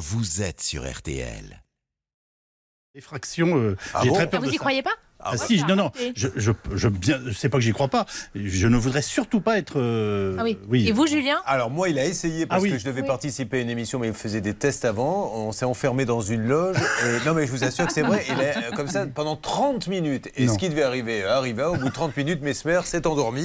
vous êtes sur RTL. Les fractions, euh, Ah j'ai bon très Ah, vous de y ça. croyez pas? Ah, Ouais, si, non, non, je, je, je bien, c'est pas que j'y crois pas. Je ne voudrais surtout pas être. euh, Ah oui. Et vous, Julien? Alors moi, il a essayé parce Ah oui. que je devais Oui. participer à une émission, mais il faisait des tests avant. On s'est enfermé dans une loge. Et, non, mais je vous assure que c'est vrai. Il est euh, comme ça pendant 30 minutes. Et Non. ce qui devait arriver arriva. Au bout de 30 minutes, Mesmer s'est endormi.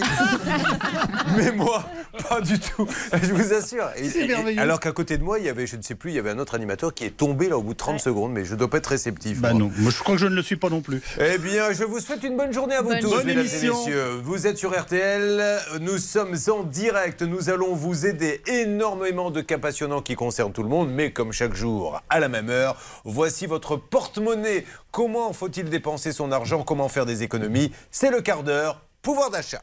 mais moi, pas du tout. Je vous assure. Et- C'est et- merveilleux. alors qu'à côté de moi, il y avait, je ne sais plus, il y avait un autre animateur qui est tombé là au bout de 30 secondes. Mais je dois pas être réceptif. Bah moi. non, moi je crois que je ne le suis pas non plus. Eh bien, je vous souhaite une bonne journée à vous Bonne tous, mesdames et messieurs. Vous êtes sur RTL, nous sommes en direct, nous allons vous aider énormément de cas passionnants qui concernent tout le monde, mais comme chaque jour, à la même heure, voici votre porte-monnaie. Comment faut-il dépenser son argent Comment faire des économies? C'est le quart d'heure, pouvoir d'achat.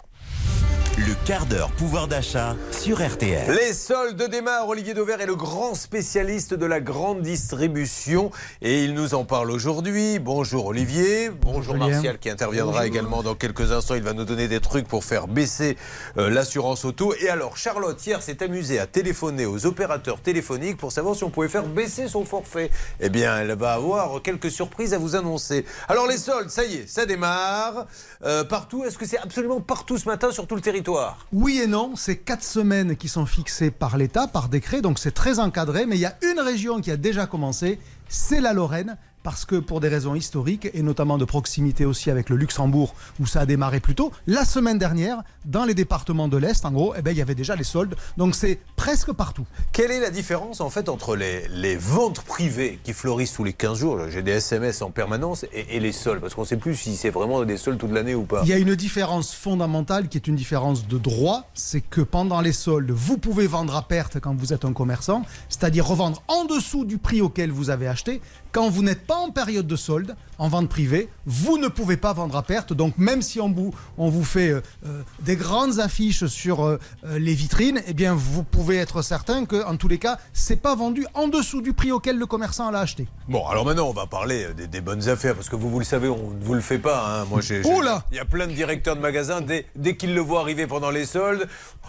Le quart d'heure pouvoir d'achat sur RTL. Les soldes démarrent. Olivier Dauvert est le grand spécialiste de la grande distribution et il nous en parle aujourd'hui. Bonjour Olivier. Bonjour Julien. Martial qui interviendra également dans quelques instants. Il va nous donner des trucs pour faire baisser euh, l'assurance auto. Et alors Charlotte hier s'est amusée à téléphoner aux opérateurs téléphoniques pour savoir si on pouvait faire baisser son forfait. Eh bien, elle va avoir quelques surprises à vous annoncer. Alors les soldes, ça y est, ça démarre. Euh, partout, est-ce que c'est absolument partout ce matin sur tout le territoire? Oui et non, c'est quatre semaines qui sont fixées par l'État, par décret, donc c'est très encadré, mais il y a une région qui a déjà commencé, c'est la Lorraine, parce que pour des raisons historiques, et notamment de proximité aussi avec le Luxembourg, où ça a démarré plus tôt, la semaine dernière, dans les départements de l'Est, en gros, eh ben, il y avait déjà les soldes, donc c'est presque partout. Quelle est la différence en fait entre les, les ventes privées qui fleurissent tous les 15 jours, j'ai des SMS en permanence, et, et les soldes? Parce qu'on ne sait plus si c'est vraiment des soldes toute l'année ou pas. Il y a une différence fondamentale qui est une différence de droit, c'est que pendant les soldes, vous pouvez vendre à perte quand vous êtes un commerçant, c'est-à-dire revendre en dessous du prix auquel vous avez acheté. Quand vous n'êtes pas en période de solde, en vente privée, vous ne pouvez pas vendre à perte. Donc même si on vous, on vous fait euh, euh, des grandes affiches sur euh, les vitrines, eh bien vous pouvez être certain que en tous les cas, c'est pas vendu en dessous du prix auquel le commerçant l'a acheté. Bon, alors maintenant on va parler des, des bonnes affaires, parce que vous, vous le savez, on ne vous le fait pas. hein. Moi, j'ai, Il y a plein de directeurs de magasins, dès, dès qu'ils le voient arriver pendant les soldes,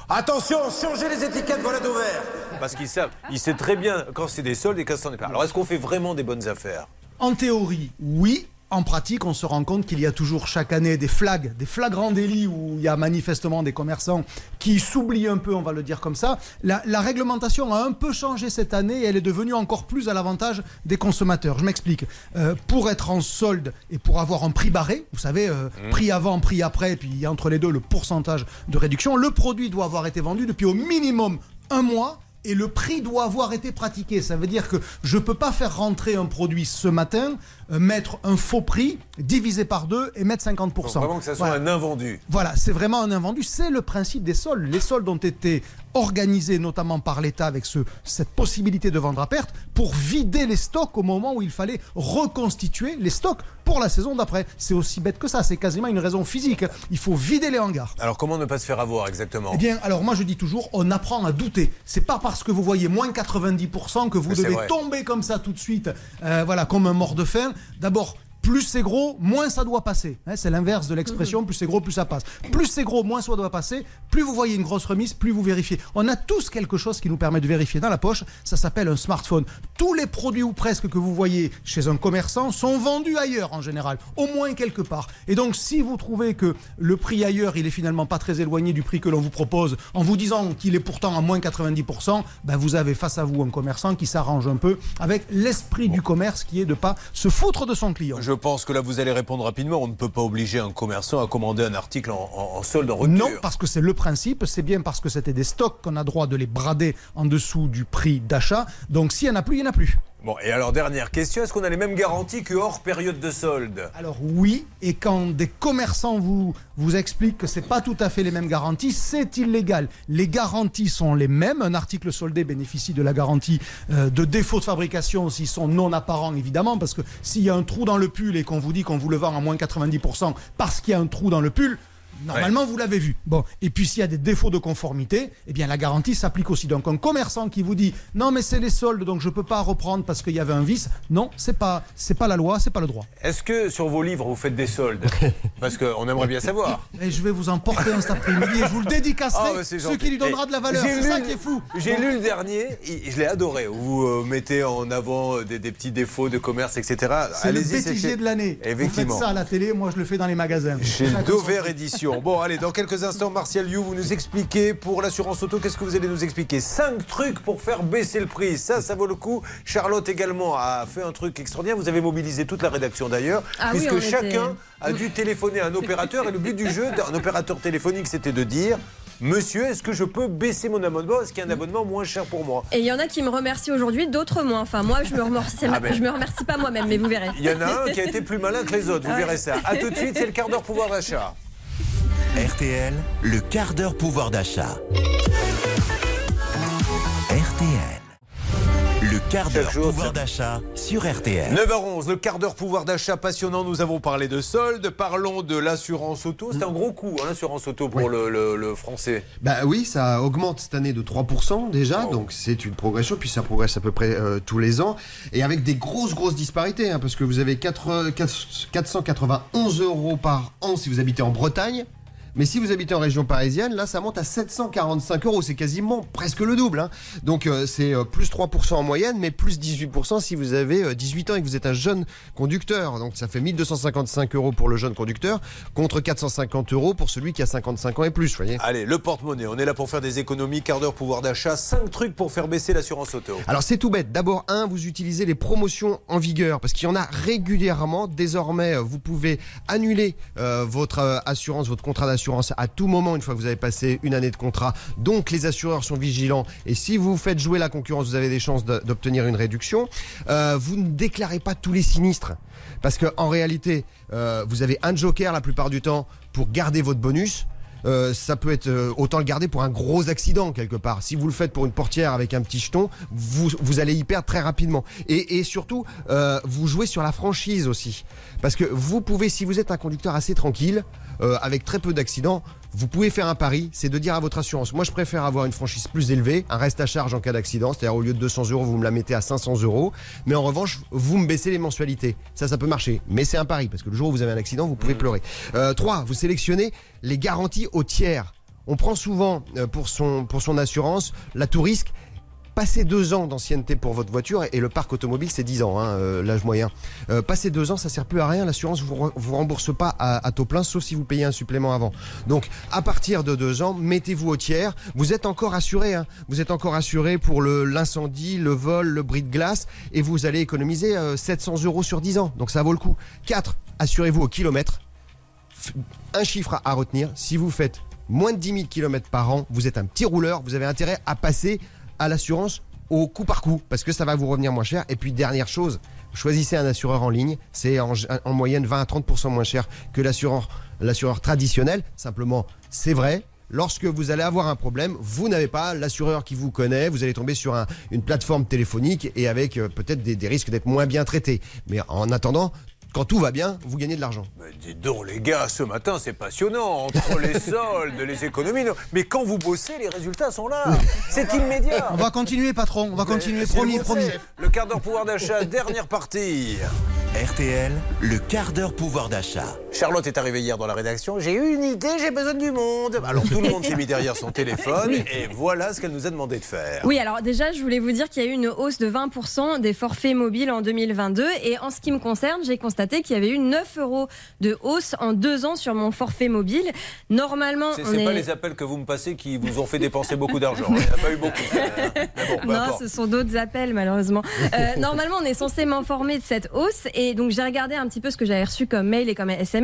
attention, changez les étiquettes, voilà d'ouvert Parce qu'ils savent, ils savent très bien quand c'est des soldes et quand ça n'est pas. Alors est-ce qu'on fait vraiment des bonnes affaires? En théorie, oui. En pratique, on se rend compte qu'il y a toujours chaque année des flags, des flagrants délits où il y a manifestement des commerçants qui s'oublient un peu, on va le dire comme ça. La, la réglementation a un peu changé cette année et elle est devenue encore plus à l'avantage des consommateurs. Je m'explique. Euh, pour être en solde et pour avoir un prix barré, vous savez, euh, prix avant, prix après, puis il y a entre les deux le pourcentage de réduction, le produit doit avoir été vendu depuis au minimum un mois et le prix doit avoir été pratiqué. Ça veut dire que je ne peux pas faire rentrer un produit ce matin, mettre un faux prix, diviser par deux et mettre 50%. Faut vraiment que ça soit Voilà. un invendu. Voilà, c'est vraiment un invendu. C'est le principe des soldes. Les soldes ont été organisés notamment par l'État avec ce, cette possibilité de vendre à perte pour vider les stocks au moment où il fallait reconstituer les stocks pour la saison d'après. C'est aussi bête que ça. C'est quasiment une raison physique. Il faut vider les hangars. Alors comment ne pas se faire avoir exactement? Eh bien, alors moi je dis toujours, on apprend à douter. C'est pas parce que vous voyez moins 90% que vous Mais devez tomber comme ça tout de suite, euh, voilà, comme un mort de faim. D'abord. Plus c'est gros, moins ça doit passer. Hein, c'est l'inverse de l'expression. Plus c'est gros, plus ça passe. Plus c'est gros, moins ça doit passer. Plus vous voyez une grosse remise, plus vous vérifiez. On a tous quelque chose qui nous permet de vérifier dans la poche. Ça s'appelle un smartphone. Tous les produits ou presque que vous voyez chez un commerçant sont vendus ailleurs en général, au moins quelque part. Et donc, si vous trouvez que le prix ailleurs, il est finalement pas très éloigné du prix que l'on vous propose, en vous disant qu'il est pourtant à moins 90%, ben vous avez face à vous un commerçant qui s'arrange un peu avec l'esprit du commerce qui est de pas se foutre de son client. Je pense que là vous allez répondre rapidement. On ne peut pas obliger un commerçant à commander un article en solde en rupture. Non, parce que c'est le principe, c'est bien parce que c'était des stocks qu'on a droit de les brader en dessous du prix d'achat. Donc s'il n'y en a plus, il n'y en a plus. Bon, et alors dernière question, est-ce qu'on a les mêmes garanties que hors période de solde Alors oui, et quand des commerçants vous, vous expliquent que c'est pas tout à fait les mêmes garanties, c'est illégal. Les garanties sont les mêmes. Un article soldé bénéficie de la garantie euh, de défaut de fabrication s'ils sont non apparents, évidemment, parce que s'il y a un trou dans le pull et qu'on vous dit qu'on vous le vend à moins 90% parce qu'il y a un trou dans le pull, Normalement, vous l'avez vu. Bon, et puis s'il y a des défauts de conformité, eh bien la garantie s'applique aussi. Donc un commerçant qui vous dit non mais c'est les soldes donc je peux pas reprendre parce qu'il y avait un vice, non, c'est pas c'est pas la loi, c'est pas le droit. Est-ce que sur vos livres vous faites des soldes Parce qu'on aimerait bien savoir. Et je vais vous en porter un cet après-midi et je vous le dédicacerai, Ah, bah, c'est ce gentil. qui lui donnera de la valeur. J'ai C'est ça lu- qui est fou. J'ai lu le dernier, je l'ai adoré. Vous euh, mettez en avant euh, des, des petits défauts de commerce, etc. C'est le bêtisier de l'année. Vous faites ça à la télé, moi je le fais dans les magasins. Chez Dover truc. Bon, allez, dans quelques instants, Martial You, vous nous expliquez pour l'assurance auto, qu'est-ce que vous allez nous expliquer? Cinq trucs pour faire baisser le prix. Ça, ça vaut le coup. Charlotte également a fait un truc extraordinaire. Vous avez mobilisé toute la rédaction d'ailleurs, Ah oui, puisque était- chacun a dû téléphoner à un opérateur. Et le but du jeu d'un opérateur téléphonique, c'était de dire Monsieur, est-ce que je peux baisser mon abonnement? Est-ce qu'il y a un abonnement moins cher pour moi Et il y en a qui me remercient aujourd'hui, d'autres moins. Enfin, moi, je me remercie, Ah ben. je me remercie pas moi-même, mais vous verrez. Il y en a un qui a été plus malin que les autres, vous Ouais. verrez ça. A tout de suite, c'est le quart d'heure pouvoir d'achat. RTL, le quart d'heure pouvoir d'achat. Quart d'heure pouvoir d'achat sur RTL. 9h11, le quart d'heure pouvoir d'achat passionnant. Nous avons parlé de soldes, parlons de l'assurance auto. C'est un gros coup, hein, l'assurance auto pour le, le- le français. Bah oui, ça augmente cette année de 3% déjà, Oh. donc c'est une progression, puis ça progresse à peu près euh, tous les ans, et avec des grosses, grosses disparités, hein, parce que vous avez 4, 4 491 euros par an si vous habitez en Bretagne, mais si vous habitez en région parisienne, là ça monte à 745 euros, c'est quasiment presque le double. hein. Donc euh, c'est euh, plus 3% en moyenne, mais plus 18% si vous avez euh, 18 ans et que vous êtes un jeune conducteur. Donc ça fait 1255 euros pour le jeune conducteur, contre 450 euros pour celui qui a 55 ans et plus, voyez. Allez, le porte-monnaie, on est là pour faire des économies, quart d'heure pouvoir d'achat, 5 trucs pour faire baisser l'assurance auto. Alors c'est tout bête. D'abord, un, vous utilisez les promotions en vigueur parce qu'il y en a régulièrement. Désormais, euh, vous pouvez annuler euh, votre euh, assurance, votre contrat d'assurance à tout moment une fois que vous avez passé une année de contrat. Donc les assureurs sont vigilants et si vous faites jouer la concurrence, vous avez des chances d'obtenir une réduction. Euh, vous ne déclarez pas tous les sinistres parce que en réalité, euh, vous avez un joker la plupart du temps pour garder votre bonus. Euh, ça peut être euh, autant le garder pour un gros accident quelque part. Si vous le faites pour une portière avec un petit jeton, vous, vous allez y perdre très rapidement. Et, surtout, euh, vous jouez sur la franchise aussi. Parce que vous pouvez, si vous êtes un conducteur assez tranquille, avec très peu d'accidents, vous pouvez faire un pari, c'est de dire à votre assurance, moi je préfère avoir une franchise plus élevée, un reste à charge en cas d'accident, c'est-à-dire au lieu de 200 euros, vous me la mettez à 500 euros, mais en revanche, vous me baissez les mensualités. Ça, ça peut marcher, mais c'est un pari, parce que le jour où vous avez un accident, vous pouvez pleurer. Euh, trois, vous sélectionnez les garanties au tiers. On prend souvent euh, pour son, pour son assurance la tout risque. Passez deux ans d'ancienneté pour votre voiture et le parc automobile c'est 10 ans, hein, euh, l'âge moyen. Euh, deux ans, ça sert plus à rien. L'assurance vous vous rembourse pas à, taux plein, sauf si vous payez un supplément avant. Donc à partir de deux ans, mettez-vous au tiers. Vous êtes encore assuré. Hein. Vous êtes encore assuré pour l'incendie, le vol, le bris de glace, et vous allez économiser euh, 700 euros sur 10 ans. Donc ça vaut le coup. 4. Assurez-vous au kilomètre. Un chiffre à- à retenir. Si vous faites moins de 10 000 km par an, vous êtes un petit rouleur. Vous avez intérêt à passer à l'assurance au coup par coup parce que ça va vous revenir moins cher. Et puis dernière chose, choisissez un assureur en ligne, c'est en, en moyenne 20 à 30% moins cher que l'assureur l'assureur traditionnel. Simplement, c'est vrai. Lorsque vous allez avoir un problème, vous n'avez pas l'assureur qui vous connaît, vous allez tomber sur un- une plateforme téléphonique et avec euh, peut-être des, des risques d'être moins bien traité. Mais en attendant, quand tout va bien, vous gagnez de l'argent. Mais dis donc, les gars, ce matin, c'est passionnant. Entre les soldes, les économies. non. Mais quand vous bossez, les résultats sont là. C'est immédiat. On va continuer, patron. On va continuer. Promis, le promis. Le quart d'heure pouvoir d'achat, dernière partie. RTL, le quart d'heure pouvoir d'achat. Charlotte est arrivée hier dans la rédaction. J'ai eu une idée, j'ai besoin du monde. Alors tout le monde s'est mis derrière son téléphone et voilà ce qu'elle nous a demandé de faire. Oui, alors déjà, je voulais vous dire qu'il y a eu une hausse de 20% des forfaits mobiles en 2022. Et en ce qui me concerne, j'ai constaté qu'il y avait eu 9 euros de hausse en deux ans sur mon forfait mobile. Normalement, C'est on c'est est... pas les appels que vous me passez qui vous ont fait dépenser beaucoup d'argent. Il n'y en a pas eu beaucoup. Bon, peu Non, ce sont d'autres appels malheureusement. Euh, normalement, on est censé m'informer de cette hausse et donc j'ai regardé un petit peu ce que j'avais reçu comme mail et comme SMS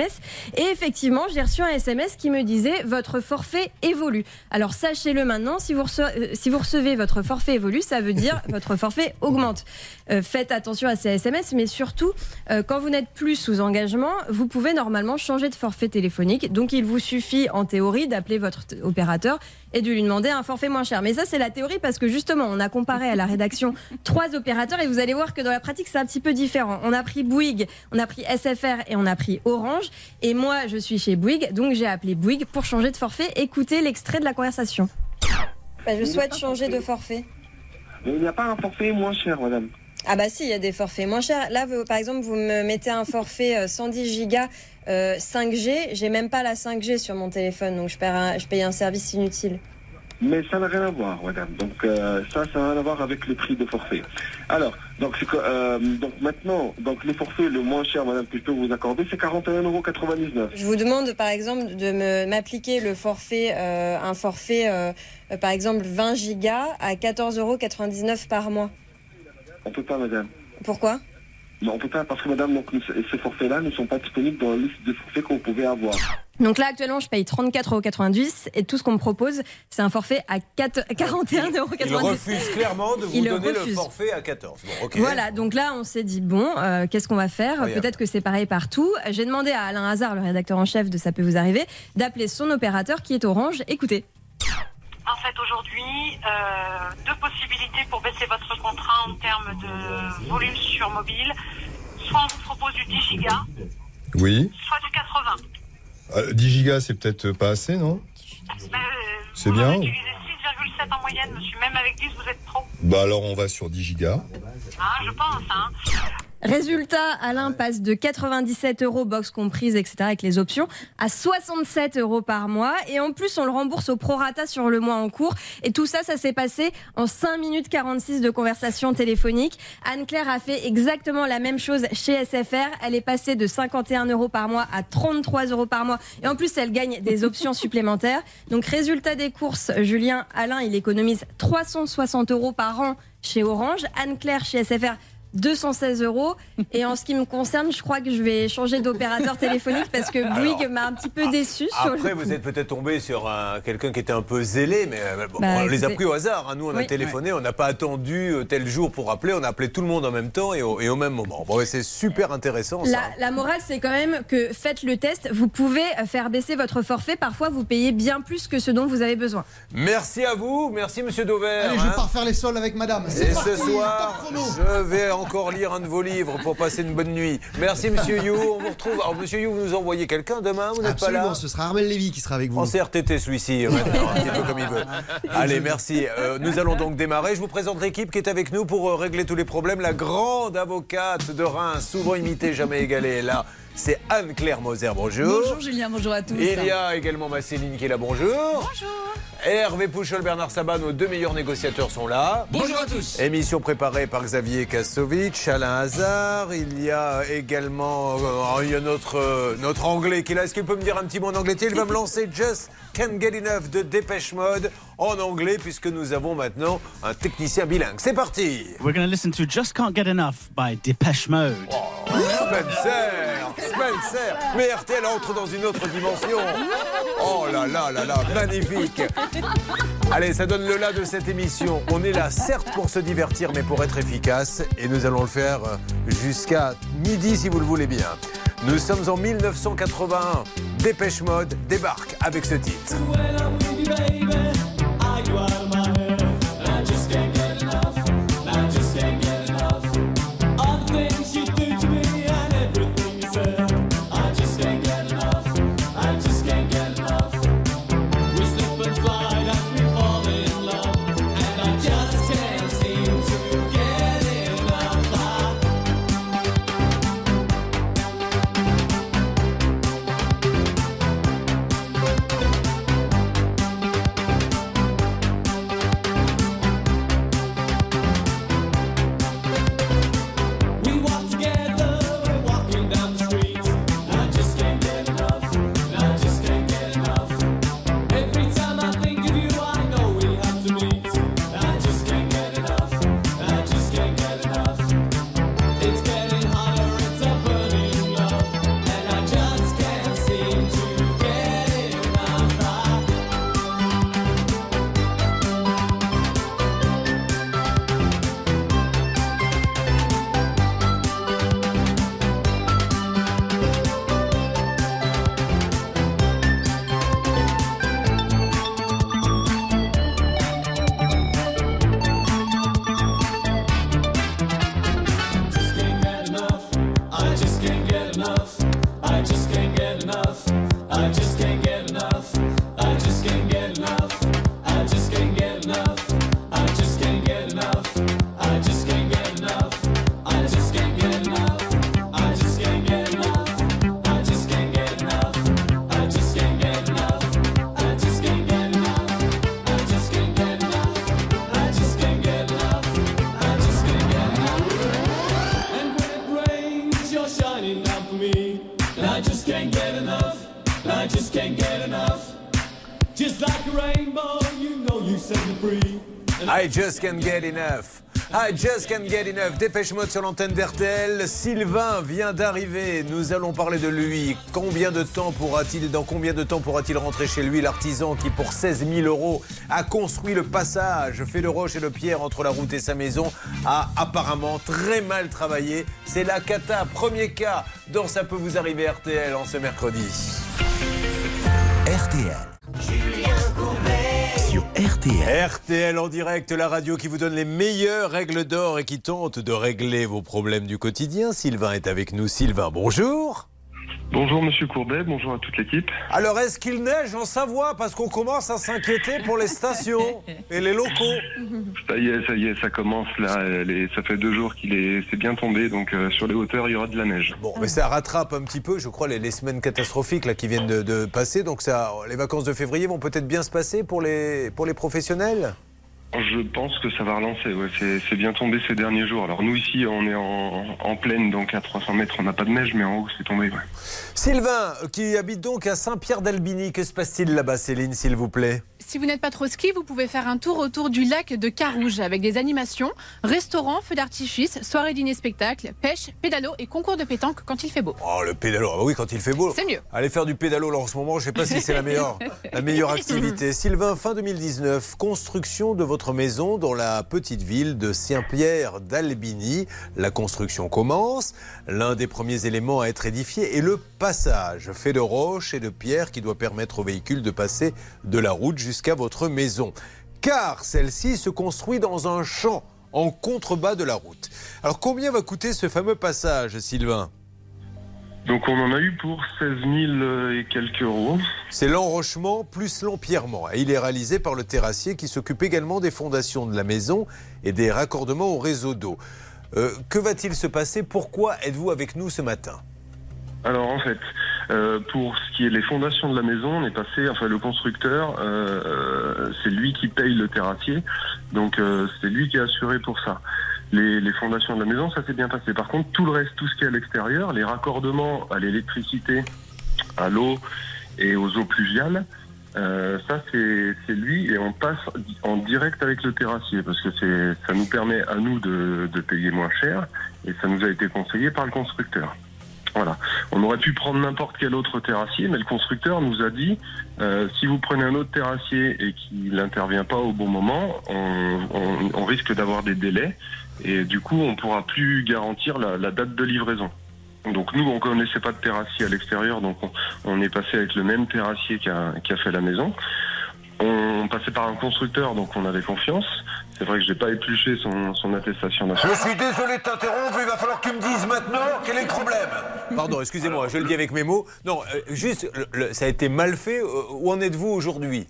et effectivement, j'ai reçu un SMS qui me disait votre forfait évolue. Alors sachez-le maintenant, si vous, recevez, euh, si vous recevez votre forfait évolue, ça veut dire votre forfait augmente. Euh, faites attention à ces SMS, mais surtout euh, quand vous n'êtes plus sous engagement, vous pouvez normalement changer de forfait téléphonique. Donc il vous suffit en théorie d'appeler votre opérateur et de lui demander un forfait moins cher. Mais ça, c'est la théorie parce que justement, on a comparé à la rédaction trois opérateurs et vous allez voir que dans la pratique, c'est un petit peu différent. On a pris Bouygues, on a pris SFR et on a pris Orange. Et moi, je suis chez Bouygues, donc j'ai appelé Bouygues pour changer de forfait. Écoutez l'extrait de la conversation. Bah, je souhaite changer de forfait. Mais il n'y a pas un forfait moins cher, madame. Ah bah si, il y a des forfaits moins chers. Là, vous- par exemple, vous me mettez un forfait euh, 110 gigas euh, 5G. J'ai même pas la 5G sur mon téléphone, donc je paye un, je paye un service inutile. Mais ça n'a rien à voir, madame. Donc euh, ça, ça n'a rien à voir avec le prix de forfait. Alors, donc, euh, donc maintenant, donc les forfaits le moins cher, madame, que je peux vous accorder, c'est 41,99 euros. Je vous demande, par exemple, de m'appliquer le forfait, euh, un forfait, par exemple, 20 gigas à 14,99 euros par mois. On peut pas, madame. Pourquoi? Non, on peut pas parce que, madame, donc, ces forfaits-là ne sont pas disponibles dans la liste de forfaits que vous pouvez avoir. Donc là, actuellement, je paye 34,90 euros et tout ce qu'on me propose, c'est un forfait à 4 41,90 euros. Il refuse clairement de vous Il donner le forfait à 14. Bon, ok. Voilà, donc là, on s'est dit, bon, euh, qu'est-ce qu'on va faire? Peut-être que c'est pareil partout. J'ai demandé à Alain Hazard, le rédacteur en chef de Ça peut vous arriver, d'appeler son opérateur qui est Orange. Écoutez. En fait, aujourd'hui, euh, deux possibilités pour baisser votre contrat en termes de volume sur mobile. Soit on vous propose du 10 gigas, Oui. soit du 80. Euh, 10 gigas, c'est peut-être pas assez, non? Euh, C'est vous bien. en utilisez 6,7 en moyenne, monsieur. Même avec 10, vous êtes trop. Bah alors on va sur 10 gigas. Hein, je pense, hein. Résultat, Alain passe de 97 euros box comprise, etc. avec les options, à 67 euros par mois. Et en plus, on le rembourse au prorata sur le mois en cours. Et tout ça, ça s'est passé en 5 minutes 46 de conversation téléphonique. Anne-Claire a fait exactement la même chose chez SFR. Elle est passée de 51 euros par mois à 33 euros par mois. Et en plus, elle gagne des options supplémentaires. Donc, résultat des courses, Julien, Alain, il économise 360 euros par an chez Orange. Anne-Claire chez SFR, 216 euros. Et en ce qui me concerne, je crois que je vais changer d'opérateur téléphonique parce que Bouygues m'a un petit peu déçu Après, vous coup. êtes peut-être tombé sur un- quelqu'un qui était un peu zélé, mais euh, bon, Bah, on les a pris au hasard. hein. Nous, on a téléphoné, on n'a pas attendu euh, tel jour pour appeler, on a appelé tout le monde en même temps et au, et au même moment. Bon, ouais, c'est super intéressant. Ça. La, la morale, c'est quand même que faites le test. Vous pouvez faire baisser votre forfait. Parfois, vous payez bien plus que ce dont vous avez besoin. Merci à vous, merci Monsieur Dover. Allez, je hein. pars faire les sols avec madame. C'est Et parti, ce soir, je vais encore lire un de vos livres pour passer une bonne nuit. Merci Monsieur You. On vous retrouve. Alors Monsieur You, vous nous envoyez quelqu'un demain Vous n'êtes pas Absolument, là ce sera Armel Lévy qui sera avec vous. En CRTT celui-ci, euh, maintenant, un petit peu comme il veut. Allez, merci. Euh, nous allons donc démarrer. Je vous présente l'équipe qui est avec nous pour euh, régler tous les problèmes. La grande avocate de Reims, souvent imitée, jamais égalée, est là. C'est Anne-Claire Moser. Bonjour. Bonjour Julien, bonjour à tous. Il y a également ma Céline qui est là. Bonjour. Bonjour. Hervé Pouchol, Bernard Sabat, nos deux meilleurs négociateurs sont là. Bonjour à tous. Émission préparée par Xavier Kasovic, Alain Hazard. Il y a également euh, il y a notre, euh, notre anglais qui est là. Est-ce qu'il peut me dire un petit mot en anglais? Il va me lancer Just Can't Get Enough de Dépêche Mode en anglais puisque nous avons maintenant un technicien bilingue. C'est parti We're going to listen to Just Can't Get Enough by Depeche Mode. Spencer Spencer Mais RTL entre dans une autre dimension Oh là là là là, magnifique Allez, ça donne le là de cette émission. On est là, certes, pour se divertir, mais pour être efficace. Et nous allons le faire euh, jusqu'à midi, si vous le voulez bien. Nous sommes en 1981. Dépêche Mode débarque avec ce titre. Just can't get enough. I just can't get enough. Dépêche mode sur l'antenne d'RTL. Sylvain vient d'arriver. Nous allons parler de lui. Combien de temps pourra-t-il, dans combien de temps pourra-t-il rentrer chez lui l'artisan qui, pour 16 000 euros, a construit le passage fait de roche et de pierre entre la route et sa maison, a apparemment très mal travaillé. C'est la cata. Premier cas dans Ça peut vous arriver RTL en ce mercredi. RTL. RTL en direct, la radio qui vous donne les meilleures règles d'or et qui tente de régler vos problèmes du quotidien. Sylvain est avec nous. Sylvain, bonjour. Bonjour Monsieur Courbet, bonjour à toute l'équipe. Alors, est-ce qu'il neige en Savoie? Parce qu'on commence à s'inquiéter pour les stations et les locaux. Ça y est, ça y est, ça commence là. Ça fait deux jours qu'il est, c'est bien tombé, donc euh, sur les hauteurs il y aura de la neige. Bon, mais ça rattrape un petit peu, je crois, les, les semaines catastrophiques là, qui viennent de, de passer. Donc, ça, les vacances de février vont peut-être bien se passer pour les, pour les professionnels? Je pense que ça va relancer. Ouais, c'est, bien tombé ces derniers jours. Alors nous ici, on est en, plaine, donc à 300 mètres, on n'a pas de neige, mais en haut c'est tombé. Sylvain, euh, qui habite donc à Saint-Pierre-d'Albini, que se passe-t-il là-bas, Céline, s'il vous plaît? Si vous n'êtes pas trop ski, vous pouvez faire un tour autour du lac de Carouge avec des animations, restaurants, feux d'artifice, soirées dîner spectacle, pêche, pédalo et concours de pétanque quand il fait beau. Oh, le pédalo, ah bah oui, quand il fait beau. C'est mieux. Allez faire du pédalo là en ce moment, je sais pas si c'est la meilleure, la meilleure activité. Sylvain, fin 2019, construction de votre maison dans la petite ville de Saint-Pierre d'Albini. La construction commence. L'un des premiers éléments à être édifié est le passage, fait de roches et de pierres qui doit permettre aux véhicules de passer de la route jusqu'à votre maison. Car celle-ci se construit dans un champ en contrebas de la route. Alors combien va coûter ce fameux passage, Sylvain? Donc on en a eu pour 16 000 et quelques euros. C'est l'enrochement plus l'empierrement. Et il est réalisé par le terrassier qui s'occupe également des fondations de la maison et des raccordements au réseau d'eau. Euh, que va-t-il se passer? Pourquoi êtes-vous avec nous ce matin? Alors en fait, euh, pour ce qui est les fondations de la maison, on est passé, enfin le constructeur, euh, euh, c'est lui qui paye le terrassier, donc euh, c'est lui qui est assuré pour ça. Les, les fondations de la maison, ça s'est bien passé. Par contre, tout le reste, tout ce qui est à l'extérieur, les raccordements à l'électricité, à l'eau et aux eaux pluviales, euh, ça c'est lui et on passe en direct avec le terrassier parce que ça nous permet à nous de, de payer moins cher et ça nous a été conseillé par le constructeur. Voilà. On aurait pu prendre n'importe quel autre terrassier, mais le constructeur nous a dit euh, si vous prenez un autre terrassier et qu'il n'intervient pas au bon moment, on, risque d'avoir des délais et du coup on pourra plus garantir la, date de livraison. Donc nous on connaissait pas de terrassier à l'extérieur, donc on, est passé avec le même terrassier qui a fait la maison. On passait par un constructeur, donc on avait confiance. C'est vrai que j'ai pas épluché son, son attestation Je d'assurance. suis désolé de t'interrompre, il va falloir que tu me dises maintenant quel est le problème. Pardon, excusez-moi, je le dis avec mes mots. Non, euh, juste, le- le- ça a été mal fait. Euh, Où en êtes-vous aujourd'hui?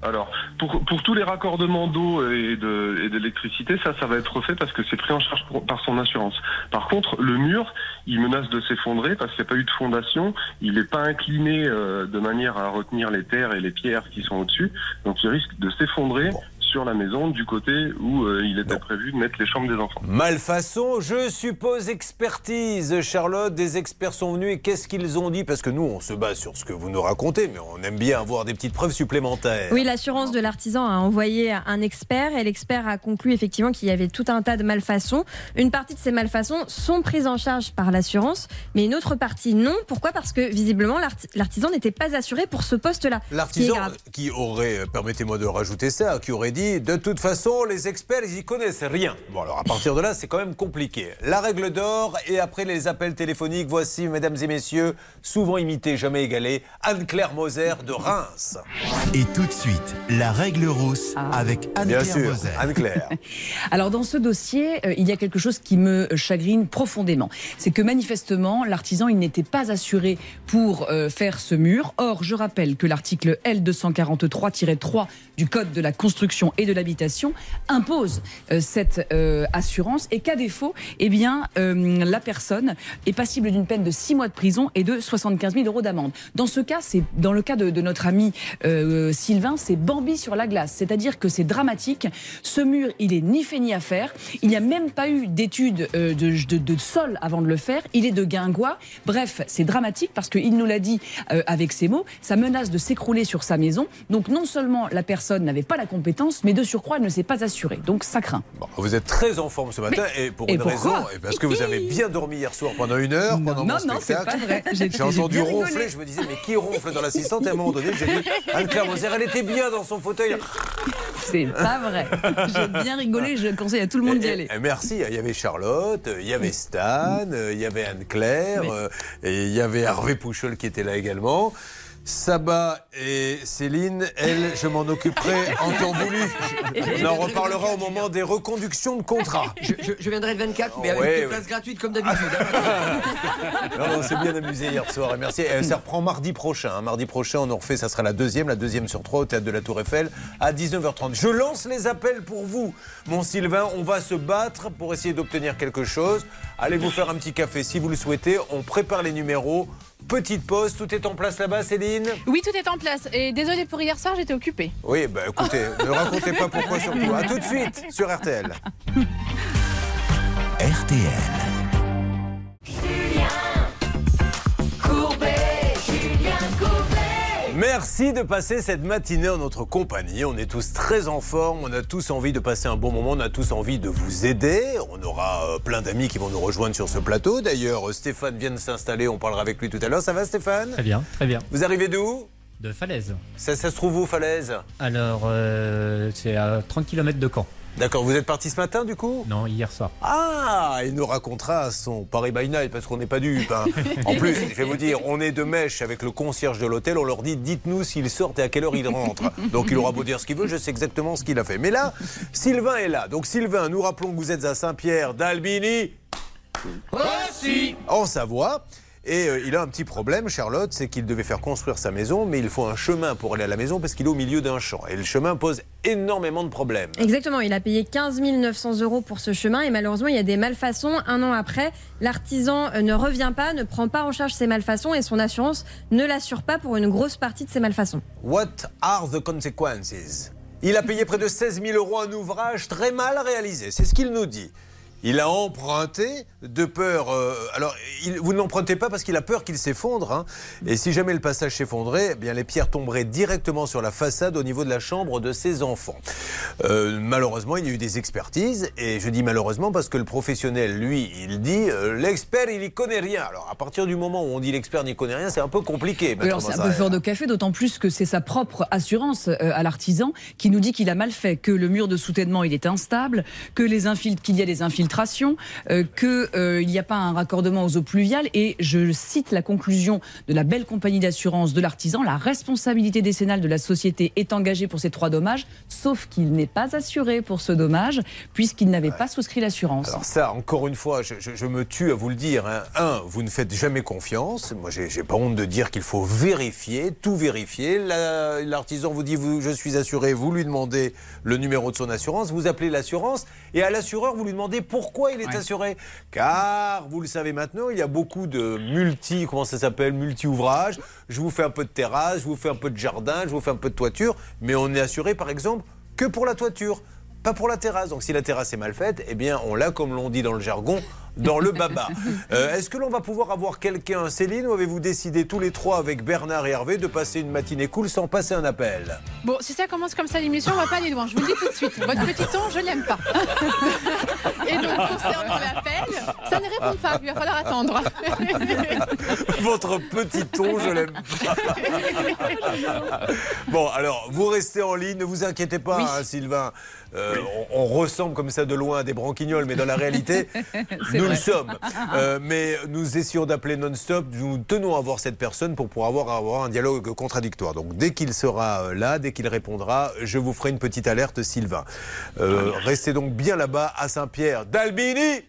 Alors, pour, pour tous les raccordements d'eau et de- d'électricité, ça, ça va être fait parce que c'est pris en charge pour- par son assurance. Par contre, le mur, il menace de s'effondrer parce qu'il n'y a pas eu de fondation. Il n'est pas incliné euh, de manière à retenir les terres et les pierres qui sont au-dessus. Donc, il risque de s'effondrer sur la maison du côté où euh, il était prévu de mettre les chambres des enfants. Malfaçon, je suppose expertise. Charlotte, des experts sont venus et qu'est-ce qu'ils ont dit? Parce que nous, on se base sur ce que vous nous racontez, mais on aime bien avoir des petites preuves supplémentaires. Oui, l'assurance de l'artisan a envoyé un expert et l'expert a conclu effectivement qu'il y avait tout un tas de malfaçons. Une partie de ces malfaçons sont prises en charge par l'assurance, mais une autre partie non. Pourquoi? Parce que visiblement l'arti- l'artisan n'était pas assuré pour ce poste-là. qui L'artisan qui aurait, euh, permettez-moi de rajouter ça, qui aurait dit de toute façon, les experts, ils y connaissent rien. Bon, alors à partir de là, c'est quand même compliqué. La règle d'or, et après les appels téléphoniques, voici, mesdames et messieurs, souvent imité, jamais égalé, Anne-Claire Moser de Reims. Et tout de suite, la règle rousse avec Bien Anne-Claire sûr, Moser. Anne-Claire. Alors dans ce dossier, euh, il y a quelque chose qui me chagrine profondément. C'est que manifestement, l'artisan, il n'était pas assuré pour euh, faire ce mur. Or, je rappelle que l'article L243-3 du Code de la construction et de l'habitation impose euh, cette euh, assurance et qu'à défaut, eh bien, euh, la personne est passible d'une peine de 6 mois de prison et de 75 000 euros d'amende. Dans ce cas, c'est dans le cas de, notre ami Sylvain, c'est Bambi sur la glace, c'est-à-dire que c'est dramatique. Ce mur, il est ni fait ni à faire. Il n'y a même pas eu d'études de, de- sol avant de le faire. Il est de guingois. Bref, c'est dramatique parce qu'il nous l'a dit avec ses mots. Ça menace de s'écrouler sur sa maison. Donc non seulement la personne n'avait pas la compétence, mais de surcroît, elle ne s'est pas assurée. Donc ça craint. Vous êtes très en forme ce matin Mais- et pour et une raison, et parce que vous avez bien dormi hier soir pendant une heure pendant non, mon non, c'est pas vrai. J'ai- entendu rigolé. ronfler, je me disais mais qui ronfle dans l'assistante et à un moment donné? J'ai dit Anne-Claire Moser, elle était bien dans son fauteuil. C'est pas vrai. J'ai bien rigolé, je conseille à tout le monde d'y aller. merci, il y avait Charlotte, il y avait Stan, il y avait Anne-Claire, Oui. euh, et il y avait Hervé Pouchol qui était là également. Saba et Céline, elle, je m'en occuperai en temps voulu. On en reparlera au moment des reconductions de contrat. Je, je- je viendrai le 24, mais avec Ouais, des ouais. places gratuites comme d'habitude. Non, non, on s'est bien amusé hier soir et merci. Euh, ça reprend mardi prochain. hein. Mardi prochain, on en refait, ça sera la deuxième, la deuxième sur trois au théâtre de la Tour Eiffel à 19h30. Je lance les appels pour vous, mon Sylvain. On va se battre pour essayer d'obtenir quelque chose. Allez vous faire un petit café si vous le souhaitez. On prépare les numéros. Petite pause, tout est en place là-bas, Céline Oui, tout est en place. Et désolé pour hier soir, j'étais occupée. Oui, bah écoutez, ne racontez pas pourquoi surtout. À tout de suite sur RTL. RTL. Merci de passer cette matinée en notre compagnie. On est tous très en forme, on a tous envie de passer un bon moment, on a tous envie de vous aider. On aura euh, plein d'amis qui vont nous rejoindre sur ce plateau. D'ailleurs, euh, Stéphane vient de s'installer, on parlera avec lui tout à l'heure. Ça va Stéphane? Très bien, très bien. Vous arrivez d'où De Falaise. ça, ça se trouve où, Falaise? Alors, euh, c'est à 30 km de Caen. D'accord, vous êtes parti ce matin du coup Non, hier soir. Ah, il nous racontera son Paris by Night parce qu'on n'est pas dupe. hein. En plus, je vais vous dire, on est de mèche avec le concierge de l'hôtel. On leur dit, dites-nous s'ils sortent et à quelle heure ils rentrent. Donc il aura beau dire ce qu'il veut, je sais exactement ce qu'il a fait. Mais là, Sylvain est là. Donc Sylvain, nous rappelons que vous êtes à Saint-Pierre d'Albini. En Savoie. Et euh, il a un petit problème, Charlotte, c'est qu'il devait faire construire sa maison, mais il faut un chemin pour aller à la maison parce qu'il est au milieu d'un champ. Et le chemin pose énormément de problèmes. Exactement, il a payé 15 900 euros pour ce chemin et malheureusement il y a des malfaçons. Un an après, l'artisan euh, ne revient pas, ne prend pas en charge ces malfaçons et son assurance ne l'assure pas pour une grosse partie de ces malfaçons. What are the consequences? Il a payé près de 16 000 euros un ouvrage très mal réalisé, c'est ce qu'il nous dit. Il a emprunté de peur. euh, alors, il- vous ne l'empruntez pas parce qu'il a peur qu'il s'effondre. hein. Et si jamais le passage s'effondrait, eh bien les pierres tomberaient directement sur la façade au niveau de la chambre de ses enfants. Euh, malheureusement, il y a eu des expertises. Et je dis malheureusement parce que le professionnel, lui, il dit euh, l'expert, il y connaît rien. Alors, à partir du moment où on dit l'expert n'y connaît rien, c'est un peu compliqué. Oui, alors c'est un peu fort de café, d'autant plus que c'est sa propre assurance euh, à l'artisan qui nous dit qu'il a mal fait, que le mur de soutènement il est instable, que les qu'il y a des infiltrations, euh, que euh, il n'y a pas un raccordement aux eaux pluviales. Et je cite la conclusion de la belle compagnie d'assurance de l'artisan la responsabilité décennale de la société est engagée pour ces trois dommages, sauf qu'il n'est pas assuré pour ce dommage puisqu'il n'avait pas souscrit l'assurance. Alors ça, encore une fois, je, me tue à vous le dire. hein. Un, vous ne faites jamais confiance. Moi, j'ai pas honte de dire qu'il faut vérifier, tout vérifier. La- L'artisan vous dit, je suis assuré, vous lui demandez le numéro de son assurance, vous appelez l'assurance, et à l'assureur, vous lui demandez pourquoi il est assuré. Car, vous le savez maintenant, il y a beaucoup de multi, comment ça s'appelle, multi-ouvrages. Je vous fais un peu de terrasse, je vous fais un peu de jardin, je vous fais un peu de toiture, mais on est assuré, par exemple, que pour la toiture pas pour la terrasse. Donc si la terrasse est mal faite, eh bien on l'a, comme l'on dit dans le jargon, dans le baba. Euh, Est-ce que l'on va pouvoir avoir quelqu'un, Céline, ou avez-vous décidé tous les trois avec Bernard et Hervé de passer une matinée cool sans passer un appel Bon, si ça commence comme ça l'émission, on va pas aller loin. Je vous le dis tout de suite. Votre petit ton, je l'aime pas. Et donc, concernant l'appel, ça ne répond pas. Il va falloir attendre. Votre petit ton, je l'aime pas. Bon, alors, vous restez en ligne, ne vous inquiétez pas, Oui. hein, Sylvain. Euh, on, on ressemble comme ça de loin à des branquignoles, mais dans la réalité, C'est nous le sommes. Euh, mais nous essayons d'appeler non-stop. Nous tenons à voir cette personne pour pouvoir avoir, avoir un dialogue contradictoire. Donc, dès qu'il sera euh, là, dès qu'il répondra, je vous ferai une petite alerte, Sylvain. Euh, restez donc bien là-bas à Saint-Pierre d'Albini.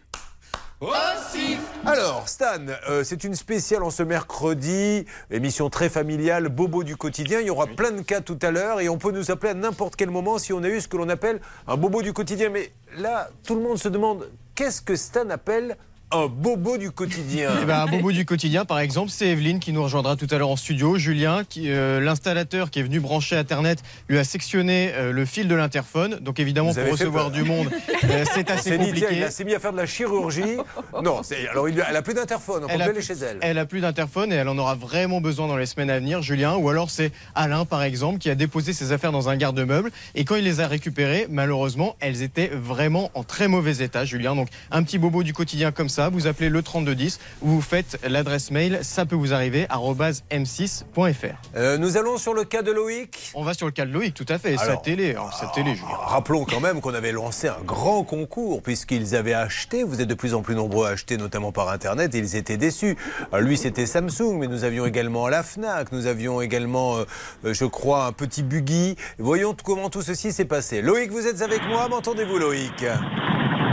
Alors, Stan, euh, c'est une spéciale en ce mercredi, émission très familiale, Bobo du quotidien. Il y aura plein de cas tout à l'heure et on peut nous appeler à n'importe quel moment si on a eu ce que l'on appelle un Bobo du quotidien. Mais là, tout le monde se demande qu'est-ce que Stan appelle un bobo du quotidien Eh ben, un bobo du quotidien, par exemple, c'est Evelyne qui nous rejoindra tout à l'heure en studio. Julien, euh, l'installateur qui est venu brancher Internet, lui a sectionné euh, le fil de l'interphone. Donc évidemment, Vous pour recevoir du monde, euh, c'est assez dit, compliqué. il a- s'est mis à faire de la chirurgie. Non, c'est- alors il- elle a plus d'interphone, on peut Elle plus aller chez elle. elle a plus d'interphone et elle en aura vraiment besoin dans les semaines à venir, Julien. Ou alors c'est Alain, par exemple, qui a déposé ses affaires dans un garde-meuble et quand il les a récupérées, malheureusement, elles étaient vraiment en très mauvais état, Julien. Donc un petit bobo du quotidien comme ça, vous appelez le 3210, vous faites l'adresse mail, ça peut vous arriver, arobase m6.fr. Euh, nous allons sur le cas de Loïc. On va sur le cas de Loïc, tout à fait. Et sa Alors, télé, alors, sa télé, Julien. Rappelons quand même qu'on avait lancé un grand concours puisqu'ils avaient acheté, vous êtes de plus en plus nombreux à acheter notamment par internet et ils étaient déçus. Alors, lui c'était Samsung mais nous avions également la Fnac, nous avions également euh, euh, je crois un petit buggy. Voyons comment tout ceci s'est passé. Loïc vous êtes avec moi, m'entendez-vous Loïc?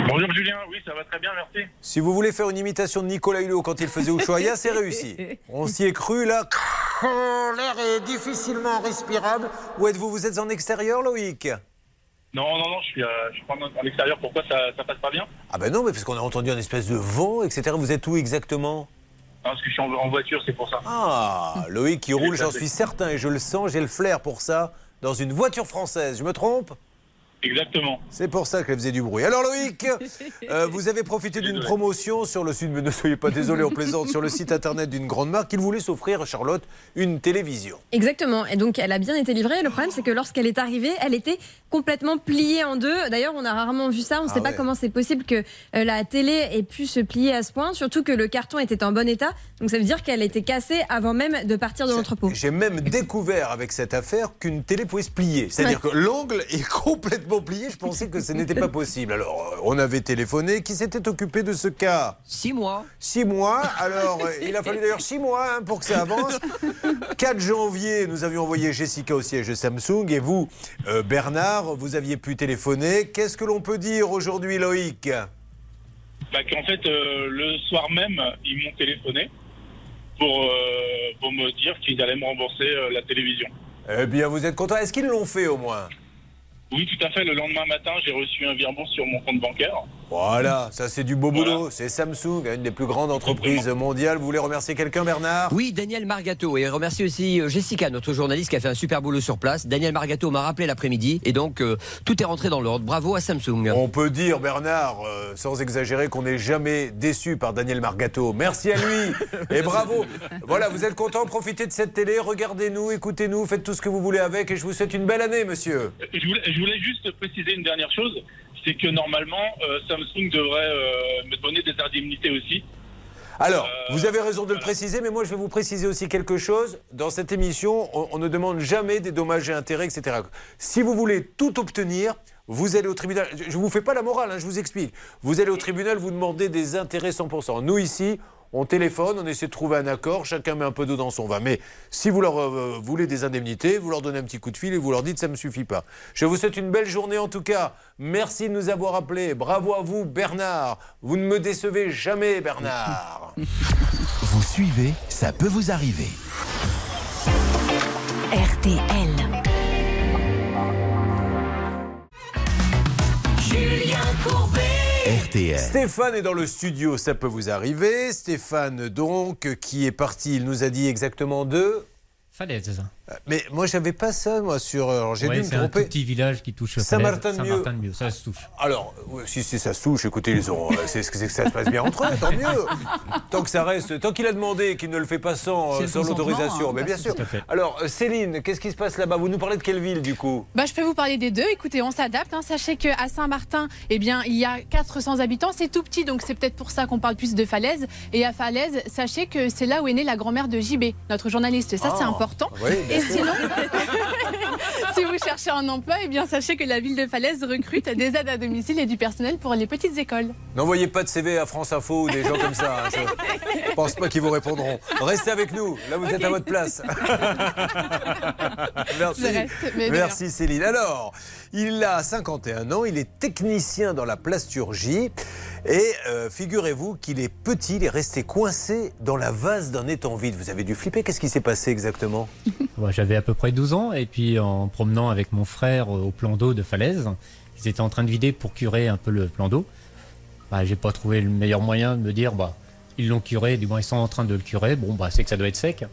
Bonjour Julien, oui ça va très bien, merci. Si vous voulez faire une imitation de Nicolas Hulot quand il faisait Ushuaïa, c'est réussi. On s'y est cru là. L'air est difficilement respirable. Où êtes-vous? Vous êtes en extérieur Loïc? Non, non, non, je suis, euh, je suis pas en extérieur, pourquoi ça, ça passe pas bien? Ah ben non, mais parce qu'on a entendu un espèce de vent, etc. Vous êtes où exactement? Non, Parce que je suis en, en voiture, c'est pour ça. Ah, Loïc qui roule, j'en suis certain, et je le sens, j'ai le flair pour ça, dans une voiture française. Je me trompe? Exactement. C'est pour ça qu'elle faisait du bruit. Alors Loïc, euh, vous avez profité d'une promotion sur le site, mais ne soyez pas désolé, on plaisante, sur le site internet d'une grande marque. Il voulait s'offrir, Charlotte, une télévision. Exactement. Et donc, elle a bien été livrée. Le problème, c'est que lorsqu'elle est arrivée, elle était complètement pliée en deux. D'ailleurs, on a rarement vu ça. On ne Ah sait pas comment c'est possible que euh, la télé ait pu se plier à ce point. Surtout que le carton était en bon état. Donc, ça veut dire qu'elle était cassée avant même de partir de l'entrepôt. J'ai même découvert avec cette affaire qu'une télé pouvait se plier. C'est-à-dire que l'angle est complètement plié. Je pensais que ce n'était pas possible. Alors, euh, on avait téléphoné. Qui s'était occupé de ce cas Six mois. Six mois. Alors, euh, il a fallu d'ailleurs six mois hein, pour que ça avance. 4 janvier, nous avions envoyé Jessica au siège de Samsung. Et vous, euh, Bernard, vous aviez pu téléphoner. Qu'est-ce que l'on peut dire aujourd'hui, Loïc? Bah, qu'en fait, euh, le soir même, ils m'ont téléphoné pour, euh, pour me dire qu'ils allaient me rembourser euh, la télévision. Eh bien, vous êtes content. Est-ce qu'ils l'ont fait au moins? Oui, tout à fait. Le lendemain matin, j'ai reçu un virement sur mon compte bancaire. Voilà, ça c'est du beau boulot. C'est Samsung, une des plus grandes entreprises mondiales. Vous voulez remercier quelqu'un, Bernard? Oui, Daniel Margato. Et remercie aussi euh, Jessica, notre journaliste qui a fait un super boulot sur place. Daniel Margato m'a rappelé l'après-midi et donc euh, tout est rentré dans l'ordre. Bravo à Samsung. On peut dire, Bernard, euh, sans exagérer, qu'on n'est jamais déçu par Daniel Margato. Merci à lui et bravo. Voilà, vous êtes content, profitez de cette télé, regardez-nous, écoutez-nous, faites tout ce que vous voulez avec et je vous souhaite une belle année, monsieur. Je voulais, je voulais juste préciser une dernière chose. C'est que normalement, euh, Samsung devrait euh, me donner des indemnités aussi. Alors, vous avez raison de le préciser, mais moi je vais vous préciser aussi quelque chose. Dans cette émission, on, on ne demande jamais des dommages et intérêts, etc. Si vous voulez tout obtenir, vous allez au tribunal. Je ne vous fais pas la morale, hein, je vous explique. Vous allez au tribunal, vous demandez des intérêts 100%. Nous ici, on téléphone, on essaie de trouver un accord, chacun met un peu d'eau dans son vin. Mais si vous leur euh, voulez des indemnités, vous leur donnez un petit coup de fil et vous leur dites ça ne me suffit pas. Je vous souhaite une belle journée en tout cas. Merci de nous avoir appelés. Bravo à vous, Bernard. Vous ne me décevez jamais, Bernard. Vous suivez, ça peut vous arriver. RTL. Julien Courbet. RTL. Stéphane est dans le studio, ça peut vous arriver. Stéphane, donc, qui est parti, il nous a dit exactement deux. Falaise. Mais moi, j'avais pas ça, moi, sur. Alors, j'ai Ouais, dû me c'est un petit village qui touche Saint-Martin-de-Mieux. Saint-Martin-de-Mieux, ça se touche. Alors, si, si ça se touche, écoutez, ils ont, euh, c'est ce que que ça se passe bien entre eux, tant mieux. Tant que ça reste, tant qu'il a demandé et qu'il ne le fait pas sans, euh, sans l'autorisation. hein, mais bien sûr. Alors, euh, Céline, qu'est-ce qui se passe là-bas? Vous nous parlez de quelle ville, du coup? Bah, je peux vous parler des deux. Écoutez, on s'adapte. hein. Sachez qu'à Saint-Martin, eh bien, il y a 400 habitants. C'est tout petit, donc c'est peut-être pour ça qu'on parle plus de Falaise. Et à Falaise, sachez que c'est là où est née la grand-mère de JB, notre journaliste. Ça, c'est Ah, important. oui, Et sinon, si vous cherchez un emploi, eh bien, sachez que la ville de Falaise recrute des aides à domicile et du personnel pour les petites écoles. N'envoyez pas de CV à France Info ou des gens comme ça. hein, Je pense pas qu'ils vous répondront. Restez avec nous. Là, vous êtes à votre place. Merci. Reste, Merci Céline. Alors, il a 51 ans, il est technicien dans la plasturgie. Et euh, figurez-vous qu'il est petit, il est resté coincé dans la vase d'un étang vide. Vous avez dû flipper. Qu'est-ce qui s'est passé exactement? J'avais à peu près 12 ans et puis en promenant avec mon frère au plan d'eau de Falaise, ils étaient en train de vider pour curer un peu le plan d'eau. bah, j'ai pas trouvé le meilleur moyen de me dire, bah, ils l'ont curé, du moins ils sont en train de le curer. Bon, bah, c'est que ça doit être sec.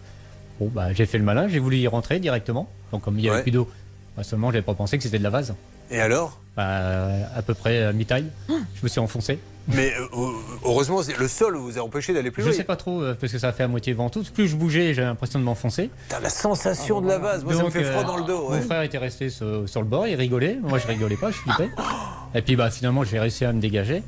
Bon, bah, j'ai fait le malin, j'ai voulu y rentrer directement. Donc, comme il y avait Ouais. plus d'eau, bah, seulement, j'avais pas pensé que c'était de la vase. Et alors? Bah, À peu près à mi-taille. Je me suis enfoncé. Mais euh, heureusement, c'est- le sol vous a empêché d'aller plus Je loin. sais pas trop, euh, parce que ça a fait à moitié ventouse. Plus je bougeais, j'ai l'impression de m'enfoncer. T'as la sensation de la vase, moi ça me fait froid euh, dans le dos. Mon frère était resté sur, sur le bord, il rigolait. Moi, je rigolais pas, je flippais. Et puis, bah, finalement, j'ai réussi à me dégager.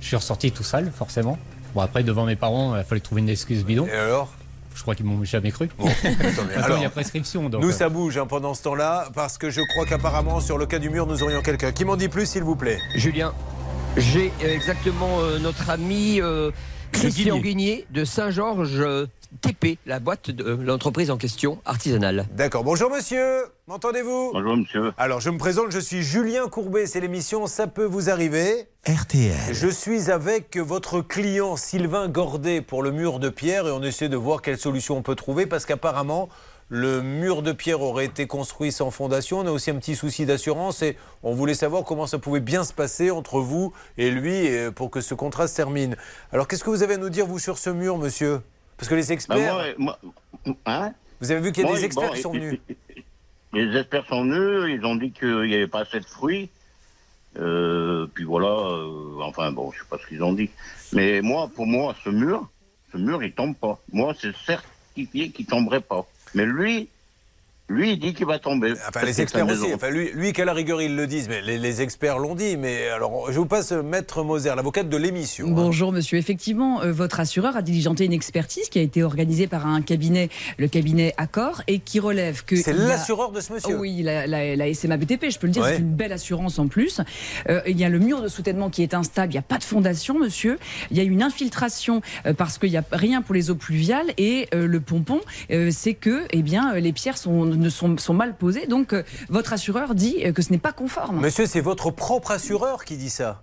Je suis ressorti tout sale, forcément. Bon, après, devant mes parents, il fallait trouver une excuse bidon. Et alors? Je crois qu'ils m'ont jamais cru. Attendez, Attends, alors, il y a prescription. Donc, Nous, euh, ça bouge hein, pendant ce temps-là, parce que je crois qu'apparemment, sur le cas du mur, nous aurions quelqu'un. Qui m'en dit plus, s'il vous plaît? Julien, j'ai euh, exactement euh, notre ami euh, Christian Guigné de Saint-Georges euh, TP, la boîte de euh, l'entreprise en question, artisanale. D'accord. Bonjour, monsieur. M'entendez-vous? Bonjour, monsieur. Alors, je me présente, je suis Julien Courbet. C'est l'émission Ça peut vous arriver. RTL. Je suis avec votre client Sylvain Gordet pour le mur de pierre et on essaie de voir quelle solution on peut trouver parce qu'apparemment, le mur de pierre aurait été construit sans fondation. On a aussi un petit souci d'assurance et on voulait savoir comment ça pouvait bien se passer entre vous et lui pour que ce contrat se termine. Alors, qu'est-ce que vous avez à nous dire, vous, sur ce mur, monsieur? Parce que les Bah, experts. moi, moi- hein? Vous avez vu qu'il y a Moi, des experts bon, qui sont venus. Les experts sont venus, ils ont dit qu'il n'y avait pas assez de fruits. Euh, puis voilà, euh, enfin bon, je sais pas ce qu'ils ont dit. Mais moi, pour moi, ce mur, ce mur, il tombe pas. Moi, c'est certifié qu'il tomberait pas. Mais lui, lui, il dit qu'il va tomber. Enfin, les experts aussi. Enfin, lui, lui qu'à la rigueur, ils le disent, mais les, les experts l'ont dit. Mais alors, je vous passe Maître Moser, l'avocate de l'émission. hein. Bonjour monsieur. Effectivement, euh, votre assureur a diligenté une expertise qui a été organisée par un cabinet, le cabinet Accor, et qui relève que... C'est l'assureur de ce monsieur. Oh oui, la, la, la SMA BTP, je peux le dire, Ouais. c'est une belle assurance en plus. Euh, il y a le mur de soutènement qui est instable, il n'y a pas de fondation, monsieur. Il y a une infiltration euh, parce qu'il n'y a rien pour les eaux pluviales et euh, le pompon, euh, c'est que eh bien, euh, les pierres sont, ne sont, sont mal posées. Donc, euh, votre assureur dit euh, que ce n'est pas conforme. Monsieur, c'est votre propre assureur qui dit ça.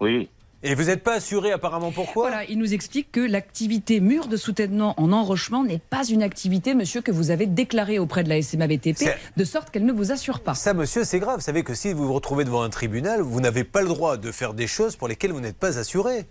Oui. Et vous n'êtes pas assuré apparemment pourquoi? Voilà, il nous explique que l'activité mur de soutènement en enrochement n'est pas une activité, monsieur, que vous avez déclarée auprès de la SMA BTP, C'est- de sorte qu'elle ne vous assure pas. Ça, monsieur, c'est grave. Vous savez que si vous vous retrouvez devant un tribunal, vous n'avez pas le droit de faire des choses pour lesquelles vous n'êtes pas assuré.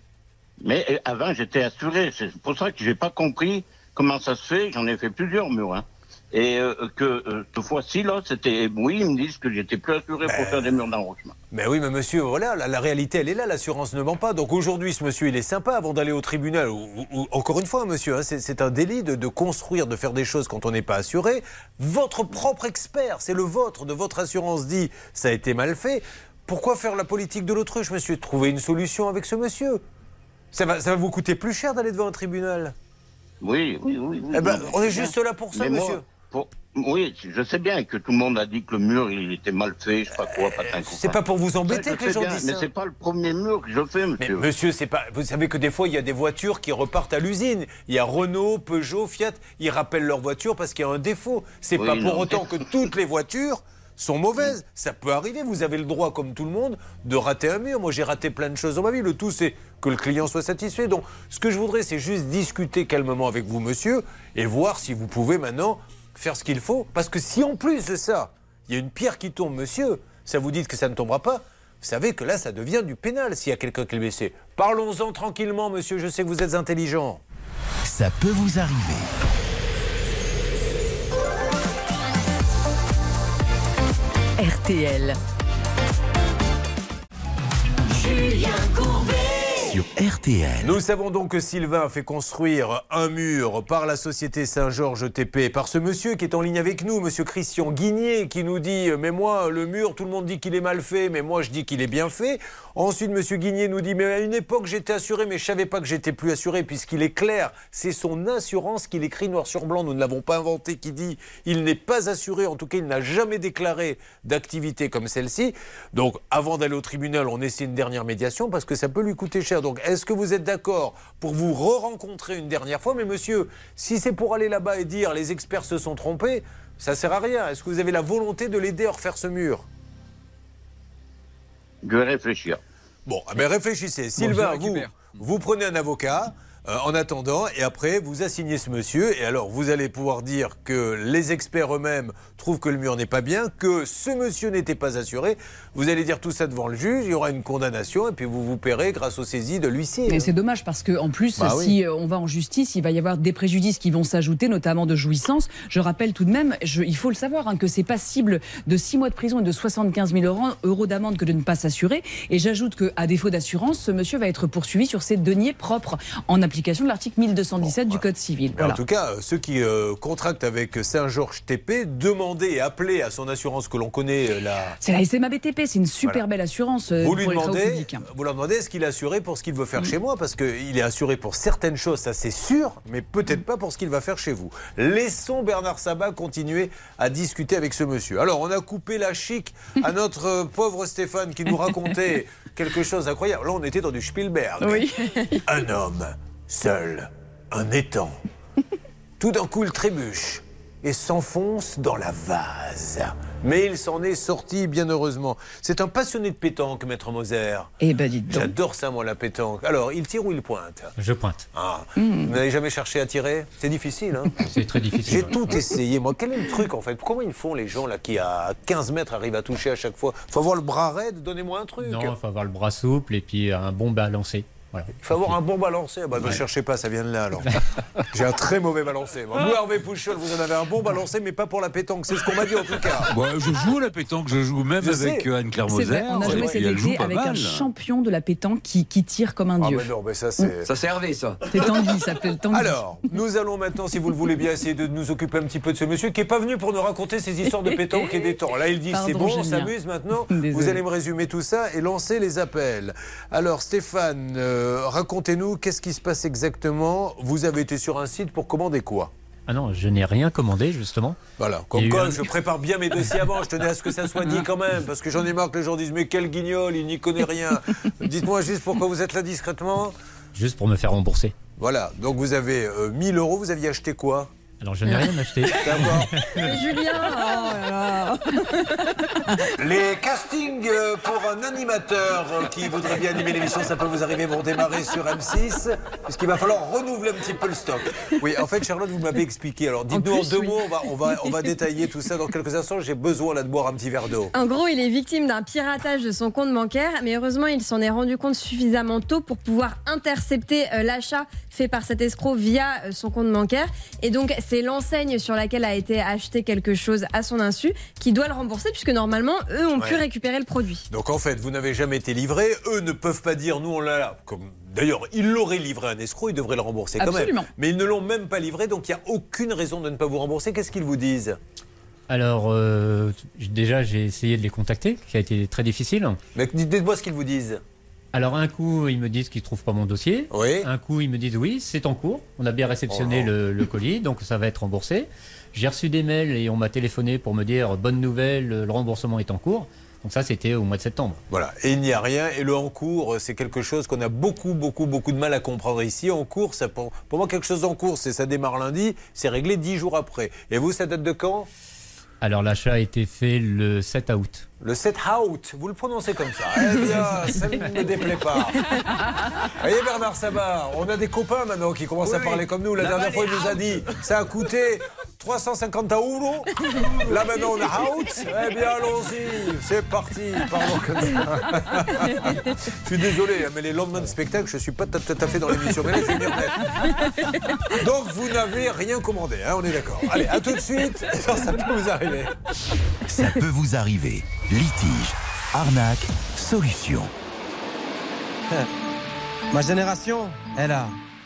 Mais euh, avant, j'étais assuré. C'est pour ça que j'ai pas compris comment ça se fait. J'en ai fait plusieurs murs. Hein. Et euh, que euh, cette fois-ci, là, c'était. Oui, ils me disent que j'étais plus assuré pour faire des murs d'enrochement. Mais oui, mais monsieur, voilà, la, la réalité, elle est là, l'assurance ne ment pas. Donc aujourd'hui, ce monsieur, il est sympa avant d'aller au tribunal. Ou, encore une fois, monsieur, hein, c'est un délit de, de construire, de faire des choses quand on n'est pas assuré. Votre propre expert, c'est le vôtre, de votre assurance dit, ça a été mal fait. Pourquoi faire la politique de l'autruche, monsieur Trouver une solution avec ce monsieur? Ça va, ça va vous coûter plus cher d'aller devant un tribunal? Oui, oui, oui. oui Eh ben, on est juste là pour ça, Mais moi, monsieur. Pour- Oui, je sais bien que tout le monde a dit que le mur il était mal fait, je sais pas quoi, patin C'est pas pour vous embêter Ça, que les gens bien, disent Mais ça. c'est pas le premier mur que je fais, Mais monsieur. monsieur, c'est pas. Vous savez que des fois, il y a des voitures qui repartent à l'usine. Il y a Renault, Peugeot, Fiat. Ils rappellent leur voiture parce qu'il y a un défaut. C'est Oui, pas pour non, autant que toutes les voitures sont mauvaises. Ça peut arriver. Vous avez le droit, comme tout le monde, de rater un mur. Moi, j'ai raté plein de choses dans ma vie. Le tout, c'est que le client soit satisfait. Donc, ce que je voudrais, c'est juste discuter calmement avec vous, monsieur, et voir si vous pouvez maintenant faire ce qu'il faut. Parce que si en plus de ça, il y a une pierre qui tombe, monsieur, ça vous dit que ça ne tombera pas. Vous savez que là, ça devient du pénal s'il y a quelqu'un qui est blessé. Parlons-en tranquillement, monsieur. Je sais que vous êtes intelligent. Ça peut vous arriver. RTL. Julien Courbet. Nous savons donc que Sylvain a fait construire un mur par la société Saint-Georges TP, par ce monsieur qui est en ligne avec nous, monsieur Christian Guigné, qui nous dit Mais moi, le mur, tout le monde dit qu'il est mal fait, mais moi, je dis qu'il est bien fait. Ensuite, monsieur Guigné nous dit Mais à une époque, j'étais assuré, mais je savais pas que j'étais plus assuré, puisqu'il est clair, c'est son assurance qu'il écrit noir sur blanc. Nous ne l'avons pas inventé, qui dit Il n'est pas assuré, en tout cas, il n'a jamais déclaré d'activité comme celle-ci. Donc, avant d'aller au tribunal, on essaie une dernière médiation parce que ça peut lui coûter cher. Donc, est-ce que vous êtes d'accord pour vous re-rencontrer une dernière fois? Mais monsieur, si c'est pour aller là-bas et dire les experts se sont trompés, ça sert à rien. Est-ce que vous avez la volonté de l'aider à refaire ce mur? Je vais réfléchir. Bon, eh ben réfléchissez. Sylvain, vous, vous prenez un avocat. Euh, en attendant. Et après, vous assignez ce monsieur. Et alors, vous allez pouvoir dire que les experts eux-mêmes trouvent que le mur n'est pas bien, que ce monsieur n'était pas assuré. Vous allez dire tout ça devant le juge. Il y aura une condamnation. Et puis, vous vous paierez grâce aux saisies de l'huissier. Mais c'est dommage parce que en plus, Bah si euh, on va en justice, il va y avoir des préjudices qui vont s'ajouter, notamment de jouissance. Je rappelle tout de même, je- il faut le savoir, hein, que c'est passible de 6 mois de prison et de 75 000 euros, euros d'amende que de ne pas s'assurer. Et j'ajoute qu'à défaut d'assurance, ce monsieur va être poursuivi sur ses deniers propres en application de l'article 1217 du Code civil. Voilà. En tout cas, euh, ceux qui euh, contractent avec Saint-Georges TP, demandez et appelez à son assurance que l'on connaît euh, la. C'est la SMA BTP, c'est une super Voilà. belle assurance euh, Vous pour lui les demandez, publics. hein. vous leur demandez est-ce qu'il est assuré pour ce qu'il veut faire Mm. chez moi Parce qu'il est assuré pour certaines choses, ça c'est sûr, mais peut-être pas pour ce qu'il va faire chez vous. Laissons Bernard Sabat continuer à discuter avec ce monsieur. Alors, on a coupé la chic à notre euh, pauvre Stéphane qui nous racontait quelque chose d'incroyable. Là, on était dans du Spielberg. Oui. Un homme, seul, un étang. Tout d'un coup, il trébuche et s'enfonce dans la vase. Mais il s'en est sorti bien heureusement. C'est un passionné de pétanque, maître Moser. Eh ben, dites donc. J'adore ça, moi, la pétanque. Alors, il tire ou il pointe? Je pointe. Ah. Vous n'avez jamais cherché à tirer? C'est difficile, hein? C'est très difficile. J'ai tout essayé, moi. Quel est le truc, en fait? Comment ils font, les gens, là, qui, à 15 mètres, arrivent à toucher à chaque fois? Faut avoir le bras raide, donnez-moi un truc. Non, il faut avoir le bras souple et puis un bon balancé. Voilà. Il faut avoir un bon balancé. Bah, ne Ouais. cherchez pas, ça vient de là alors. J'ai un très mauvais balancé. Moi, vous, Hervé Pouchol, vous en avez un bon balancé, mais pas pour la pétanque. C'est ce qu'on m'a dit en tout cas. Je joue à la pétanque, je joue même Je avec sais. euh, Anne-Claire Moser. on a joué cet été avec un mal. champion de la pétanque qui, qui tire comme un Ah, dieu. mais non, mais ça, c'est. Ça c'est Hervé, ça. C'est Tanguy, il s'appelle Tanguy. Alors, nous allons maintenant, si vous le voulez bien, essayer de nous occuper un petit peu de ce monsieur qui n'est pas venu pour nous raconter ses histoires de pétanque et des temps. Là, il dit Pardon, c'est bon, on s'amuse maintenant. Désolé. Vous allez me résumer tout ça et lancer les appels. Alors, Stéphane, euh, racontez-nous qu'est-ce qui se passe exactement? Vous avez été sur un site pour commander quoi? Ah non, je n'ai rien commandé, justement. Voilà, comme quoi un- je prépare bien mes dossiers avant, je tenais à ce que ça soit dit quand même, parce que j'en ai marre que les gens disent mais quel guignol, il n'y connaît rien. Dites-moi juste pourquoi vous êtes là discrètement. Juste pour me faire rembourser. Voilà, donc vous avez euh, 1000 euros, vous aviez acheté quoi? Alors, je n'ai rien acheté. D'accord. Julien, oh. Les castings euh, pour un animateur euh, qui voudrait bien animer l'émission, ça peut vous arriver, vont démarrer sur M6, puisqu'il va falloir renouveler un petit peu le stock. Oui, en fait, Charlotte, vous m'avez expliqué. Alors, dites-nous en, deux oui. mots, on va, on, va, on va détailler tout ça dans quelques instants. J'ai besoin là de boire un petit verre d'eau. En gros, il est victime d'un piratage de son compte bancaire, mais heureusement, il s'en est rendu compte suffisamment tôt pour pouvoir intercepter euh, l'achat fait par cet escroc via son compte bancaire. Et donc, c'est l'enseigne sur laquelle a été acheté quelque chose à son insu qui doit le rembourser, puisque normalement, eux ont pu récupérer le produit. Donc, en fait, vous n'avez jamais été livré. Eux ne peuvent pas dire, nous, on l'a. Comme... D'ailleurs, ils l'auraient livré à un escroc, ils devraient le rembourser quand Absolument. même. Mais ils ne l'ont même pas livré, donc il n'y a aucune raison de ne pas vous rembourser. Qu'est-ce qu'ils vous disent? Alors, euh, déjà, j'ai essayé de les contacter, qui a été très difficile. Mais dites-moi ce qu'ils vous disent. Alors, un coup, ils me disent qu'ils ne trouvent pas mon dossier. Oui. Un coup, ils me disent oui, c'est en cours. On a bien réceptionné Oh. le, le colis, donc ça va être remboursé. J'ai reçu des mails et on m'a téléphoné pour me dire bonne nouvelle, le remboursement est en cours. Donc ça, c'était au mois de septembre. Voilà, et il n'y a rien. Et le en cours, c'est quelque chose qu'on a beaucoup, beaucoup, beaucoup de mal à comprendre ici. En cours, ça, pour, pour moi, quelque chose en cours, c'est ça démarre lundi, c'est réglé dix jours après. Et vous, ça date de quand? Alors, l'achat a été fait le 7 août. Le 7 out, vous le prononcez comme ça. Eh bien, ça ne me déplaît pas. Voyez Bernard Sabat, on a des copains maintenant qui commencent à parler comme nous. La, dernière fois, il nous a dit ça a coûté 350 euros. Là maintenant, on a out. Eh bien, allons-y, c'est parti. Parlons comme ça. je suis désolé, hein, mais les lendemains de spectacle, je ne suis pas tout à fait dans l'émission. Mais là, je vais m'y remettre. Donc, vous n'avez rien commandé, hein, on est d'accord. Allez, à tout de suite. Ça peut vous arriver. Ça peut vous arriver. Litige, arnaque, solution. Ma génération, elle a,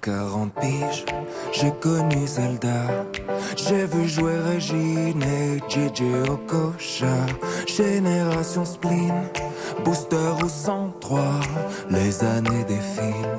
40 piges, j'ai connu Zelda. J'ai vu jouer Regine et JJ Okocha. Génération Spleen, Booster ou 103. Les années défilent,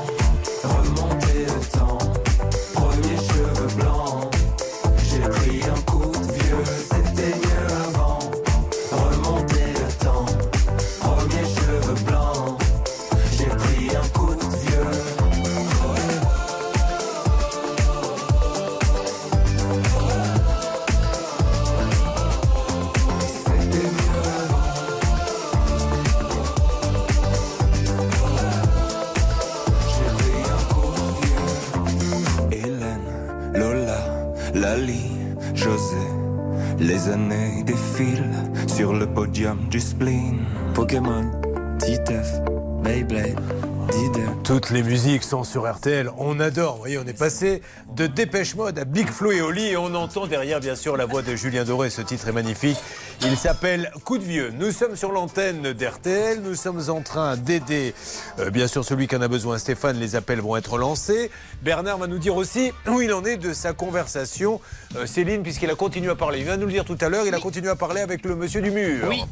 Toutes les musiques sont sur RTL. On adore. Vous voyez, on est passé de Dépêche Mode à Big Flo et Oli et on entend derrière, bien sûr, la voix de Julien Doré. Ce titre est magnifique. Il s'appelle Coup de vieux. Nous sommes sur l'antenne d'RTL. Nous sommes en train d'aider, euh, bien sûr, celui qui en a besoin. Stéphane, les appels vont être lancés. Bernard va nous dire aussi où il en est de sa conversation. Euh, Céline, puisqu'il a continué à parler. Il vient de nous le dire tout à l'heure. Il a continué à parler avec le monsieur du mur. Oui.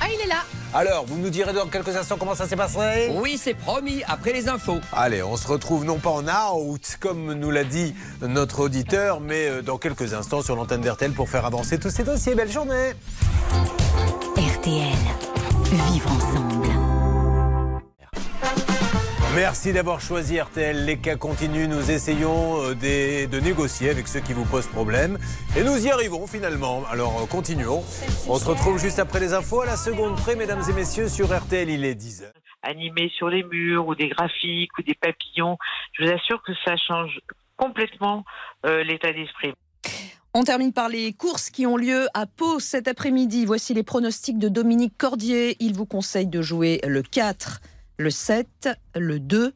Ah, il est là. Alors, vous nous direz dans quelques instants comment ça s'est passé Oui, c'est promis, après les infos. Allez, on se retrouve non pas en out, comme nous l'a dit notre auditeur, mais euh, dans quelques instants sur l'antenne d'RTL pour faire avancer tous ces dossiers. Belle journée RTL. Vivre ensemble. Merci d'avoir choisi RTL. Les cas continuent. Nous essayons euh, de négocier avec ceux qui vous posent problème. Et nous y arrivons finalement. Alors euh, continuons. On se retrouve juste après les infos à la seconde près, mesdames et messieurs, sur RTL. Il est 10h. animés sur les murs ou des graphiques ou des papillons. Je vous assure que ça change complètement euh, l'état d'esprit. On termine par les courses qui ont lieu à Pau cet après-midi. Voici les pronostics de Dominique Cordier. Il vous conseille de jouer le 4, le 7, le 2,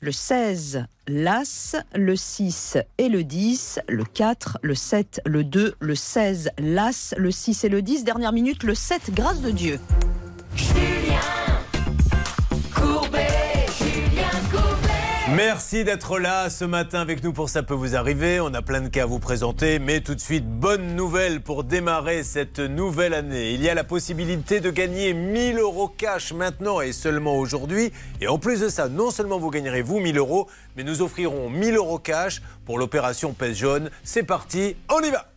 le 16, l'As, le 6 et le 10, le 4, le 7, le 2, le 16, l'As, le 6 et le 10. Dernière minute, le 7, grâce de Dieu. Julien Courbet. Merci d'être là ce matin avec nous pour Ça peut vous arriver. On a plein de cas à vous présenter, mais tout de suite, bonne nouvelle pour démarrer cette nouvelle année. Il y a la possibilité de gagner 1000 euros cash maintenant et seulement aujourd'hui. Et en plus de ça, non seulement vous gagnerez vous 1000 euros, mais nous offrirons 1000 euros cash pour l'opération Pèse Jaune. C'est parti, on y va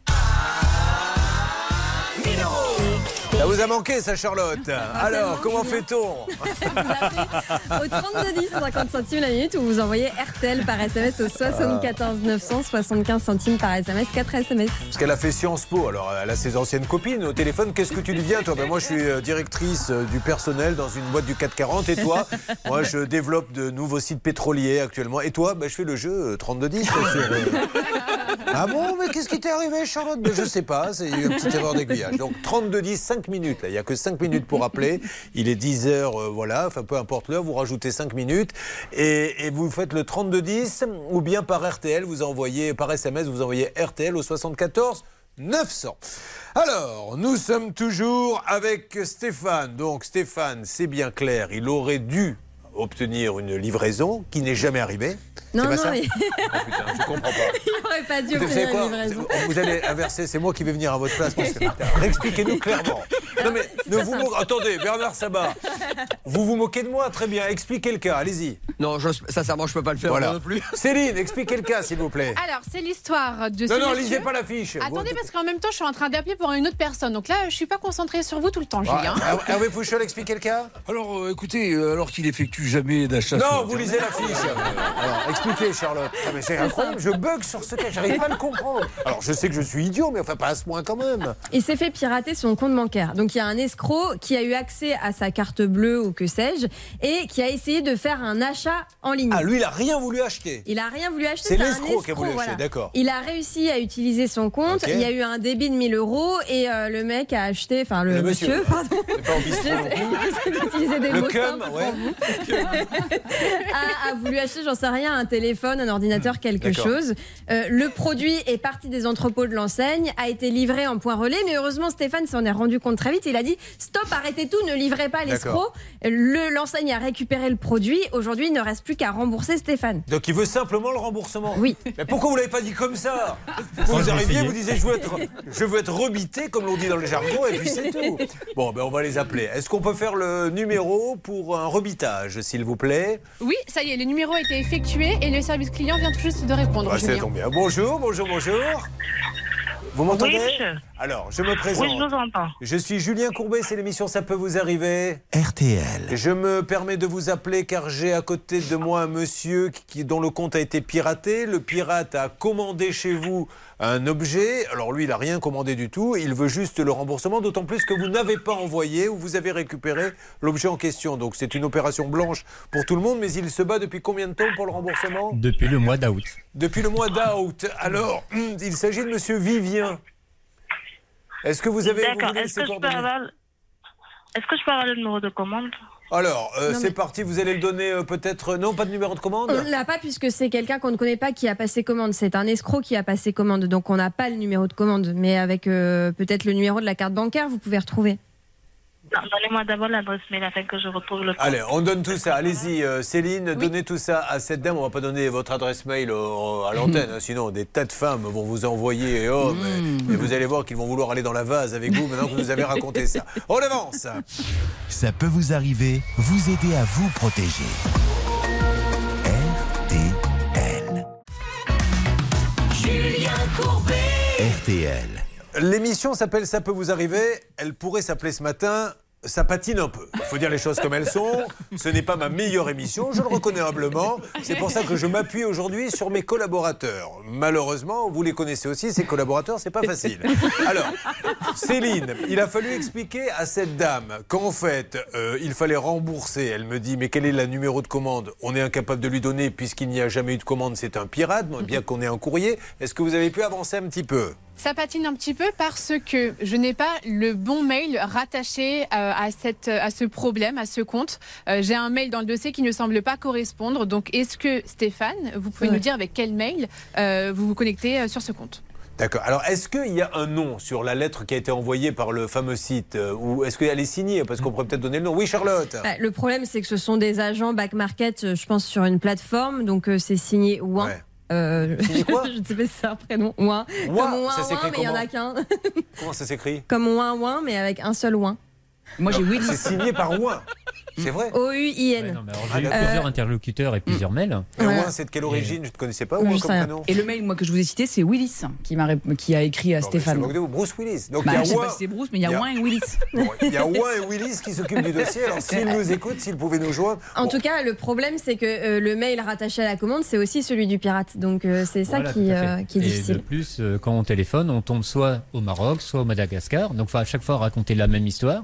Ça vous a manqué ça Charlotte Alors, comment fait-on Au 32 10, 50 centimes la minute, ou vous envoyez RTL par SMS au 74 900, 75 centimes par SMS, 4 SMS. Parce qu'elle a fait Sciences Po, alors elle a ses anciennes copines au téléphone. Qu'est-ce que tu deviens, toi? Ben, Moi, je suis euh, directrice euh, du personnel dans une boîte du 440. Et toi? Moi, je développe de nouveaux sites pétroliers actuellement. Et toi? Ben, Je fais le jeu euh, 3210. sur, euh, Ah bon, mais qu'est-ce qui t'est arrivé, Charlotte? Mais Je sais pas, c'est une petite erreur d'aiguillage. Donc 32-10, 5 il n'y a que 5 minutes pour appeler. Il est 10 heures, euh, voilà, enfin peu importe l'heure, vous rajoutez 5 minutes et, et vous faites le 32-10 ou bien par RTL, vous envoyez, par SMS, vous envoyez RTL au 74 900. Alors, nous sommes toujours avec Stéphane. Donc Stéphane, c'est bien clair, il aurait dû obtenir une livraison qui n'est jamais arrivée. Non, C'est pas non, ça mais- Oh, putain, je comprends pas. Il n'aurait pas dû Vous obtenir une livraison. Vous allez inverser, c'est moi qui vais venir à votre place. Expliquez-nous clairement. Non mais ne vous mo- attendez, Bernard Sabat, vous vous moquez de moi, très bien. Expliquez le cas, allez-y. Non, je, sincèrement, je peux pas le faire Voilà. non plus. Céline, expliquez le cas, s'il vous plaît. Alors, c'est l'histoire de Non, ce non, monsieur. lisez pas la fiche. Attendez, Vous- parce qu'en même temps, je suis en train d'appeler pour une autre personne. Donc là, je suis pas concentrée sur vous tout le temps, Ah, Julien. Her- Hervé Pouchol, expliquez le cas. Alors, euh, écoutez, euh, alors qu'il effectue jamais d'achat. Non, vous lisez la fiche. Alors, expliquez, Charlotte. Ah, mais c'est incroyable, je bug sur ce cas, j'arrive pas à le comprendre. Alors, je sais que je suis idiot, mais enfin, pas à ce point quand même. Il s'est fait pirater son compte bancaire. Donc il y a un escroc qui a eu accès à sa carte bleue ou que sais-je et qui a essayé de faire un achat en ligne. Ah, lui, il a rien voulu acheter. Il a rien voulu acheter. C'est l'escroc qui a voulu acheter, d'accord. Il a réussi à utiliser son compte. Il y a eu un débit de 1000 euros et euh, le mec a acheté, enfin le, Le monsieur. monsieur, pardon. C'est pas. J'essaie d'utiliser des Le mots cum, ouais. A, a voulu acheter, j'en sais rien, un téléphone, un ordinateur, quelque D'accord. chose. Euh, le produit est parti des entrepôts de l'enseigne, a été livré en point relais, mais heureusement Stéphane s'en est rendu compte très vite. Il a dit stop, arrêtez tout, ne livrez pas l'escroc. Le L'enseigne a récupéré le produit. Aujourd'hui, il ne reste plus qu'à rembourser Stéphane. Donc il veut simplement le remboursement. Oui. Mais pourquoi vous l'avez pas dit comme ça? Vous arriviez, vous disiez je veux être, je veux être rebité comme l'on dit dans le jargon et puis c'est tout. Bon, ben on va les appeler. Est-ce qu'on peut faire le numéro pour un rebitage, s'il vous plaît Oui, ça y est, le numéro a été effectué et le service client vient tout juste de répondre. Ah, Ça tombe bien. Bonjour, bonjour, bonjour. Vous m'entendez? Oui. Alors, je me présente. Oui, je vous entends. Je suis Julien Courbet, c'est l'émission Ça peut vous arriver. RTL. Je me permets de vous appeler car j'ai à côté de moi un monsieur qui, dont le compte a été piraté. Le pirate a commandé chez vous un objet. Alors lui, il n'a rien commandé du tout. Il veut juste le remboursement, d'autant plus que vous n'avez pas envoyé ou vous avez récupéré l'objet en question. Donc c'est une opération blanche pour tout le monde, mais il se bat depuis combien de temps pour le remboursement? Depuis le mois d'août. Depuis le mois d'août. Alors, hum, il s'agit de monsieur Vivien. Est-ce que vous avez... D'accord. Est-ce que, avoir... Est-ce que je peux avoir le numéro de commande Alors, euh, c'est mais- parti, vous allez le donner euh, peut-être... Non, pas de numéro de commande On ne l'a pas puisque c'est quelqu'un qu'on ne connaît pas qui a passé commande. C'est un escroc qui a passé commande. Donc on n'a pas le numéro de commande. Mais avec euh, peut-être le numéro de la carte bancaire, vous pouvez retrouver. Donnez-moi d'abord l'adresse mail afin que je retrouve le compte. Allez, on donne tout ça. Allez-y, euh, Céline, donnez tout ça à cette dame. On va pas donner votre adresse mail euh, à l'antenne, hein, sinon des tas de femmes vont vous envoyer. Oh, mais- et vous allez voir qu'ils vont vouloir aller dans la vase avec vous maintenant que vous nous avez raconté ça. On avance. Ça peut vous arriver, vous aider à vous protéger. RTL. Julien Courbet. RTL. L'émission s'appelle Ça peut vous arriver. Elle pourrait s'appeler ce matin. Ça patine un peu. Il faut dire les choses comme elles sont. Ce n'est pas ma meilleure émission, je le reconnais humblement. C'est pour ça que je m'appuie aujourd'hui sur mes collaborateurs. Malheureusement, vous les connaissez aussi, ces collaborateurs, c'est pas facile. Alors, Céline, il a fallu expliquer à cette dame qu'en fait, euh, il fallait rembourser. Elle me dit, mais quel est le numéro de commande? On est incapable de lui donner puisqu'il n'y a jamais eu de commande, c'est un pirate, bien qu'on ait un courrier. Est-ce que vous avez pu avancer un petit peu? Ça patine un petit peu parce que je n'ai pas le bon mail rattaché euh, à, cette, à ce problème, à ce compte. Euh, J'ai un mail dans le dossier qui ne semble pas correspondre. Donc, est-ce que Stéphane, vous pouvez Ouais. nous dire avec quel mail euh, vous vous connectez sur ce compte? D'accord. Alors, est-ce qu'il y a un nom sur la lettre qui a été envoyée par le fameux site euh, Ou est-ce qu'elle est signée? Parce qu'on pourrait peut-être donner le nom. Oui, Charlotte Bah, le problème, c'est que ce sont des agents back market, je pense, sur une plateforme. Donc euh, c'est signé Ouin. Ouais. Euh, je ne sais pas si c'est un prénom. Ouin. Ouin, Comme Ouin, ça Ouin, mais il n'y en a qu'un. Comment ça s'écrit Comme Ouin, Ouin, mais avec un seul Ouin. Moi, j'ai Willis. C'est signé par Ouin. C'est vrai O-U-I-N. Ah, J'ai eu plusieurs interlocuteurs et plusieurs mails. Mais Voilà. Ouin, c'est de quelle origine? Je ne connaissais pas sais comme prénom? Et le mail, moi, que je vous ai cité, c'est Willis qui, m'a rép- qui a écrit à Stéphane. Bruce Willis. Donc Bah, il y a je sais pas si c'est Bruce, mais il y a Ouin et Willis. Il y a Ouin et Willis qui s'occupent du dossier. Alors s'ils nous écoutent, s'ils pouvaient nous joindre. En tout cas, le problème, c'est que euh, le mail rattaché à la commande, c'est aussi celui du pirate. Donc euh, c'est ça qui, euh, qui est et difficile. de plus, quand on téléphone, on tombe soit au Maroc, soit au Madagascar. Donc, il faut à chaque fois raconter la même histoire.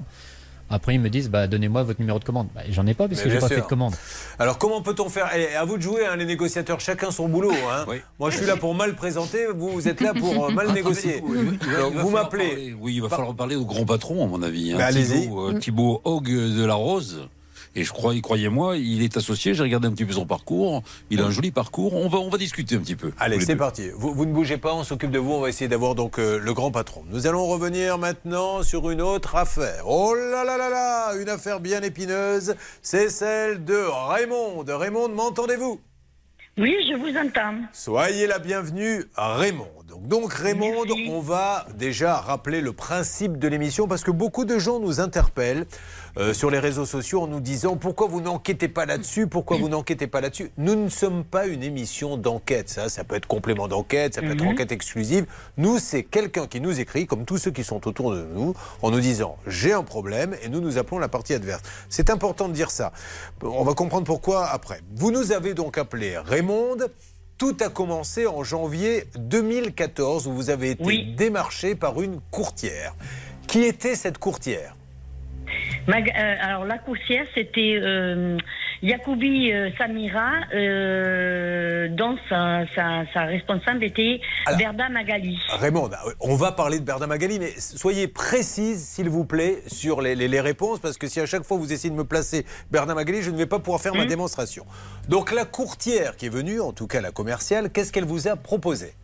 Après, ils me disent bah, donnez-moi votre numéro de commande. Bah, J'en ai pas parce que j'ai pas sûr. fait de commande. Alors comment peut-on faire? Eh, À vous de jouer, hein, les négociateurs, chacun son boulot. hein. Moi je suis là pour mal présenter, vous, vous êtes là pour euh, mal négocier. Il va- il va Donc, falloir vous m'appelez. parler- Oui, il va falloir parler au grand patron, à mon avis. hein, Bah, allez-y. Thibaut, euh, Thibaut Hogg de la Rose. Et je crois, croyez-moi, il est associé. J'ai regardé un petit peu son parcours. Il a un joli parcours. On va, on va discuter un petit peu. Allez, c'est parti. Vous, vous ne bougez pas, on s'occupe de vous. On va essayer d'avoir donc euh, le grand patron. Nous allons revenir maintenant sur une autre affaire. Oh là là là là, une affaire bien épineuse. C'est celle de Raymond. De Raymond, m'entendez-vous? Oui, je vous entends. Soyez la bienvenue, Raymond. Donc, donc Raymond, on va déjà rappeler le principe de l'émission parce que beaucoup de gens nous interpellent euh, sur les réseaux sociaux en nous disant pourquoi vous n'enquêtez pas là-dessus, pourquoi vous n'enquêtez pas là-dessus? Nous ne sommes pas une émission d'enquête. Ça, ça peut être complément d'enquête, ça peut être Mhm. enquête exclusive. Nous, c'est quelqu'un qui nous écrit, comme tous ceux qui sont autour de nous, en nous disant j'ai un problème et nous nous appelons la partie adverse. C'est important de dire ça. On va comprendre pourquoi après. Vous nous avez donc appelé Raymond. Tout a commencé en janvier 2014 où vous avez été démarché par une courtière. Qui était cette courtière? Euh, alors la coursière, c'était euh, Yacoubi euh, Samira, euh, dont sa, sa- sa responsable était Alors- Berda Magali. Raymond, on va parler de Berda Magali, mais soyez précise, s'il vous plaît, sur les, les- les réponses, parce que si à chaque fois vous essayez de me placer Berda Magali, je ne vais pas pouvoir faire ma démonstration. Donc la courtière qui est venue, en tout cas la commerciale, qu'est-ce qu'elle vous a proposé?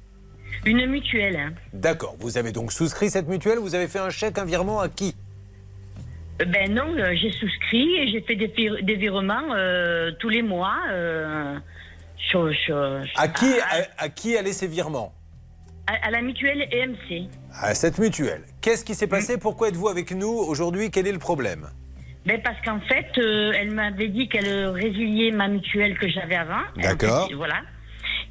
Une mutuelle. hein. D'accord, vous avez donc souscrit cette mutuelle, vous avez fait un chèque, un virement à qui? Ben non, j'ai souscrit et j'ai fait des, des virements euh, tous les mois. euh, sur- sur- À qui, à, à qui allaient ces virements? À, à la mutuelle EMC. À cette mutuelle. Qu'est-ce qui s'est passé? Pourquoi êtes-vous avec nous aujourd'hui? Quel est le problème? Ben parce qu'en fait, euh, elle m'avait dit qu'elle résiliait ma mutuelle que j'avais avant. D'accord. Voilà.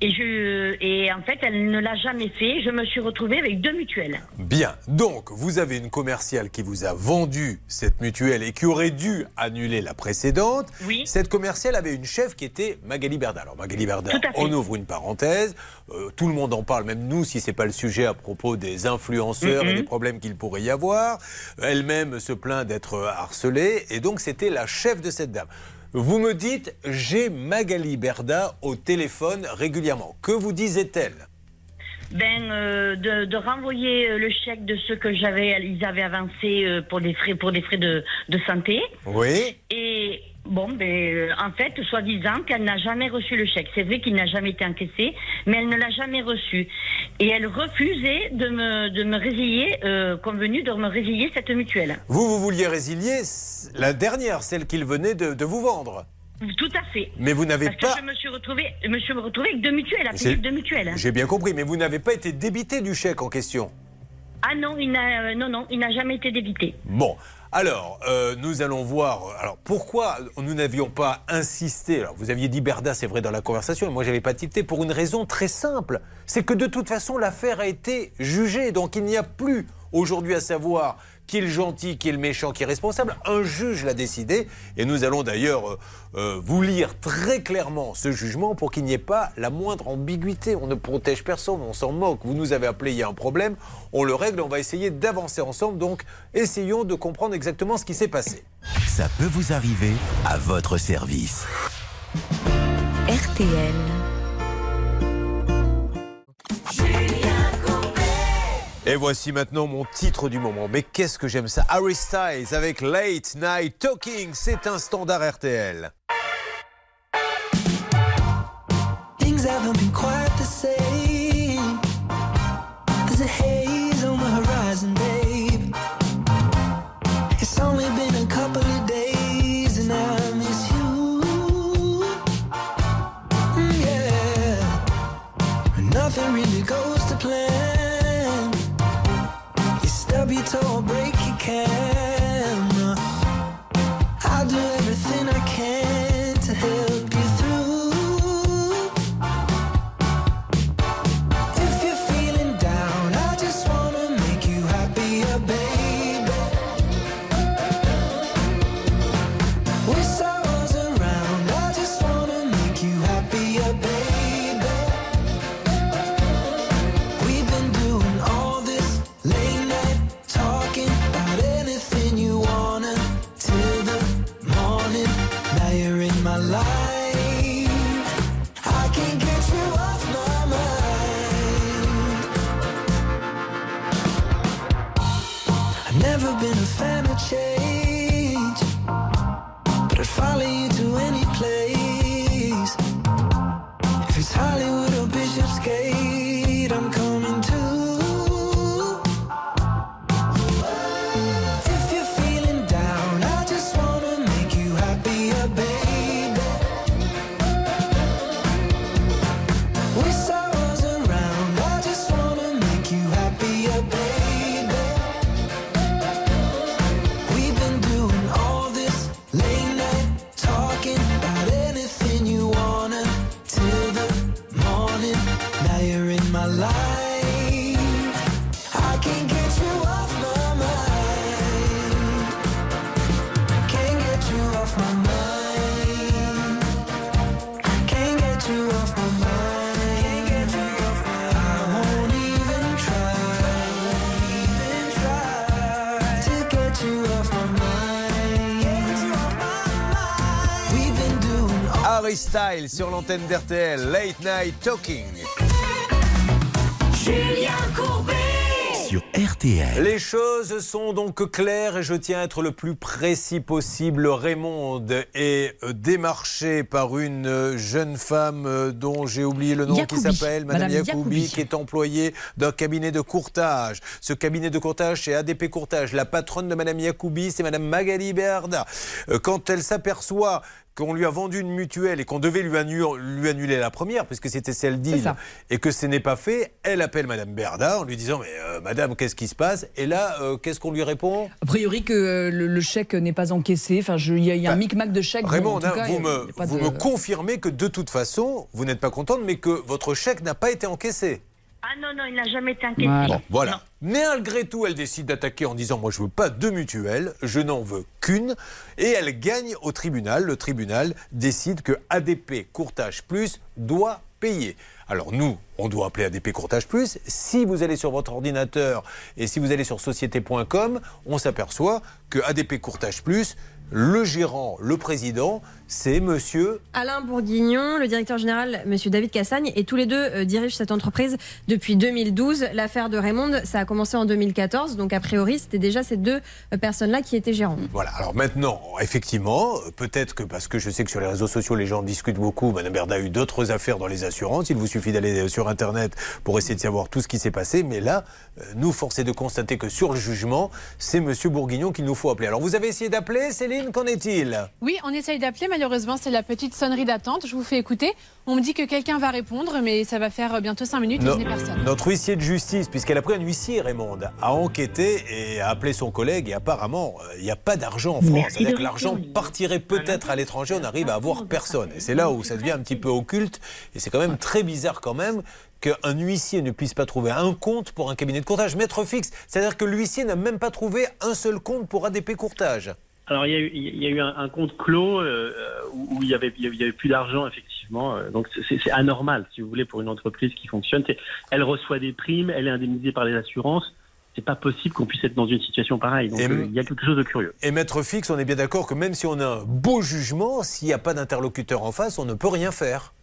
Et, je, et en fait, elle ne l'a jamais fait. Je me suis retrouvée avec deux mutuelles. Bien. Donc, vous avez une commerciale qui vous a vendu cette mutuelle et qui aurait dû annuler la précédente. Oui. Cette commerciale avait une chef qui était Magali Berda. Alors, Magali Berda, on ouvre une parenthèse. Euh, tout le monde en parle, même nous, si c'est pas le sujet à propos des influenceurs et Mhm. des problèmes qu'il pourrait y avoir. Elle-même se plaint d'être harcelée. Et donc, c'était la chef de cette dame. Vous me dites, j'ai Magali Berda au téléphone régulièrement. Que vous disait-elle? Ben, euh, de, de renvoyer euh, le chèque de ce que j'avais, ils avaient avancé euh, pour des frais, pour des frais de, de santé. Oui. Et bon, ben, euh, en fait, soi-disant qu'elle n'a jamais reçu le chèque. C'est vrai qu'il n'a jamais été encaissé, mais elle ne l'a jamais reçu. Et elle refusait de me, de me résilier, euh, convenu de me résilier cette mutuelle. Vous, vous vouliez résilier la dernière, celle qu'il venait de, de vous vendre. Tout à fait. Mais vous n'avez Parce pas- que je me suis retrouvée, je me suis retrouvée avec deux mutuelles, payer deux mutuelles. hein. J'ai bien compris, mais vous n'avez pas été débité du chèque en question. Ah non, il n'a, euh, non, non, il n'a jamais été débité. Bon, alors, euh, nous allons voir. Alors, pourquoi nous n'avions pas insisté Alors, vous aviez dit Berda, c'est vrai, dans la conversation, et moi, j'avais pas tilté pour une raison très simple. C'est que de toute façon, l'affaire a été jugée. Donc, il n'y a plus aujourd'hui à savoir qui est le gentil, qui est le méchant, qui est responsable. Un juge l'a décidé. Et nous allons d'ailleurs euh, euh, vous lire très clairement ce jugement pour qu'il n'y ait pas la moindre ambiguïté. On ne protège personne, on s'en moque. Vous nous avez appelé, il y a un problème. On le règle, on va essayer d'avancer ensemble. Donc, essayons de comprendre exactement ce qui s'est passé. Ça peut vous arriver à votre service. RTL. Et voici maintenant mon titre du moment. Mais qu'est-ce que j'aime ça? Harry Styles avec Late Night Talking. C'est un standard RTL. Stub your Sur l'antenne d'RTL, Late Night Talking. Julien Courbet. Sur RTL. Les choses sont donc claires et je tiens à être le plus précis possible. Raymond est démarché par une jeune femme euh, dont j'ai oublié le nom Yacoubi. qui s'appelle Madame, Madame Yacoubi, Yacoubi. qui est employée d'un cabinet de courtage. Ce cabinet de courtage, c'est ADP Courtage. La patronne de Madame Yacoubi, c'est Madame Magali Berda. Euh, Quand elle s'aperçoit qu'on lui a vendu une mutuelle et qu'on devait lui, annu- lui annuler la première, puisque c'était celle d'île, et que ce n'est pas fait, elle appelle Madame Berda en lui disant Mais euh, Madame, qu'est-ce qui se passe? Et là, euh, qu'est-ce qu'on lui répond? A priori que euh, le, le chèque n'est pas encaissé. Enfin, il y, a- il y a un micmac de chèques. Raymond, Bon, hein, vous, me, vous de- me confirmez que de toute façon, vous n'êtes pas contente, mais que votre chèque n'a pas été encaissé. Ah non, non, il n'a jamais été inquiété. Bon, voilà. Malgré tout, elle décide d'attaquer en disant Moi, je veux pas de mutuelle, je n'en veux qu'une. Et elle gagne au tribunal. Le tribunal décide que ADP Courtage Plus doit payer. Alors, nous, on doit appeler ADP Courtage Plus. Si vous allez sur votre ordinateur et si vous allez sur société.com, on s'aperçoit que ADP Courtage Plus, le gérant, le président, c'est monsieur Alain Bourguignon, le directeur général, Monsieur David Cassagne, et tous les deux euh, dirigent cette entreprise depuis 2012. L'affaire de Raymond, ça a commencé en 2014, donc a priori, c'était déjà ces deux euh, personnes-là qui étaient gérantes. Voilà, alors maintenant, effectivement, peut-être que parce que je sais que sur les réseaux sociaux, les gens discutent beaucoup, Madame Berda a eu d'autres affaires dans les assurances, il vous suffit d'aller euh, sur Internet pour essayer de savoir tout ce qui s'est passé, mais là, euh, nous, force est de constater que sur le jugement, c'est Monsieur Bourguignon qu'il nous faut appeler. Alors vous avez essayé d'appeler, Céline, qu'en est-il? Oui, on essaye d'appeler. Malheureusement, c'est la petite sonnerie d'attente. Je vous fais écouter. On me dit que quelqu'un va répondre, mais ça va faire bientôt 5 minutes et No- je n'ai personne. Notre huissier de justice, puisqu'elle a pris un huissier, Raymond, a enquêté et a appelé son collègue. Et apparemment, euh, il n'y a pas d'argent en France. C'est-à-dire que l'argent partirait peut-être à l'étranger, on arrive à avoir personne. Et c'est là où ça devient un petit peu occulte. Et c'est quand même très bizarre quand même qu'un huissier ne puisse pas trouver un compte pour un cabinet de courtage. Maître fixe, c'est-à-dire que l'huissier n'a même pas trouvé un seul compte pour ADP Courtage. Alors il y a eu, il y a eu un, un compte clos euh, où où il y avait, il y avait- plus d'argent effectivement. Euh, Donc c'est anormal si vous voulez pour une entreprise qui fonctionne. Elle reçoit des primes, elle est indemnisée par les assurances. C'est pas possible qu'on puisse être dans une situation pareille. Donc euh, il y a quelque chose de curieux. Et maître fixe, on est bien d'accord que même si on a un beau jugement, s'il n'y a pas d'interlocuteur en face, on ne peut rien faire.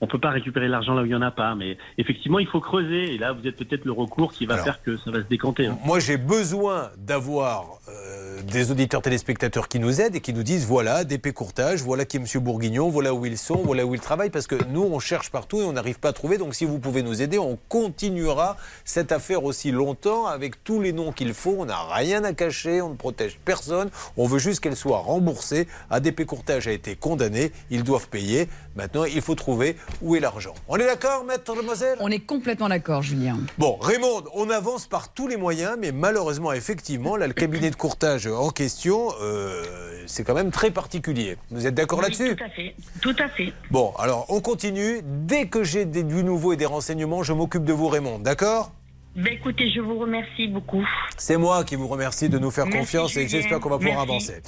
On peut pas récupérer l'argent là où il y en a pas, mais effectivement il faut creuser. Et là vous êtes peut-être le recours qui va Alors, faire que ça va se décanter. hein. Moi, j'ai besoin d'avoir euh, des auditeurs téléspectateurs qui nous aident et qui nous disent voilà, DP Courtage, voilà qui est M. Bourguignon, voilà où ils sont, voilà où ils travaillent, parce que nous, on cherche partout et on n'arrive pas à trouver. Donc, si vous pouvez nous aider, on continuera cette affaire aussi longtemps avec tous les noms qu'il faut. On n'a rien à cacher, on ne protège personne. On veut juste qu'elle soit remboursée. ADP Courtage a été condamné, ils doivent payer. Maintenant, il faut trouver où est l'argent? On est d'accord, maître Moselle On est complètement d'accord, Julien. Bon, Raymond, on avance par tous les moyens, mais malheureusement, effectivement, là, le cabinet de courtage en question, euh, c'est quand même très particulier. Vous êtes d'accord Oui, là-dessus? Tout à fait. Tout à fait. Bon, alors on continue. Dès que j'ai des- du nouveau et des renseignements, je m'occupe de vous, Raymond. D'accord? Ben, écoutez, je vous remercie beaucoup. C'est moi qui vous remercie de nous faire Merci, confiance et j'espère qu'on va pouvoir Merci. avancer.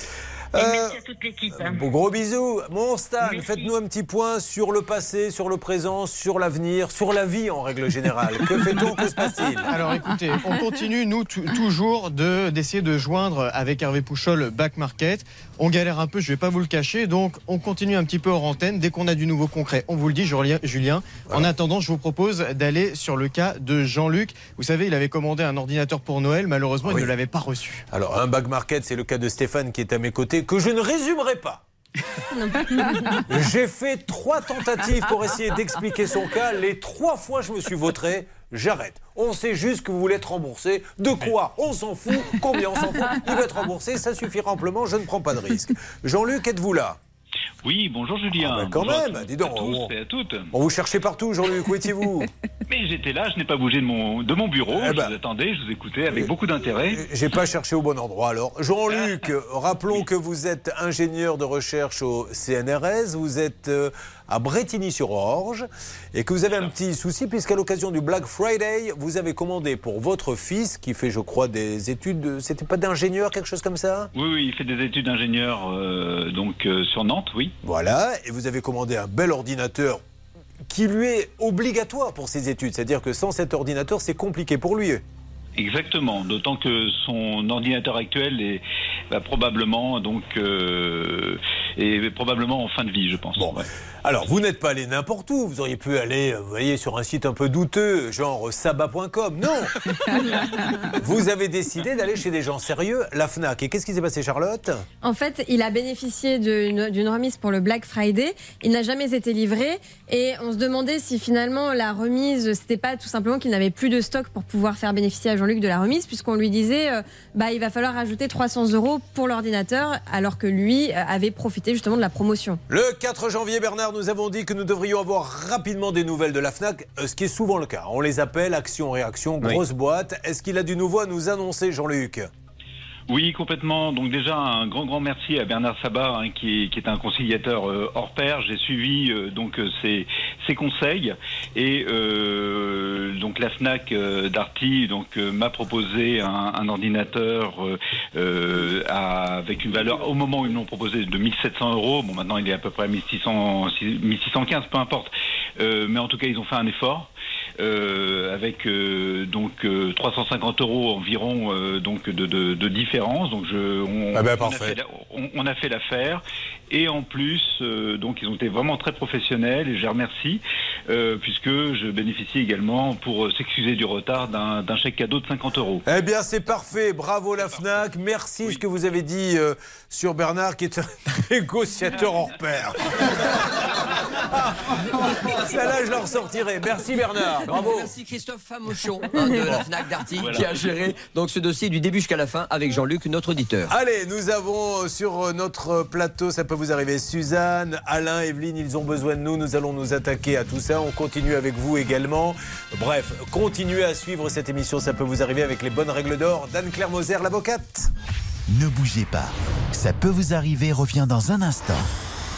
Et Euh, merci à toute l'équipe. hein. Bon, gros bisous. Mon Stan, Merci. faites-nous un petit point sur le passé, sur le présent, sur l'avenir, sur la vie en règle générale. que fait-on Que se passe-t-il? Alors écoutez, on continue, nous, tou- toujours de- d'essayer de, joindre avec Hervé Pouchol Back Market. On galère un peu, je vais pas vous le cacher, donc on continue un petit peu hors antenne. Dès qu'on a du nouveau concret, on vous le dit, Julien. En attendant, je vous propose d'aller sur le cas de Jean-Luc. Vous savez, il avait commandé un ordinateur pour Noël. Malheureusement, il ne l'avait pas reçu. Alors, un bag market, c'est le cas de Stéphane qui est à mes côtés, que je ne résumerai pas. J'ai fait trois tentatives pour essayer d'expliquer son cas. Les trois fois, je me suis vautré. J'arrête. On sait juste que vous voulez être remboursé. De quoi On s'en fout. Combien on s'en fout Il va être remboursé. Ça suffira amplement. Je ne prends pas de risque. Jean-Luc, êtes-vous là? Oui, bonjour Julien. Ah ben quand Bonjour même, à dis donc, à tous on- et à toutes. On vous cherchait partout, Jean-Luc. Où étiez-vous? Mais j'étais là, je n'ai pas bougé de mon, de mon bureau. Eh je ben. vous attendais, je vous écoutais avec beaucoup d'intérêt. J'ai pas cherché au bon endroit. Alors, Jean-Luc, rappelons que vous êtes ingénieur de recherche au CNRS, vous êtes euh, à Bretigny-sur-Orge et que vous avez un petit souci puisqu'à l'occasion du Black Friday, vous avez commandé pour votre fils qui fait, je crois, des études, de- c'était pas d'ingénieur, quelque chose comme ça? Oui, oui, il fait des études d'ingénieur euh, donc euh, sur Nantes, oui. Voilà, et vous avez commandé un bel ordinateur qui lui est obligatoire pour ses études. C'est-à-dire que sans cet ordinateur, c'est compliqué pour lui. Exactement, d'autant que son ordinateur actuel est va probablement donc euh, est probablement en fin de vie, je pense. Ouais. Alors, vous n'êtes pas allé n'importe où. Vous auriez pu aller, euh, vous voyez, sur un site un peu douteux, genre sabat.com. Non Vous avez décidé d'aller chez des gens sérieux, la FNAC. Et qu'est-ce qui s'est passé, Charlotte? En fait, il a bénéficié d'une remise pour le Black Friday. Il n'a jamais été livré et on se demandait si finalement la remise, c'était pas tout simplement qu'il n'avait plus de stock pour pouvoir faire bénéficier à Jean-Luc de la remise, puisqu'on lui disait, euh, bah, il va falloir ajouter 300 euros pour l'ordinateur, alors que lui euh, avait profité justement de la promotion. Le 4 janvier, Bernard, nous avons dit que nous devrions avoir rapidement des nouvelles de la FNAC, euh, ce qui est souvent le cas. On les appelle action-réaction, grosse boîte. Est-ce qu'il a du nouveau à nous annoncer, Jean-Luc? Oui, complètement. Donc déjà un grand grand merci à Bernard Sabat hein, qui, est, un conciliateur euh, hors pair. J'ai suivi euh, donc euh, ses, ses conseils et donc la Fnac Darty donc m'a proposé un, ordinateur avec une valeur au moment où ils m'ont proposé de 1700 euros. Bon maintenant il est à peu près à 1600 1615 peu importe. Mais en tout cas ils ont fait un effort. Euh, avec euh, donc euh, 350 euros environ euh, donc de, de, de différence. Donc je, on, Ah ben, on a fait la- on, on a fait l'affaire et en plus euh, donc ils ont été vraiment très professionnels et je les remercie euh, puisque je bénéficie également pour euh, s'excuser du retard d'un chèque cadeau de 50 euros. Eh bien, c'est parfait. Bravo la FNAC. Merci ce que vous avez dit euh, sur Bernard, qui est un négociateur hors pair. Celle-là, je la ressortirai. Merci Bernard. Bravo. Merci Christophe Famochon hein, de la FNAC Darty Voilà. qui a géré donc, ce dossier du début jusqu'à la fin avec Jean-Luc, notre auditeur. Allez, nous avons euh, sur euh, notre plateau, ça peut vous arriver, Suzanne, Alain, Evelyne, ils ont besoin de nous. Nous allons nous attaquer à tout ça. On continue avec vous également. Bref, continuez à suivre cette émission, ça peut vous arriver avec les bonnes règles d'or. d'Anne-Claire Moser, l'avocate. Ne bougez pas. Ça peut vous arriver revient dans un instant.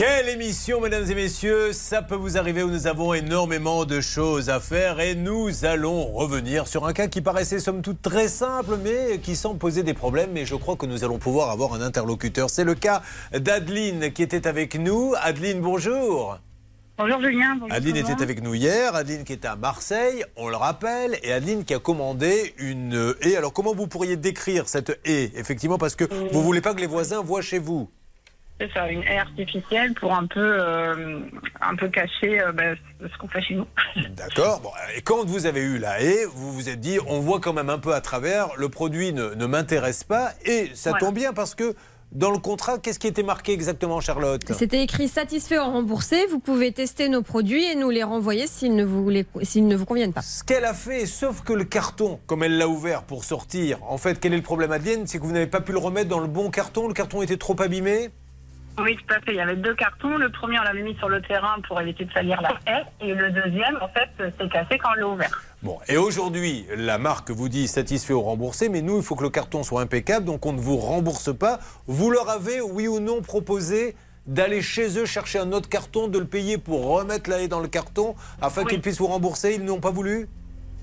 Quelle émission, mesdames et messieurs? Ça peut vous arriver où nous avons énormément de choses à faire et nous allons revenir sur un cas qui paraissait somme toute très simple mais qui semble poser des problèmes mais je crois que nous allons pouvoir avoir un interlocuteur. C'est le cas d'Adeline qui était avec nous. Adeline, bonjour. Bonjour Julien. Bonjour Adeline était avec nous hier, Adeline qui était à Marseille, on le rappelle, et Adeline qui a commandé une haie. Alors comment vous pourriez décrire cette haie Effectivement? Parce que vous voulez pas que les voisins voient chez vous. C'est ça, une haie artificielle pour un peu, euh, un peu cacher euh, bah, ce qu'on fait chez nous. D'accord. Bon, et quand vous avez eu la haie, vous vous êtes dit, on voit quand même un peu à travers, le produit ne, ne m'intéresse pas, et ça Voilà. tombe bien parce que dans le contrat, qu'est-ce qui était marqué exactement, Charlotte? C'était écrit satisfait ou remboursé. Vous pouvez tester nos produits et nous les renvoyer s'ils ne vous, les- s'ils ne vous conviennent pas. Ce qu'elle a fait, sauf que le carton, comme elle l'a ouvert pour sortir, en fait, quel est le problème, Adeline C'est que vous n'avez pas pu le remettre dans le bon carton, le carton était trop abîmé? Oui, tout à fait. Il y avait deux cartons. Le premier, on l'avait mis sur le terrain pour éviter de salir la haie. Et le deuxième, en fait, c'est cassé quand on l'a ouvert. Bon, et aujourd'hui, la marque vous dit satisfait ou remboursé, mais nous, il faut que le carton soit impeccable, donc on ne vous rembourse pas. Vous leur avez, oui ou non, proposé d'aller chez eux chercher un autre carton, de le payer pour remettre la haie dans le carton, afin qu'ils puissent vous rembourser Ils n'ont pas voulu?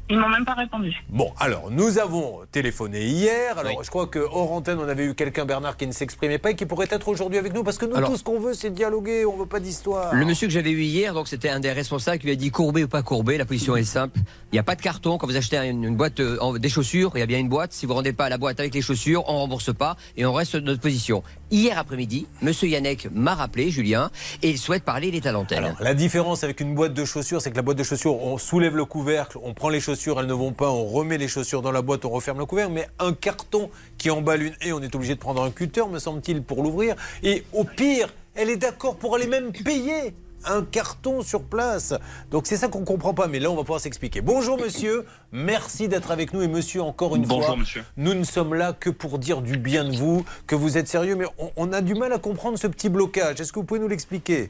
Ils m'ont même pas répondu. Bon, alors, nous avons téléphoné hier. Alors, je crois que hors antenne, on avait eu quelqu'un, Bernard, qui ne s'exprimait pas et qui pourrait être aujourd'hui avec nous. Parce que nous, Alors- tout ce qu'on veut, c'est dialoguer. On veut pas d'histoire. Le monsieur que j'avais eu hier, donc c'était un des responsables qui lui a dit courbé ou pas courbé. La position est simple. Il n'y a pas de carton. Quand vous achetez une, une boîte euh, en- des chaussures, il y a bien une boîte. Si vous rendez pas la boîte avec les chaussures, on rembourse pas et on reste sur notre position. Hier après-midi, monsieur Yannick m'a rappelé, Julien, et il souhaite parler, est à l'antenne. La différence avec une boîte de chaussures, c'est que la boîte de chaussures, on soulève le couvercle, on prend les chaussures, elles ne vont pas, on remet les chaussures dans la boîte, on referme le couvercle. Mais un carton qui emballe une haie, on est obligé de prendre un cutter, me semble-t-il, pour l'ouvrir. Et au pire, elle est d'accord pour aller même payer un carton sur place. Donc c'est ça qu'on comprend pas. Mais là, on va pouvoir s'expliquer. Bonjour monsieur, merci d'être avec nous. Et monsieur, encore une Bonjour, fois, monsieur. nous ne sommes là que pour dire du bien de vous, que vous êtes sérieux. Mais on, on a du mal à comprendre ce petit blocage. Est-ce que vous pouvez nous l'expliquer?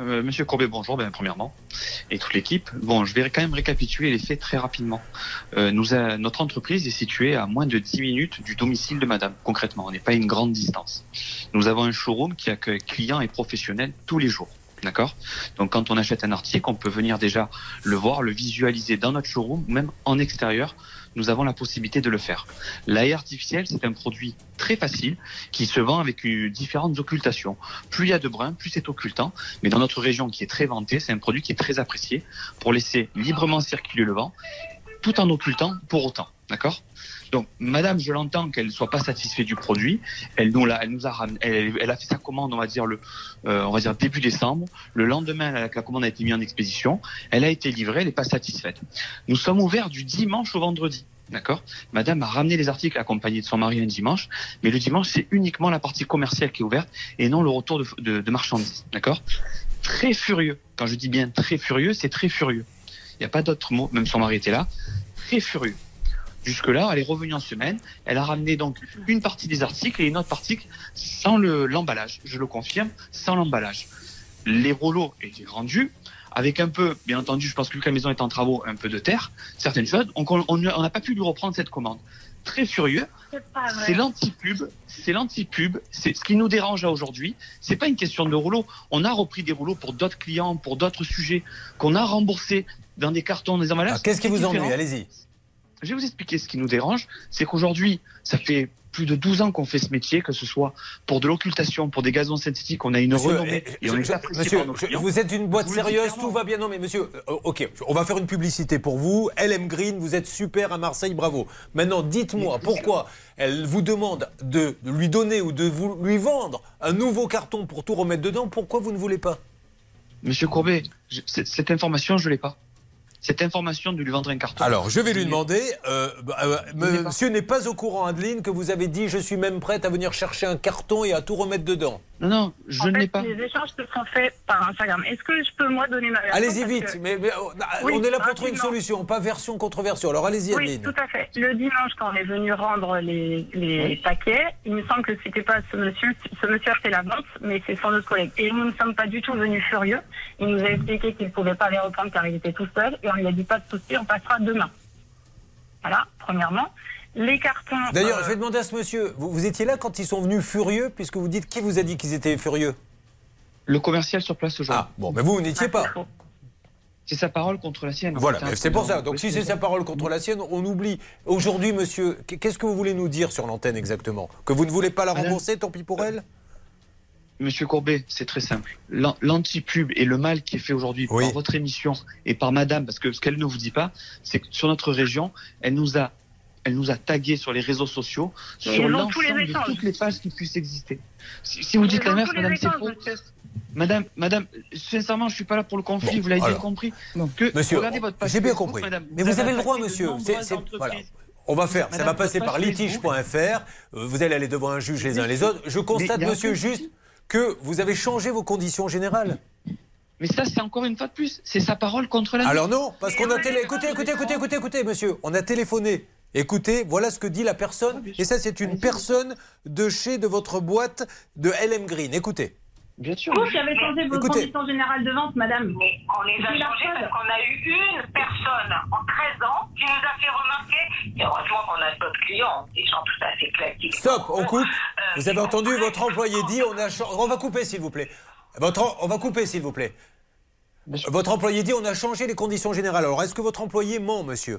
Euh, Monsieur Courbet, bonjour, bien, premièrement, et toute l'équipe. Bon, je vais quand même récapituler les faits très rapidement. Euh, nous a- notre entreprise est située à moins de 10 minutes du domicile de Madame, concrètement. On n'est pas à une grande distance. Nous avons un showroom qui accueille clients et professionnels tous les jours. D'accord? Donc, quand on achète un article, on peut venir déjà le voir, le visualiser dans notre showroom, ou même en extérieur. Nous avons la possibilité de le faire. L'air artificiel, c'est un produit très facile qui se vend avec différentes occultations. Plus il y a de brun, plus c'est occultant. Mais dans notre région qui est très vantée, c'est un produit qui est très apprécié pour laisser librement circuler le vent, tout en occultant pour autant. D'accord? Donc, Madame, je l'entends qu'elle ne soit pas satisfaite du produit. Elle nous l'a, elle nous a ramené, elle, elle a fait sa commande, on va dire le, euh, on va dire début décembre. Le lendemain, la, la commande a été mise en expédition. Elle a été livrée, elle n'est pas satisfaite. Nous sommes ouverts du dimanche au vendredi. D'accord? Madame a ramené les articles accompagnés de son mari un dimanche, mais le dimanche, c'est uniquement la partie commerciale qui est ouverte et non le retour de, de- de marchandises. D'accord? Très furieux. Quand je dis bien très furieux, c'est très furieux. Il n'y a pas d'autre mot, même son mari était là. Très furieux. Jusque-là, elle est revenue en semaine. Elle a ramené donc une partie des articles et une autre partie sans le- l'emballage. Je le confirme, sans l'emballage. Les rouleaux étaient rendus avec un peu, bien entendu, je pense que vu que la maison est en travaux, un peu de terre, certaines choses. Donc on on n'a pas pu lui reprendre cette commande. Très furieux. C'est l'anti-pub, c'est l'anti-pub, c'est ce qui nous dérange là aujourd'hui. C'est pas une question de rouleaux. On a repris des rouleaux pour d'autres clients, pour d'autres sujets, qu'on a remboursés dans des cartons, des emballages. Qu'est-ce qui vous ennuie? Allez-y. Je vais vous expliquer ce qui nous dérange. C'est qu'aujourd'hui, ça fait plus de 12 ans qu'on fait ce métier, que ce soit pour de l'occultation, pour des gazons synthétiques, on a une Monsieur, renommée eh, et on je- est je- apprécié monsieur, par nos je- clients. vous êtes une boîte sérieuse, tout va bien. Non, mais monsieur, euh, ok, on va faire une publicité pour vous. LM Green, vous êtes super à Marseille, bravo. Maintenant, dites-moi pourquoi elle vous demande de lui donner ou de vous lui vendre un nouveau carton pour tout remettre dedans? Pourquoi vous ne voulez pas? Monsieur Courbet, je- cette, cette information, je l'ai pas. Cette information de lui vendre un carton. Alors, je vais lui demander. euh, bah, euh, monsieur n'est pas au courant, Adeline, que vous avez dit je suis même prête à venir chercher un carton et à tout remettre dedans. Non, non, je en ne fait, l'ai pas. Les échanges se sont faits par Instagram. Est-ce que je peux, moi, donner ma version Allez-y vite, que- mais, mais, oh, Oui, on est là pour trouver une solution, pas version contre version. Alors allez-y, Oui, Adeline. tout à fait. Le dimanche, quand on est venu rendre les, les paquets, il me semble que c'était pas ce monsieur, ce monsieur a fait la vente, mais c'est son autre collègue. Et nous ne sommes pas du tout venus furieux. Il nous a expliqué qu'il ne pouvait pas les reprendre car il était tout seul, et on lui a dit pas de souci, on passera demain. Voilà, premièrement. Les cartons. D'ailleurs, euh, je vais demander à ce monsieur, vous, vous étiez là quand ils sont venus furieux, puisque vous dites qui vous a dit qu'ils étaient furieux? Le commercial sur place aujourd'hui. Ah, bon, mais vous, vous n'étiez pas. C'est sa parole contre la sienne. Voilà, C'est mais c'est pour ça. Donc si c'est sa parole contre la sienne, on oublie. Aujourd'hui, monsieur, qu'est-ce que vous voulez nous dire sur l'antenne exactement? Que vous ne voulez pas la Madame- rembourser, tant pis pour elle? Monsieur Courbet, c'est très simple. L'an- L'anti-pub et le mal qui est fait aujourd'hui par votre émission et par Madame, parce que ce qu'elle ne vous dit pas, c'est que sur notre région, elle nous a, elle nous a tagué sur les réseaux sociaux, sur l'ensemble de toutes les pages qui puissent exister. Si, si vous dites la les Madame, c'est faux. Madame, Madame, sincèrement, je suis pas là pour le conflit. vous l'avez bien compris. Que Monsieur, regardez votre page j'ai bien compris. Madame. Mais vous avez le droit, monsieur. C'est- voilà. On va faire, ça va passer par litige.fr. Euh, Vous allez aller devant un juge les uns les autres. Je constate, monsieur, juste que vous avez changé vos conditions générales. Mais ça, c'est encore une fois de plus. C'est sa parole contre la. Alors non, parce qu'on a télé... Écoutez, écoutez, écoutez, écoutez, écoutez, monsieur. On a téléphoné. Écoutez, voilà ce que dit la personne. Et ça, c'est une personne de chez de votre boîte de LM Green. Écoutez. Bien sûr. Vous qui avez changé vos Écoutez. conditions générales de vente, madame. Mais on les a preuve. parce qu'on a eu une personne en 13 ans qui nous a fait remarquer, et heureusement qu'on a d'autres clients, des gens tout à fait classiques. Stop, on coupe. Vous avez entendu, votre employé dit, on a... On va couper, s'il vous plaît. Votre... On va couper, s'il vous plaît. Votre employé dit, on a changé les conditions générales. Alors, est-ce que votre employé ment, monsieur?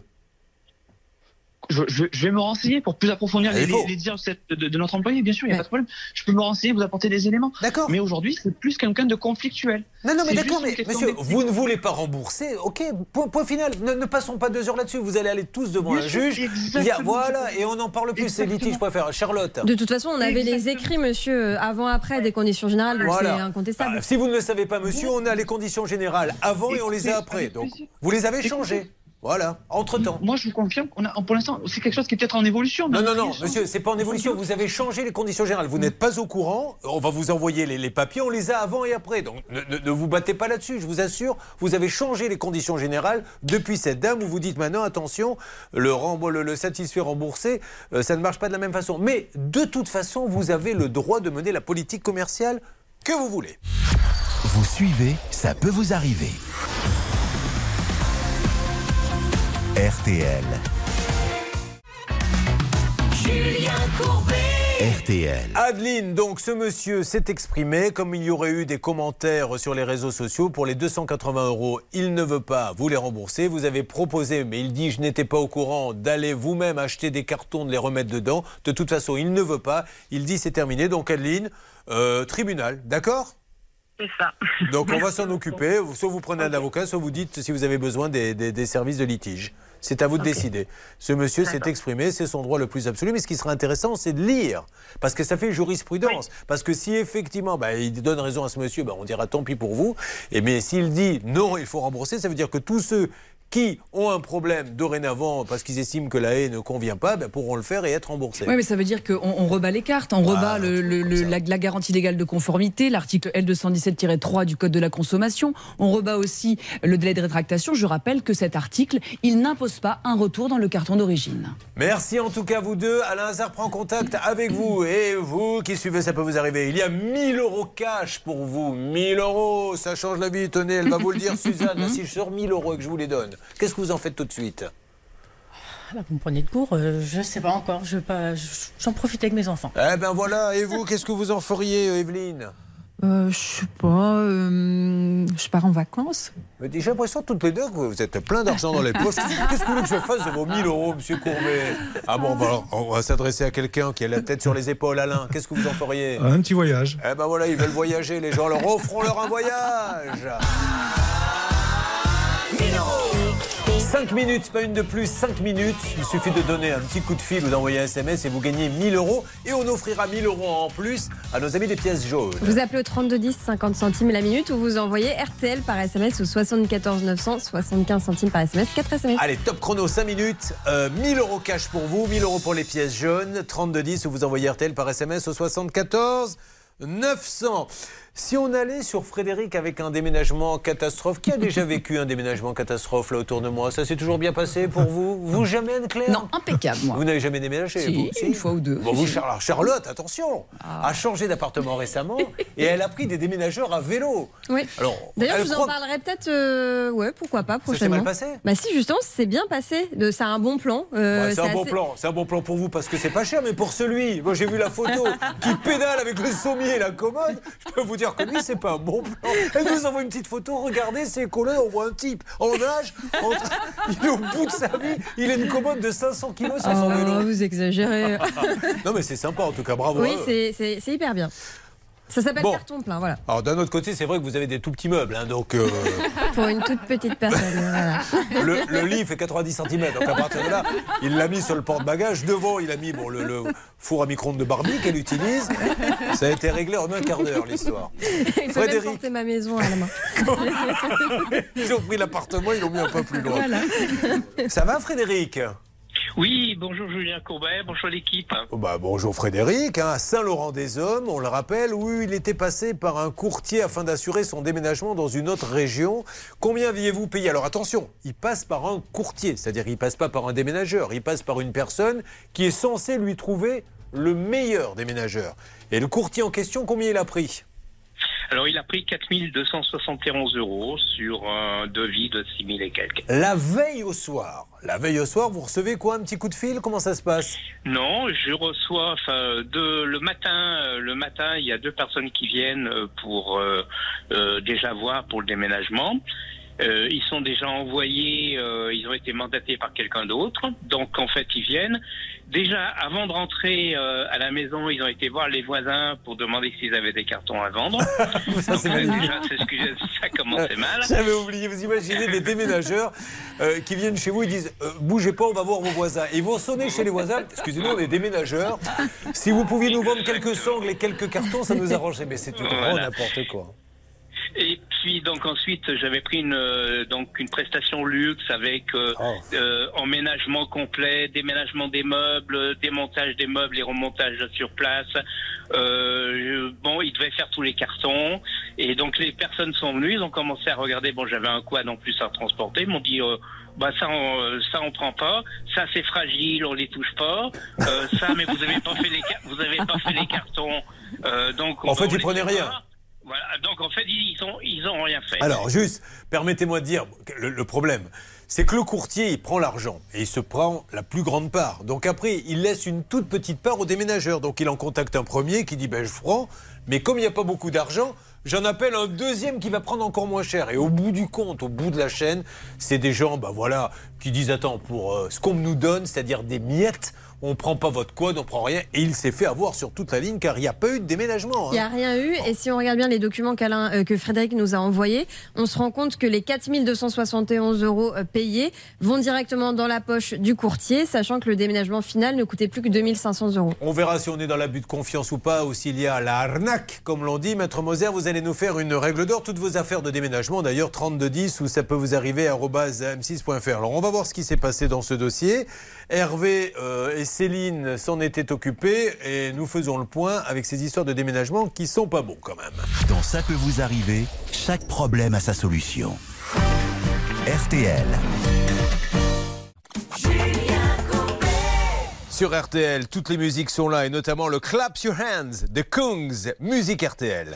Je, je- je vais me renseigner pour plus approfondir Ah, les, les dires de, cette- de- de notre employé, bien sûr, il n'y a pas de problème. Je peux me renseigner, vous apporter des éléments. D'accord. Mais aujourd'hui, c'est plus quelqu'un de conflictuel. Non, non, mais C'est d'accord, mais monsieur, vous ne voulez pas rembourser, ok, point, point final. Ne, ne passons pas deux heures là-dessus, vous allez aller tous devant Bien un juge. Il y a, voilà, et on n'en parle plus, c'est litige, je préfère. Charlotte. De toute façon, on avait les écrits, monsieur, avant-après des conditions générales, donc c'est Voilà. incontestable. Ah, si vous ne le savez pas, monsieur, on a les conditions générales avant et on les a après. Donc, vous les avez changées. Voilà, entre-temps. Moi, je vous confirme qu'on a, pour l'instant, c'est quelque chose qui est peut-être en évolution. Non, non, non, monsieur, c'est pas en évolution. Vous avez changé les conditions générales. Vous n'êtes pas au courant. On va vous envoyer les, les papiers. On les a avant et après. Donc, ne, ne- ne vous battez pas là-dessus. Je vous assure, vous avez changé les conditions générales depuis cette dame où vous dites maintenant, attention, le, le, le satisfait remboursé, euh, ça ne marche pas de la même façon. Mais de toute façon, vous avez le droit de mener la politique commerciale que vous voulez. Vous suivez, ça peut vous arriver. RTL. Julien Courbet. RTL. Adeline, donc ce monsieur s'est exprimé, comme il y aurait eu des commentaires sur les réseaux sociaux, pour les 280 euros, il ne veut pas vous les rembourser. Vous avez proposé, mais il dit je n'étais pas au courant, d'aller vous-même acheter des cartons, de les remettre dedans. De toute façon, il ne veut pas. Il dit c'est terminé. Donc Adeline, euh, tribunal, d'accord? C'est ça. Donc on va s'en occuper. Soit vous prenez un avocat, soit vous dites si vous avez besoin des, des- des services de litige. C'est à vous de décider. Ce monsieur s'est exprimé, c'est son droit le plus absolu. Mais ce qui serait intéressant, c'est de lire. Parce que ça fait jurisprudence. Parce que si effectivement bah, il donne raison à ce monsieur, bah, on dira tant pis pour vous. Et mais s'il dit non, il faut rembourser, ça veut dire que tous ceux qui ont un problème dorénavant parce qu'ils estiment que la haie ne convient pas, bah, pourront le faire et être remboursés. Oui, mais ça veut dire qu'on on rebat les cartes, on rebat le- le- le- la, la garantie légale de conformité, l'article L217-3 du Code de la consommation, on rebat aussi le délai de rétractation. Je rappelle que cet article, il n'impose pas un retour dans le carton d'origine. Merci en tout cas vous deux. Alain Hazard prend contact avec vous. Et vous qui suivez, ça peut vous arriver. Il y a 1000 euros cash pour vous. 1000 euros, ça change la vie. Tenez, elle va vous le dire, Suzanne. si je sors 1000 euros et que je vous les donne, qu'est-ce que vous en faites tout de suite? Ah vous me prenez de court, euh, je sais pas encore, je pas, je- j'en profite avec mes enfants. Eh ben voilà. Et vous, qu'est-ce que vous en feriez, Evelyne? Euh, je sais pas, euh, je pars en vacances. Mais J'ai l'impression toutes les deux que vous êtes plein d'argent dans les poches. Qu'est-ce que vous voulez que je fasse de vos 1000 euros, monsieur Courbet? Ah bon, bah alors, on va s'adresser à quelqu'un qui a la tête sur les épaules, Alain. Qu'est-ce que vous en feriez? Un petit voyage. Eh ben voilà, ils veulent voyager, les gens. Alors offrons-leur un voyage 5 minutes, pas une de plus, 5 minutes. Il suffit de donner un petit coup de fil ou d'envoyer un SMS et vous gagnez 1000 euros. Et on offrira 1000 euros en plus à nos amis des pièces jaunes. Vous appelez au 3210, 50 centimes la minute, ou vous envoyez RTL par SMS au 74 900, 75 centimes par SMS, 4 SMS. Allez, top chrono, 5 minutes. Euh, 1000 euros cash pour vous, 1000 euros pour les pièces jaunes. 3210 ou vous envoyez RTL par SMS au 74 900. Si on allait sur Frédéric avec un déménagement catastrophe, qui a déjà vécu un déménagement catastrophe là autour de moi? Ça s'est toujours bien passé pour vous? Vous jamais, Anne-Claire Non, impeccable, moi. Vous n'avez jamais déménagé Si, vous? une fois ou deux. Bon, vous, Char- Charlotte, attention, a changé d'appartement récemment et elle a pris des déménageurs à vélo. Oui. Alors, D'ailleurs, je vous en parlerai peut-être, euh, ouais, pourquoi pas, Ça s'est prochainement. mal passé? Bah si, justement, c'est bien passé. De- C'est un bon plan. euh, Ouais, c'est un bon plan, c'est un bon plan pour vous parce que c'est pas cher, mais pour celui, moi j'ai vu la photo qui pédale avec le sommier et la commode, je peux vous dire que lui c'est pas un bon plan. Elle nous envoie une petite photo, regardez, c'est collé, on voit un type en âge, en il est au bout de sa vie, il a une commode de 500 kilos sur son Oh, vélo. vous exagérez. non mais c'est sympa en tout cas, bravo. oui, c'est hyper bien. Ça s'appelle Bon. carton plein, voilà. Alors d'un autre côté, c'est vrai que vous avez des tout petits meubles, hein, donc euh, Pour une toute petite personne. voilà. le, le lit fait 90 cm, donc à partir de là, il l'a mis sur le porte-bagages. Devant, il a mis bon, le, le four à micro-ondes de Barbie qu'elle utilise. Ça a été réglé en un quart d'heure l'histoire. Il même Frédéric. porter ma maison à la main. Ils ont pris l'appartement, ils l'ont mis un peu plus loin. Voilà. Ça va Frédéric? Oui, bonjour Julien Courbet, bonjour l'équipe. Oh bah, Bonjour Frédéric, hein, à Saint-Laurent-des-Hommes, on le rappelle, où il était passé par un courtier afin d'assurer son déménagement dans une autre région. Combien aviez-vous payé? Alors attention, il passe par un courtier, c'est-à-dire il passe pas par un déménageur, il passe par une personne qui est censée lui trouver le meilleur déménageur. Et le courtier en question, combien il a pris? Alors il a pris 4271 euros sur un devis de 6000 et quelques. La veille au soir. La veille au soir, vous recevez quoi Un petit coup de fil? Comment ça se passe? Non, je reçois de, le matin. euh, Le matin, il y a deux personnes qui viennent euh, pour euh, euh, déjà voir pour le déménagement. Euh, ils sont déjà envoyés, euh, ils ont été mandatés par quelqu'un d'autre. Donc en fait, ils viennent. Déjà, avant de rentrer euh, à la maison, ils ont été voir les voisins pour demander s'ils avaient des cartons à vendre. Ça, Donc, euh, magnifique. déjà, c'est ce que j'ai- ça commençait mal. J'avais oublié, vous imaginez des déménageurs euh, qui viennent chez vous, ils disent euh, bougez pas, on va voir vos voisins. Et ils vont sonner chez les voisins, excusez-nous, on est déménageurs. Si vous pouviez nous vendre quelques sangles et quelques cartons, ça nous arrangerait. Mais c'est grand Voilà. n'importe quoi. Puis donc ensuite j'avais pris une euh, donc une prestation luxe avec euh, Oh. euh, emménagement complet, déménagement des meubles, démontage des meubles et remontage sur place. Euh, bon, ils devaient faire tous les cartons et donc les personnes sont venues, ils ont commencé à regarder. Bon, j'avais un quad en plus à transporter, ils m'ont dit. euh, bah ça on, ça on prend pas, ça c'est fragile, on les touche pas, Euh, ça mais vous avez pas fait les vous avez pas fait les cartons, Euh, donc on En fait, ils prenaient rien. Donc en fait ils ont ils ont rien fait. Alors, juste, permettez-moi de dire, le, le problème, c'est que le courtier, il prend l'argent et il se prend la plus grande part. Donc après, il laisse une toute petite part au déménageur. Donc il en contacte un premier qui dit, ben je prends, mais comme il n'y a pas beaucoup d'argent, j'en appelle un deuxième qui va prendre encore moins cher. Et au bout du compte, au bout de la chaîne, c'est des gens, ben voilà, qui disent, attends, pour euh, ce qu'on nous donne, c'est-à-dire des miettes, on prend pas votre quad, on prend rien. Et il s'est fait avoir sur toute la ligne car il n'y a pas eu de déménagement. Il n'y a hein. rien eu. Et si on regarde bien les documents qu'Alain, euh, que Frédéric nous a envoyés, on se rend compte que les 4271 euros euh, payés vont directement dans la poche du courtier, sachant que le déménagement final ne coûtait plus que 2500 euros. On verra si on est dans l'abus de confiance ou pas, ou s'il y a la arnaque, comme l'on dit. Maître Moser, vous allez nous faire une règle d'or. Toutes vos affaires de déménagement, d'ailleurs, 3210, ou ça peut vous arriver à m6.fr. Alors, on va voir ce qui s'est passé dans ce dossier. Hervé euh, Céline s'en étaient occupés, et nous faisons le point avec ces histoires de déménagement qui sont pas bons quand même. Dans Ça peut vous arriver, chaque problème a sa solution. RTL. Sur RTL, toutes les musiques sont là, et notamment le Clap Your Hands de Kungs, musique RTL.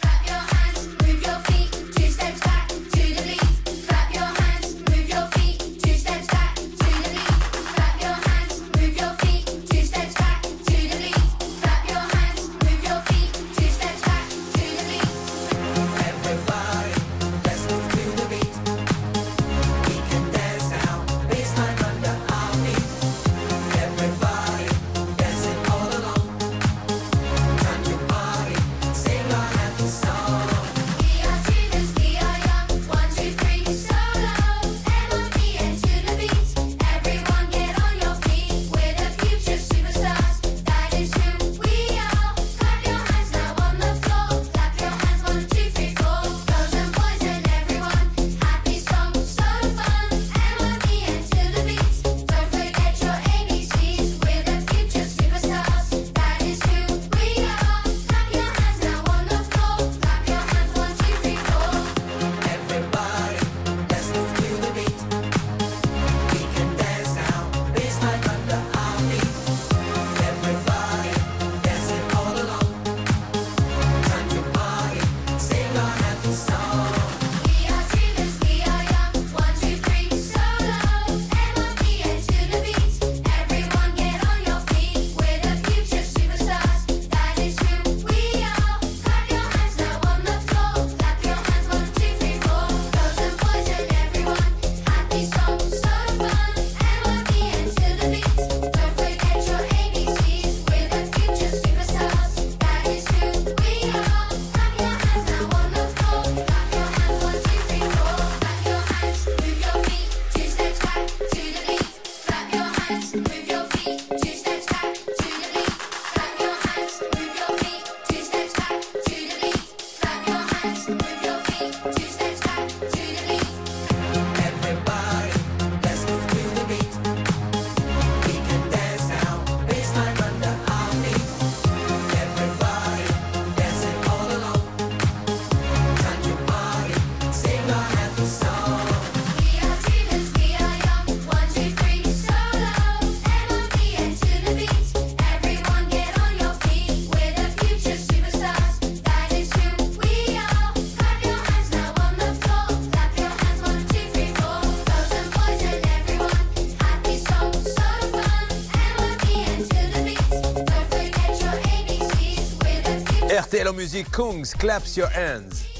Kungs, Claps Your Hands.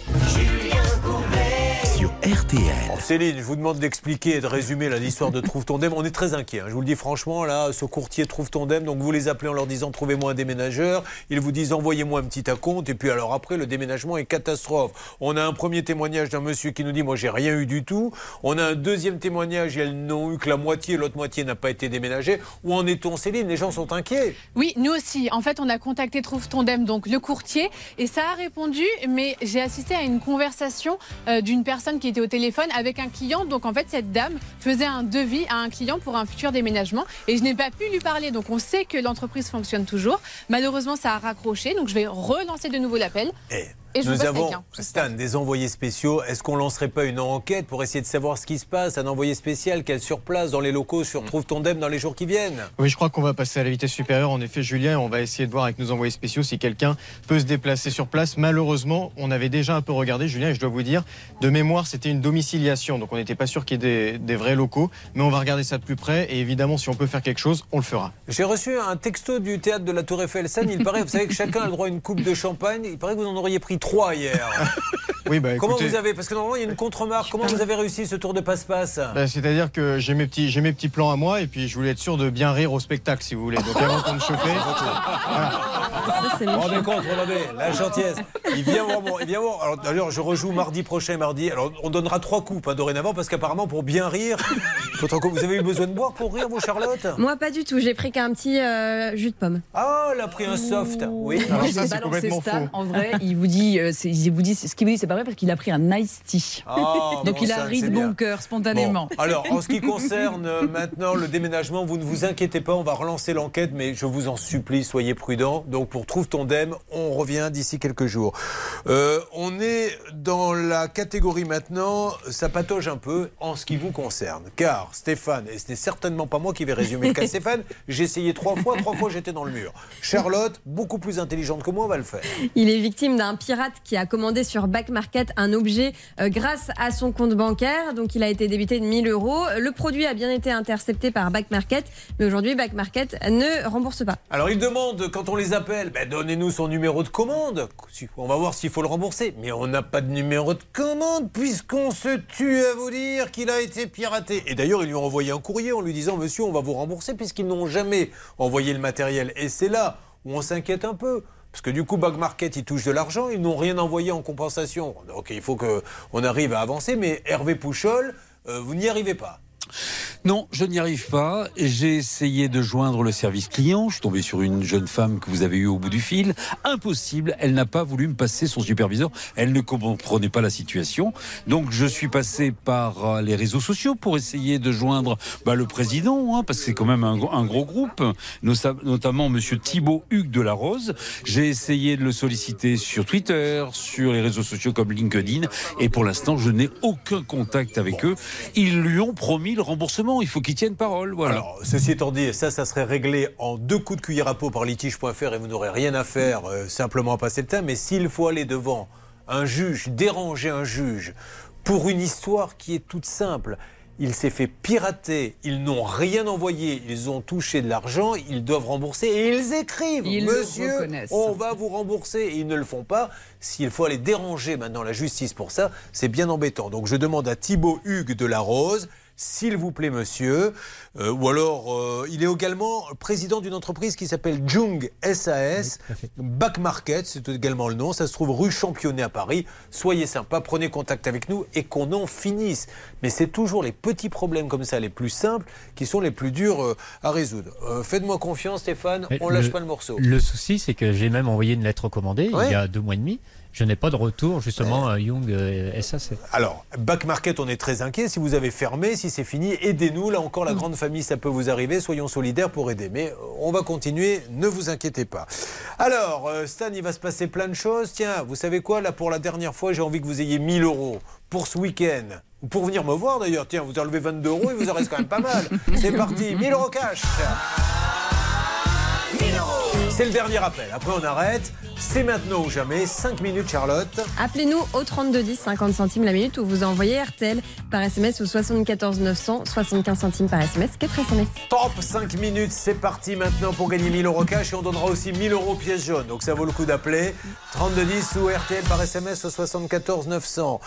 RTL. Céline, je vous demande d'expliquer et de résumer l'histoire de Trouve ton Dem. On est très inquiet. hein. Je vous le dis franchement, là, ce courtier Trouve ton Dem, donc vous les appelez en leur disant trouvez-moi un déménageur. Ils vous disent envoyez-moi un petit acompte. Et puis alors après, le déménagement est catastrophe. On a un premier témoignage d'un monsieur qui nous dit moi j'ai rien eu du tout. On a un deuxième témoignage et elles n'ont eu que la moitié, l'autre moitié n'a pas été déménagée. Où en est-on, Céline? Les gens sont inquiets. Oui, nous aussi. En fait, on a contacté Trouve ton Dem, donc le courtier, et ça a répondu, mais j'ai assisté à une conversation euh, d'une personne qui était au téléphone avec un client. Donc en fait, cette dame faisait un devis à un client pour un futur déménagement, et je n'ai pas pu lui parler. Donc on sait que l'entreprise fonctionne toujours. Malheureusement, ça a raccroché, donc je vais relancer de nouveau l'appel. Et je vous Nous avons, quelqu'un. Stan, des envoyés spéciaux. Est-ce qu'on lancerait pas une enquête pour essayer de savoir ce qui se passe? Un envoyé spécial qui est sur place dans les locaux sur Trouve ton Dem dans les jours qui viennent? Oui, je crois qu'on va passer à la vitesse supérieure. En effet, Julien, on va essayer de voir avec nos envoyés spéciaux si quelqu'un peut se déplacer sur place. Malheureusement, on avait déjà un peu regardé, Julien, et je dois vous dire, de mémoire, c'était une domiciliation. Donc on n'était pas sûr qu'il y ait des, des vrais locaux. Mais on va regarder ça de plus près. Et évidemment, si on peut faire quelque chose, on le fera. J'ai reçu un texto du théâtre de la Tour Eiffel. Stan, il paraît, vous savez que chacun a le droit à une coupe de champagne. Il paraît que vous en auriez pris trois hier. Oui, bah Comment écoutez- vous avez Parce que normalement, il y a une contre-marque. Comment vous avez réussi ce tour de passe-pace Bah, C'est-à-dire que j'ai mes, petits, j'ai mes petits plans à moi et puis je voulais être sûr de bien rire au spectacle si vous voulez. Donc avant qu'on me chauffer. Vous rendez compte, regardez, la gentillesse. Il vient voir mon- il vient voir. Alors, d'ailleurs, je rejoue mardi prochain, mardi. Alors, on donnera trois coupes hein, dorénavant parce qu'apparemment, pour bien rire, faut encore- vous avez eu besoin de boire pour rire, vous, Charlotte? Moi, pas du tout. J'ai pris qu'un petit euh, jus de pomme. Ah, elle a pris un soft. Oui. Alors, je vais balancer Stan. En vrai, il vous dit, euh, il vous dit, ce qu'il vous dit, c'est pas vrai parce qu'il a pris un iced tea. Ah, Donc bon, il a ri de bon cœur spontanément. Bon, alors, en ce qui concerne euh, maintenant le déménagement, vous ne vous inquiétez pas, on va relancer l'enquête, mais je vous en supplie, soyez prudents. Donc, pour Trouve ton Dem, on revient d'ici quelques jours. Euh, on est dans la catégorie maintenant, ça patauge un peu en ce qui vous concerne. Car Stéphane, et ce n'est certainement pas moi qui vais résumer le cas Stéphane, j'ai essayé trois fois, trois fois j'étais dans le mur. Charlotte, beaucoup plus intelligente que moi, va le faire. Il est victime d'un pirate qui a commandé sur Back Market un objet euh, grâce à son compte bancaire. Donc il a été débité de 1000 euros. Le produit a bien été intercepté par Back Market, mais aujourd'hui Back Market ne rembourse pas. Alors ils demandent, quand on les appelle, ben, donnez-nous son numéro de commande. On va voir s'il faut le rembourser. Mais on n'a pas de numéro de commande puisqu'on se tue à vous dire qu'il a été piraté. Et d'ailleurs, ils lui ont envoyé un courrier en lui disant, monsieur, on va vous rembourser puisqu'ils n'ont jamais envoyé le matériel. Et c'est là où on s'inquiète un peu. Parce que du coup, Bug Market, ils touchent de l'argent, ils n'ont rien envoyé en compensation. Donc il faut qu'on arrive à avancer. Mais Hervé Pouchol, euh, vous n'y arrivez pas. Non, je n'y arrive pas. J'ai essayé de joindre le service client. Je suis tombé sur une jeune femme que vous avez eue au bout du fil. Impossible. Elle n'a pas voulu me passer son superviseur. Elle ne comprenait pas la situation. Donc, je suis passé par euh, les réseaux sociaux pour essayer de joindre bah, le président, hein, parce que c'est quand même un, un gros groupe, notamment Monsieur Thibault Hugues de la Rose. J'ai essayé de le solliciter sur Twitter, sur les réseaux sociaux comme LinkedIn, et pour l'instant, je n'ai aucun contact avec eux. Ils lui ont promis remboursement. Il faut qu'ils tiennent parole. Voilà. Alors, ceci étant dit, ça, ça serait réglé en deux coups de cuillère à peau par litige.fr et vous n'aurez rien à faire, euh, simplement à passer le temps. Mais s'il faut aller devant un juge, déranger un juge, pour une histoire qui est toute simple, il s'est fait pirater, ils n'ont rien envoyé, ils ont touché de l'argent, ils doivent rembourser et ils écrivent Ils Monsieur, on va vous rembourser et ils ne le font pas. S'il faut aller déranger maintenant la justice pour ça, c'est bien embêtant. Donc je demande à Thibaut Hugues de la Rose. S'il vous plaît, monsieur. Euh, ou alors, euh, il est également président d'une entreprise qui s'appelle Jung SAS. Back Market, c'est également le nom. Ça se trouve rue Championnet à Paris. Soyez sympa, prenez contact avec nous et qu'on en finisse. Mais c'est toujours les petits problèmes comme ça, les plus simples, qui sont les plus durs euh, à résoudre. Faites-moi confiance, Stéphane. Mais On lâche pas le morceau. Le souci, c'est que j'ai même envoyé une lettre commandée Ouais. il y a deux mois et demi. Je n'ai pas de retour justement à Young euh, SAC. Alors, Back Market, on est très inquiet. Si vous avez fermé, si c'est fini, aidez-nous. Là encore, Mm. la grande famille, ça peut vous arriver. Soyons solidaires pour aider. Mais euh, on va continuer, ne vous inquiétez pas. Alors, euh, Stan, il va se passer plein de choses. Tiens, vous savez quoi? Là, pour la dernière fois, j'ai envie que vous ayez 1000 euros pour ce week-end. Ou pour venir me voir d'ailleurs. Tiens, vous enlevez 22 euros, il vous en reste quand même pas mal. C'est parti, 1000 euros cash. C'est le dernier appel. Après, on arrête. C'est maintenant ou jamais. 5 minutes, Charlotte. Appelez-nous au 3210 50 centimes la minute ou vous envoyez RTL par SMS au 74 900 75 centimes par SMS 4 SMS. Top 5 minutes, c'est parti maintenant pour gagner 1000 euros cash et on donnera aussi 1000 euros pièces jaunes. Donc ça vaut le coup d'appeler. 3210 ou RTL par SMS au 74 900.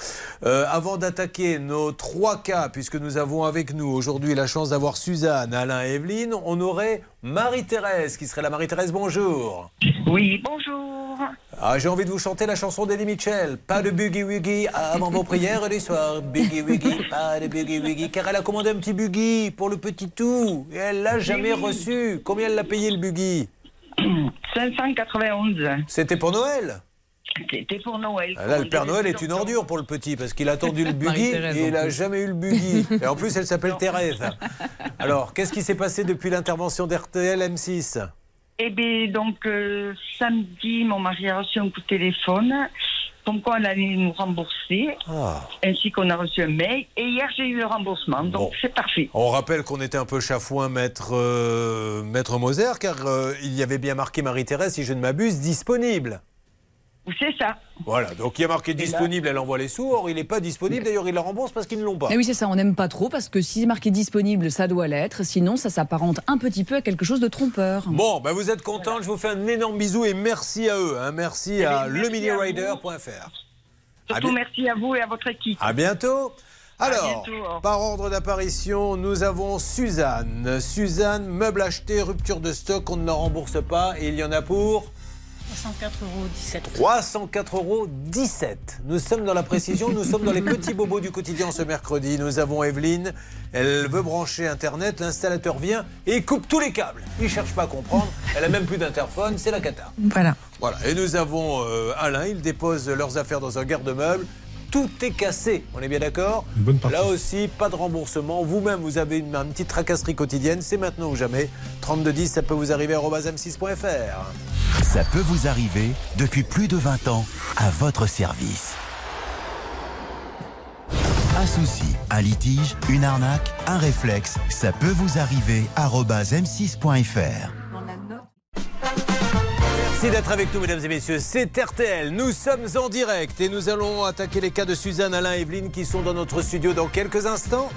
Euh, avant d'attaquer nos trois cas, puisque nous avons avec nous aujourd'hui la chance d'avoir Suzanne, Alain et Evelyne, on aurait Marie-Thérèse qui serait là. Marie-Thérèse, bonjour. Oui, bonjour. Ah, j'ai envie de vous chanter la chanson d'Eddie Mitchell. Pas de boogie woogie avant vos prières du soir. Boogie woogie, pas de boogie woogie. Car elle a commandé un petit boogie pour le petit tout. Et elle l'a jamais Oui. reçu. Combien elle l'a payé le boogie? 591. C'était pour Noël? C'était pour Noël. Ah, Là, le Père Noël est une ordure pour le petit parce qu'il a attendu le buggy et il n'a jamais eu le buggy. Et en plus, elle s'appelle Thérèse. Alors, qu'est-ce qui s'est passé depuis l'intervention d'RTL M6 Eh bien, donc, euh, samedi, mon mari a reçu un coup de téléphone, comme quoi on allait nous rembourser, Ah. ainsi qu'on a reçu un mail. Et hier, j'ai eu le remboursement, donc Bon. c'est parfait. On rappelle qu'on était un peu chafouin, maître, euh, maître Moser, car euh, il y avait bien marqué Marie-Thérèse, si je ne m'abuse, disponible. C'est ça. Voilà, donc il y a marqué disponible, elle envoie les sous. Or, il n'est pas disponible, d'ailleurs, il la rembourse parce qu'ils ne l'ont pas. Et oui, c'est ça, on n'aime pas trop parce que si c'est marqué disponible, ça doit l'être. Sinon, ça s'apparente un petit peu à quelque chose de trompeur. Bon, ben vous êtes content, je vous fais un énorme bisou et merci à eux. hein. Merci à Eh à vous. lemillyrider.fr. Surtout, merci à vous et à votre équipe. À bientôt. Alors, par ordre d'apparition, nous avons Suzanne. Suzanne, meuble acheté, rupture de stock, on ne la rembourse pas et il y en a pour 64,17 euros. 304,17 euros. Nous sommes dans la précision, nous sommes dans les petits bobos du quotidien ce mercredi. Nous avons Evelyne, elle veut brancher Internet, l'installateur vient et coupe tous les câbles. Il cherche pas à comprendre, elle a même plus d'interphone, c'est la cata. Voilà. Voilà, et nous avons euh, Alain, il dépose leurs affaires dans un garde-meuble. Tout est cassé, on est bien d'accord Là aussi, pas de remboursement. Vous-même, vous avez une, une petite tracasserie quotidienne, c'est maintenant ou jamais. 3210, ça peut vous arriver à m6.fr. Ça peut vous arriver depuis plus de 20 ans à votre service. Un souci, un litige, une arnaque, un réflexe, ça peut vous arriver arobase m6.fr. Merci d'être avec nous, mesdames et messieurs. C'est RTL. Nous sommes en direct et nous allons attaquer les cas de Suzanne, Alain et Evelyne qui sont dans notre studio dans quelques instants.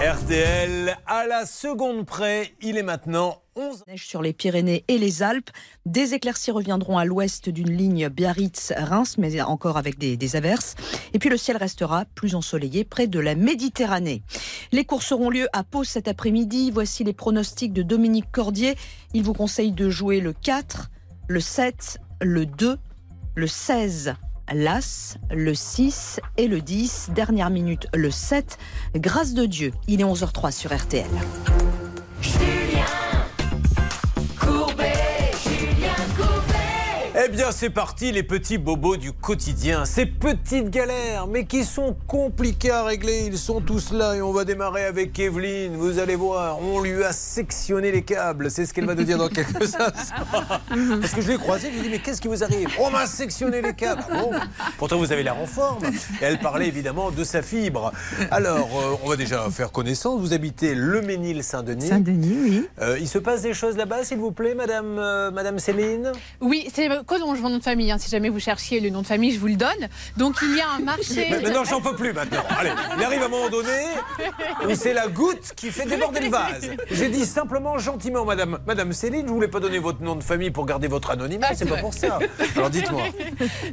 RTL, à la seconde près, il est maintenant 11 Neige sur les Pyrénées et les Alpes. Des éclaircies reviendront à l'ouest d'une ligne Biarritz-Reims, mais encore avec des, des averses. Et puis le ciel restera plus ensoleillé près de la Méditerranée. Les courses auront lieu à Pau cet après-midi. Voici les pronostics de Dominique Cordier. Il vous conseille de jouer le 4, le 7, le 2, le 16. L'As, le 6 et le 10. Dernière minute, le 7. Grâce de Dieu, il est 11h03 sur RTL. Bien, c'est parti, les petits bobos du quotidien. Ces petites galères, mais qui sont compliquées à régler. Ils sont tous là et on va démarrer avec Evelyne. Vous allez voir, on lui a sectionné les câbles. C'est ce qu'elle va nous dire dans quelques instants. Parce que je l'ai croisée, je lui ai dit, mais qu'est-ce qui vous arrive? On m'a sectionné les câbles. Ah bon? Pourtant, vous avez l'air en forme. Et elle parlait évidemment de sa fibre. Alors, euh, on va déjà faire connaissance. Vous habitez Le Ménil-Saint-Denis. Saint-Denis, oui. Euh, il se passe des choses là-bas, s'il vous plaît, madame, euh, madame Céline? Oui, c'est Collonges, mon nom de famille. hein. Si jamais vous cherchiez le nom de famille, je vous le donne. Donc il y a un marché. Mais, non, j'en peux plus maintenant. Allez, il arrive à un moment donné où c'est la goutte qui fait déborder le vase. J'ai dit simplement gentiment, madame, madame Céline, je voulais pas donner votre nom de famille pour garder votre anonymat, Ah, c'est pas vrai. pour ça. Alors dites-moi.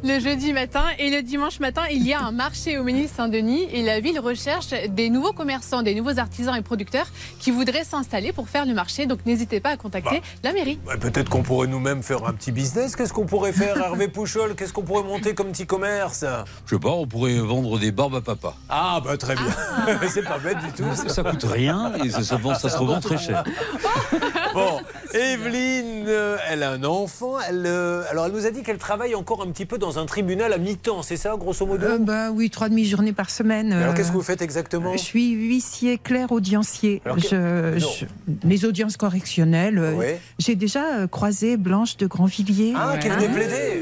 Le jeudi matin et le dimanche matin, il y a un marché au Ménil-Saint-Denis et la ville recherche des nouveaux commerçants, des nouveaux artisans et producteurs qui voudraient s'installer pour faire le marché. Donc n'hésitez pas à contacter la mairie. Ouais, Peut-être qu'on pourrait nous-mêmes faire un petit business. Qu'est-ce qu'on pourrait faire, Hervé Pouchol Qu'est-ce qu'on pourrait monter comme petit commerce Je sais pas, on pourrait vendre des barbes à papa. Ah, bah très bien. c'est pas bête du tout. Ça, ça coûte rien et ça, ça vend- ça se revend très cher. Bon, Evelyne, euh, elle a un enfant. Elle, euh, alors, elle nous a dit qu'elle travaille encore un petit peu dans un tribunal à mi-temps, c'est ça, grosso modo Euh, bah oui, trois demi-journées par semaine. Mais Alors, euh, qu'est-ce que vous faites exactement Je suis huissier clair audiencier. Alors, que- Je- je- les audiences correctionnelles. euh. J'ai déjà euh, croisé Blanche de Grandvilliers. Ah, qui Ah. venait plaider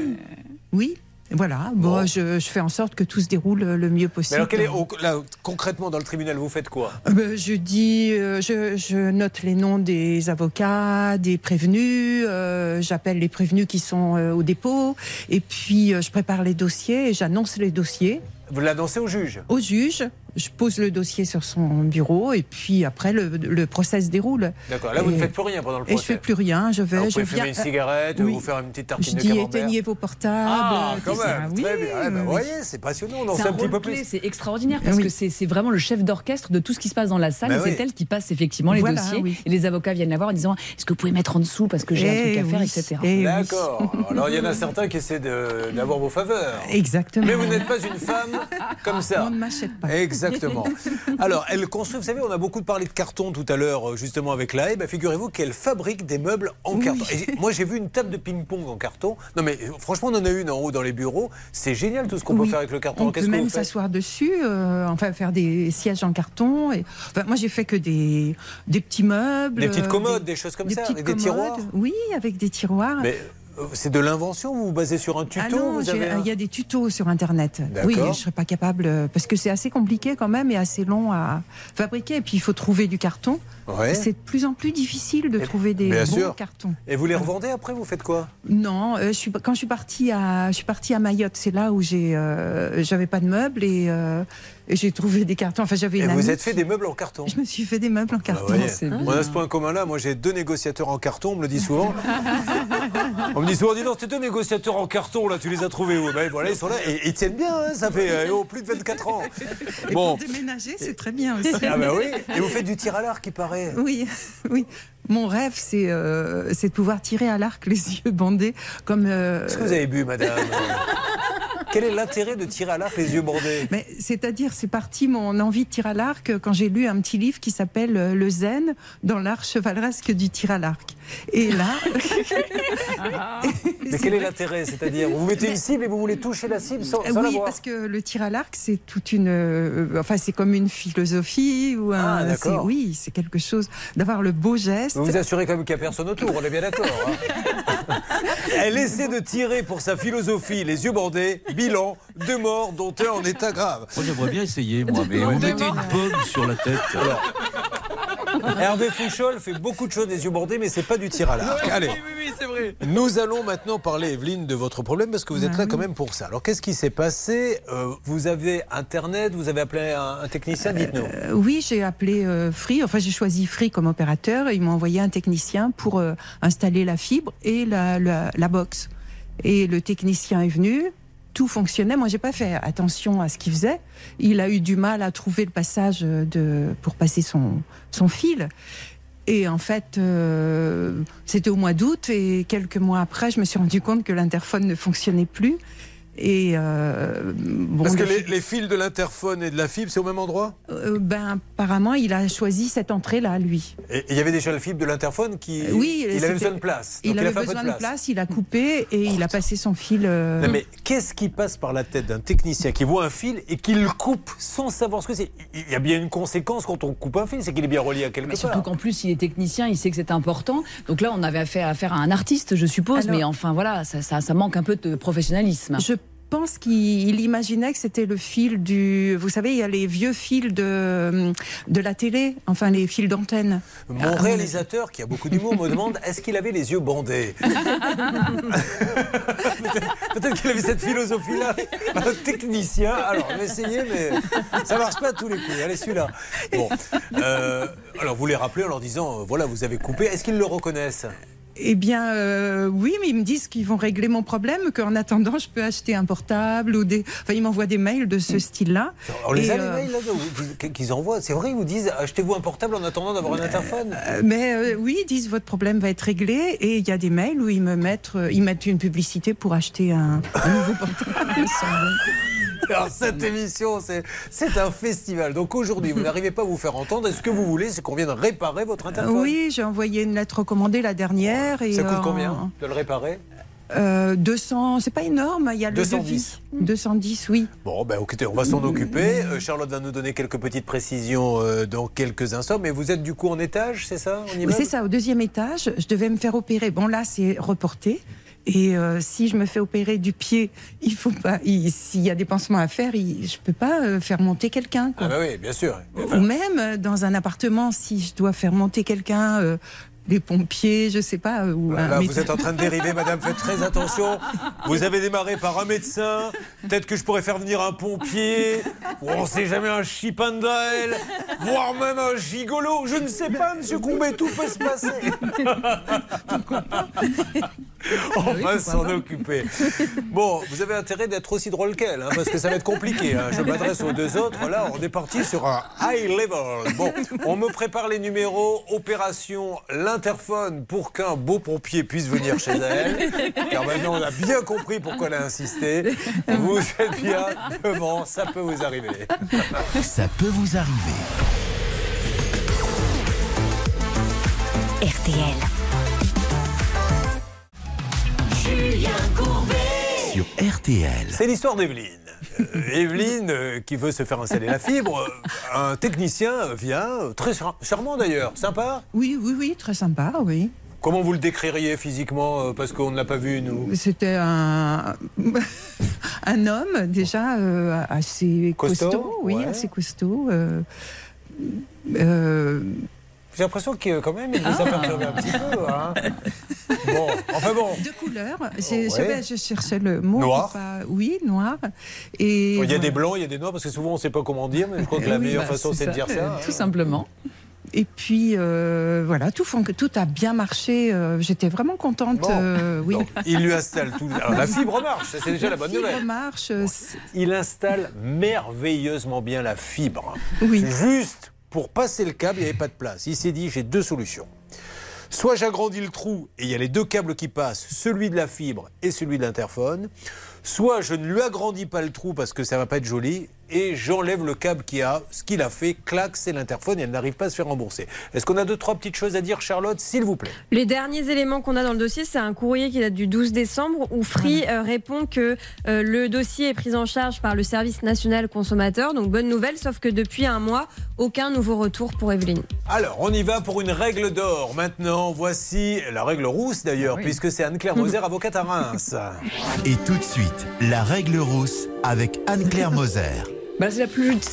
Oui. Voilà, bon, Je, je fais en sorte que tout se déroule le mieux Mais possible. alors, quel est, au- là, concrètement, dans le tribunal, vous faites quoi? Euh, ben, Je dis, euh, je, je note les noms des avocats, des prévenus, euh, j'appelle les prévenus qui sont euh, au dépôt, et puis euh, je prépare les dossiers et j'annonce les dossiers Vous l'annoncez au juge? Au juge. Je pose le dossier sur son bureau et puis après le, le procès se déroule. D'accord, là, vous Et- ne faites plus rien pendant le Et je procès. fais plus rien, je vais, Alors, vous je viens. fumer une cigarette, oui. vous faire une petite Je tartine de dis éteignez vos portables. Ah, quand même, Oui, très bien. Ah, bah, oui, vous oui. voyez, c'est passionnant, on en C'est sait un un petit peu plus. C'est extraordinaire parce Oui. que c'est vraiment le chef d'orchestre de tout ce qui se passe dans la salle. Bah c'est elle qui passe effectivement les Voilà, dossiers. Et les avocats viennent la voir en disant Est-ce que vous pouvez mettre en dessous parce que j'ai un Eh truc à faire, oui, etc. eh. D'accord. Alors, il y en a certains qui essaient d'avoir vos faveurs. Exactement. Mais vous n'êtes pas une femme comme ça. On ne m'achète pas. Exactement. Alors, elle construit, vous savez, on a beaucoup parlé de carton tout à l'heure, euh, justement, avec la haie. Bah, Figurez-vous qu'elle fabrique des meubles en Oui. carton. Et moi, j'ai vu une table de ping-pong en carton. Non, mais euh, franchement, on en a une en haut dans les bureaux. C'est génial tout ce qu'on peut faire avec le carton. On peut même s'asseoir dessus, euh, enfin faire des sièges en carton. Et... Enfin, moi, j'ai fait que des, des petits meubles. Des petites commodes, des, choses comme des ça, avec des tiroirs. Oui, avec des tiroirs. Mais c'est de l'invention Vous vous basez sur un tuto Ah non, vous j'ai- avez un- il y a des tutos sur Internet. Oui, je ne serais pas capable, euh, parce que c'est assez compliqué quand même et assez long à fabriquer. Et puis, il faut trouver du carton. Ouais. C'est de plus en plus difficile de trouver des bons sûr. cartons. Et vous les revendez après Vous faites quoi? Non, euh, je suis, quand je suis partie à, je suis partie à Mayotte, c'est là où j'ai, euh, j'avais pas de meubles et, euh, et j'ai trouvé des cartons. Enfin, j'avais Et une vous amie êtes fait qui- des meubles en carton Je me suis fait des meubles en Bah, carton. on a ce point commun là. Moi, j'ai deux négociateurs en carton. On me le dit souvent. on me dit souvent, dis donc, tes deux négociateurs en carton là, tu les as trouvés où? Ben voilà, ils sont là et ils tiennent bien. hein, ça fait euh, oh, plus de 24 ans. Et Bon. pour déménager, c'est très bien aussi. Ah bah oui. Et vous faites du tir à l'arc, qui paraît. Oui, oui. Mon rêve, c'est euh, c'est de pouvoir tirer à l'arc les yeux bandés comme. euh, Qu'est-ce que vous avez bu, madame? Quel est l'intérêt de tirer à l'arc les yeux bordés? Mais c'est-à-dire, c'est parti mon envie de tir à l'arc quand j'ai lu un petit livre qui s'appelle euh, Le Zen dans l'art chevaleresque du tir à l'arc. Et là, Mais quel est l'intérêt C'est-à-dire, vous mettez une cible et vous voulez toucher la cible sans, sans la oui, voir parce que le tir à l'arc, c'est toute une, euh, enfin, c'est comme une philosophie ou un, Ah, oui, c'est quelque chose d'avoir le beau geste. Vous vous assurez quand même qu'il n'y a personne autour, on est bien d'accord. hein Elle essaie de tirer pour sa philosophie les yeux bandés. Bilan, deux morts, dont un en état grave. Moi, j'aimerais bien essayer, moi, mais vous mettez une pomme sur la tête. Hervé Fouchol fait beaucoup de choses des yeux bordés, mais c'est pas du tir à l'arc. Allez, c'est vrai. nous allons maintenant parler, Evelyne, de votre problème parce que vous êtes là quand même pour ça. Alors, qu'est-ce qui s'est passé Euh, Vous avez Internet, vous avez appelé un, un technicien, dites-nous. Euh, oui, j'ai appelé euh, Free. Enfin, j'ai choisi Free comme opérateur. et Ils m'ont envoyé un technicien pour euh, installer la fibre et la, la, la box. Et le technicien est venu. Tout fonctionnait. Moi, j'ai pas fait attention à ce qu'il faisait. Il a eu du mal à trouver le passage de, pour passer son, son fil. Et en fait, euh, c'était au mois d'août et quelques mois après, je me suis rendu compte que l'interphone ne fonctionnait plus. Et euh, bon, Parce que le les, fi- les fils de l'interphone et de la fibre, c'est au même endroit? Euh, ben, apparemment, il a choisi cette entrée-là, lui. Et il y avait déjà le fibre de l'interphone qui. Euh, Oui, il avait besoin de place. Donc Il a avait besoin de place. il a coupé et il a passé son fil. euh, Non, mais qu'est-ce qui passe par la tête d'un technicien qui voit un fil et qui le coupe sans savoir ce que c'est? Il y a bien une conséquence quand on coupe un fil, c'est qu'il est bien relié à quelque Mais part. surtout qu'en plus, il est technicien, il sait que c'est important. Donc là, on avait affaire, affaire à un artiste, je suppose. Alors- mais enfin, voilà, ça, ça, ça manque un peu de professionnalisme. Je pense qu'il il imaginait que c'était le fil du. Vous savez, il y a les vieux fils de, de la télé, enfin les fils d'antenne. Mon Ah, réalisateur, qui a beaucoup d'humour, me demande est-ce qu'il avait les yeux bandés Peut-être qu'il avait cette philosophie-là. Un technicien. Alors, on va essayer, mais ça marche pas à tous les coups. Allez, celui-là. Bon. Euh, alors, vous les rappelez en leur disant euh, voilà, vous avez coupé. Est-ce qu'ils le reconnaissent? Eh bien, euh, oui, mais ils me disent qu'ils vont régler mon problème, qu'en attendant, je peux acheter un portable ou des. Enfin, ils m'envoient des mails de ce style-là. On les a, les mails qu'ils envoient C'est vrai, ils vous disent achetez-vous un portable en attendant d'avoir un interphone Euh, Mais euh, oui, ils disent votre problème va être réglé et il y a des mails où ils me mettent, ils mettent une publicité pour acheter un, un nouveau portable. Alors cette émission, c'est un festival. Donc aujourd'hui, vous n'arrivez pas à vous faire entendre. Et ce que vous voulez, c'est qu'on vienne réparer votre interphone. Oui, j'ai envoyé une lettre recommandée la dernière. Et, Ça coûte euh, combien de le réparer? euh, 200, c'est pas énorme, il y a le 210. devis. 210, oui. Bon, ben écoutez, on va s'en occuper. Euh, Charlotte va nous donner quelques petites précisions euh, dans quelques instants. Mais vous êtes du coup en étage, c'est ça? C'est ça, au deuxième étage, je devais me faire opérer. Bon, là, c'est reporté. Et euh, si je me fais opérer du pied, il faut pas. il- S'il y a des pansements à faire, il- je peux pas euh, faire monter quelqu'un. Ah bah oui, bien sûr. Ou même euh, dans un appartement, si je dois faire monter quelqu'un, euh, les pompiers, je sais pas. euh, Ou Là, vous êtes en train de dériver, madame, faites très attention. Vous avez démarré par un médecin, peut-être que je pourrais faire venir un pompier, ou on sait jamais un chipandael, voire même un gigolo. Je ne sais pas, monsieur Coumbet, tout peut se passer. On va s'en occuper. Bon, vous avez intérêt d'être aussi drôle qu'elle, hein, parce que ça va être compliqué. hein. Je m'adresse aux deux autres. Là, on est parti sur un high level. Bon, on me prépare les numéros. Opération l'interphone pour qu'un beau pompier puisse venir chez elle. Car maintenant, on a bien compris pourquoi elle a insisté. Vous êtes bien devant, ça peut vous arriver. Ça peut vous arriver. RTL. Julien Courbet. Sur RTL. C'est l'histoire d'Evelyne. Euh, Evelyne euh, qui veut se faire installer la fibre. Euh, Un technicien vient, très char- charmant d'ailleurs, sympa. Oui, oui, oui, très sympa, oui. Comment vous le décririez physiquement Parce qu'on ne l'a pas vu, nous. C'était un, un homme déjà euh, assez Costaud, costaud, oui, ouais. assez costaud. euh, euh, J'ai l'impression que quand même, il vous a perturbé un petit peu. hein. Bon, enfin bon. de couleur. Oh, je, ouais. vais- je cherchais le mot. Noir. pas- oui, noir. Et Il y a des blancs, il y a des noirs, parce que souvent on ne sait pas comment dire, mais je crois que la Oui, meilleure bah, façon c'est de dire ça. Tout simplement. Et puis euh, voilà, tout, a bien marché. euh, J'étais vraiment contente. Bon. euh, oui. Donc, il lui installe tout. Alors, la fibre marche, c'est déjà la bonne fibre nouvelle. marche. Il installe merveilleusement bien la fibre. Oui. Juste pour passer le câble, il n'y avait pas de place. Il s'est dit j'ai deux solutions. Soit j'agrandis le trou et il y a les deux câbles qui passent, celui de la fibre et celui de l'interphone. Soit je ne lui agrandis pas le trou parce que ça va pas être joli et j'enlève le câble qui a. Ce qu'il a fait, clac, c'est l'interphone et elle n'arrive pas à se faire rembourser. Est-ce qu'on a deux, trois petites choses à dire, Charlotte, s'il vous plaît? Les derniers éléments qu'on a dans le dossier, c'est un courrier qui date du 12 décembre où Free euh, répond que euh, le dossier est pris en charge par le service national consommateur. Donc bonne nouvelle, sauf que depuis un mois, aucun nouveau retour pour Evelyne. Alors, on y va pour une règle d'or. Maintenant, voici la règle rousse d'ailleurs, puisque c'est Anne-Claire Moser, avocate à Reims. Et tout de suite, la règle rousse avec Anne-Claire Moser. Bah, c'est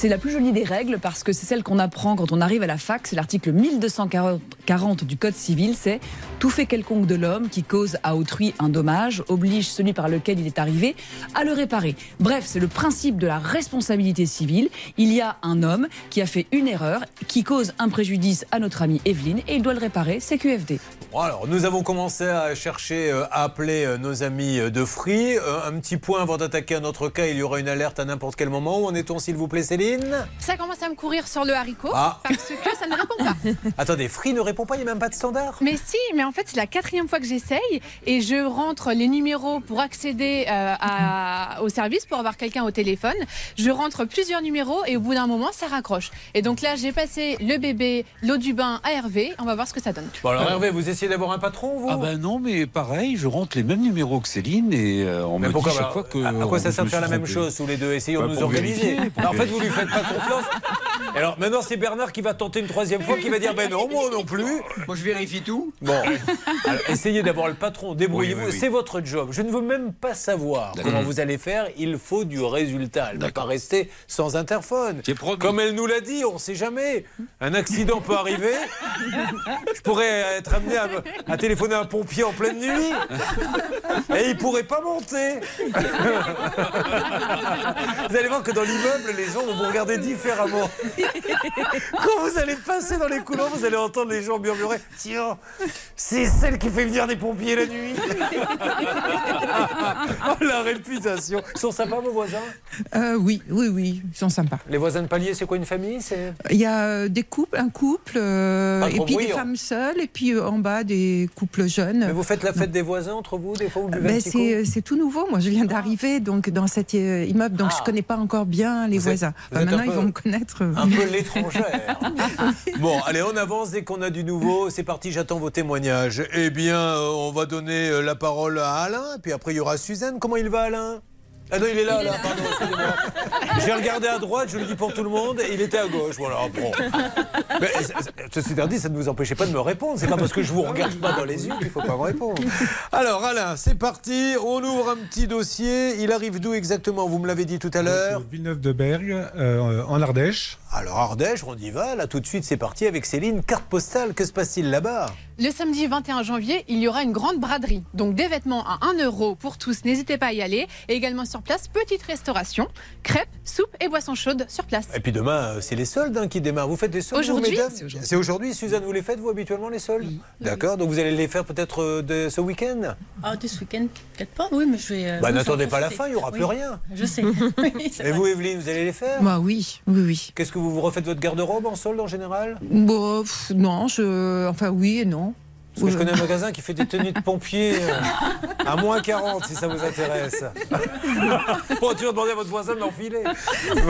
la, plus- jolie des règles parce que c'est celle qu'on apprend quand on arrive à la fac. C'est l'article 1240 du Code civil. C'est tout fait quelconque de l'homme qui cause à autrui un dommage oblige celui par lequel il est arrivé à le réparer. Bref, c'est le principe de la responsabilité civile. Il y a un homme qui a fait une erreur, qui cause un préjudice à notre amie Evelyne et il doit le réparer. C'est QFD. Alors, nous avons commencé à chercher, euh, à appeler euh, nos amis euh, de Free. Un petit point avant d'attaquer un autre cas, il y aura une alerte à n'importe quel moment. Où en s'il vous plaît, Céline Ça commence à me courir sur le haricot Ah. parce que ça ne répond pas. Attendez, Free ne répond pas, il n'y a même pas de standard Mais si, mais en fait, c'est la quatrième fois que j'essaye et je rentre les numéros pour accéder euh, à- au service, pour avoir quelqu'un au téléphone. Je rentre plusieurs numéros et au bout d'un moment, ça raccroche. Et donc là, j'ai passé le bébé, l'eau du bain à Hervé. On va voir ce que ça donne. Bon, alors Hervé, vous essayez d'avoir un patron, vous? Ah ben non, mais pareil, je rentre les mêmes numéros que Céline et euh, on Mais me pourquoi dit chaque bah, fois que... à, quoi ça je sert de faire la même chose sous les deux? Essayons Bah, de nous pour organiser. En fait, vous lui faites pas confiance. Alors maintenant, c'est Bernard qui va tenter une troisième fois, qui va dire ben non, moi non plus. Moi, je vérifie tout. Bon, alors, essayez d'avoir le patron, débrouillez-vous. Oui, oui, oui. C'est votre job. Je ne veux même pas savoir comment vous allez faire. Il faut du résultat. Elle ne va pas rester sans interphone. Comme elle nous l'a dit, on ne sait jamais. Un accident peut arriver. Je pourrais être amené à, me- à téléphoner à un pompier en pleine nuit. Et il pourrait pas monter. Vous allez voir que dans l'immeuble, les gens vont vous regarder différemment. Quand vous allez passer dans les couloirs, vous allez entendre les gens murmurer Tiens, c'est celle qui fait venir des pompiers la nuit. oh, la réputation. Ils sont sympas, vos voisins? Euh, oui, oui, oui, ils sont sympas. Les voisins de palier, c'est quoi une famille? C'est Il y a euh, des couples, un couple, euh, et puis des femmes seules, et puis euh, en bas des couples jeunes. Mais vous faites la fête des voisins entre vous, des fois vous buvez un Ben, c'est c'est tout nouveau. Moi, je viens d'arriver donc dans cet euh, immeuble, donc je connais pas encore bien les Vous voisins. Enfin, maintenant, ils vont me connaître. euh. Un peu l'étrangère. Bon, allez, on avance dès qu'on a du nouveau. C'est parti, j'attends vos témoignages. Eh bien, euh, on va donner euh, la parole à Alain, puis après il y aura Suzanne. Comment il va, Alain? Ah non, il est là, là, pardon, excusez-moi. J'ai regardé à droite, je le dis pour tout le monde, et il était à gauche. Voilà, bon. Mais c- c- ceci étant dit, ça ne vous empêchez pas de me répondre. C'est pas parce que je vous regarde pas dans les yeux qu'il faut pas me répondre. Alors, Alain, c'est parti. On ouvre un petit dossier. Il arrive d'où exactement? Vous me l'avez dit tout à l'heure. Villeneuve de Bergue, euh, en Ardèche. Alors, Ardèche, on y va. Là, tout de suite, c'est parti avec Céline. Carte postale, que se passe-t-il là-bas? Le samedi 21 janvier, il y aura une grande braderie. Donc des vêtements à 1 euro pour tous, n'hésitez pas à y aller. Et également sur place, petite restauration, crêpes, soupe et boissons chaudes sur place. Et puis demain, euh, c'est les soldes hein, qui démarrent. Vous faites des soldes Aujourd'hui, c'est aujourd'hui. C'est aujourd'hui, Suzanne, vous les faites, vous, habituellement, les soldes? D'accord, donc vous allez les faire peut-être euh, de ce week-end? Ah, de ce week-end, peut-être pas. Oui, mais je vais. euh, Bah, n'attendez pas la fin, il y aura plus rien. Je sais. Oui, Et vrai. vous, Evelyne, vous allez les faire? Bah oui, oui, oui. Qu'est-ce que vous vous refaites votre garde-robe en solde en général Bon, pff, non, je... enfin oui et non. Parce que je connais un magasin qui fait des tenues de pompiers euh, à moins 40 si ça vous intéresse. Bon, tu vas demander à votre voisin de l'enfiler.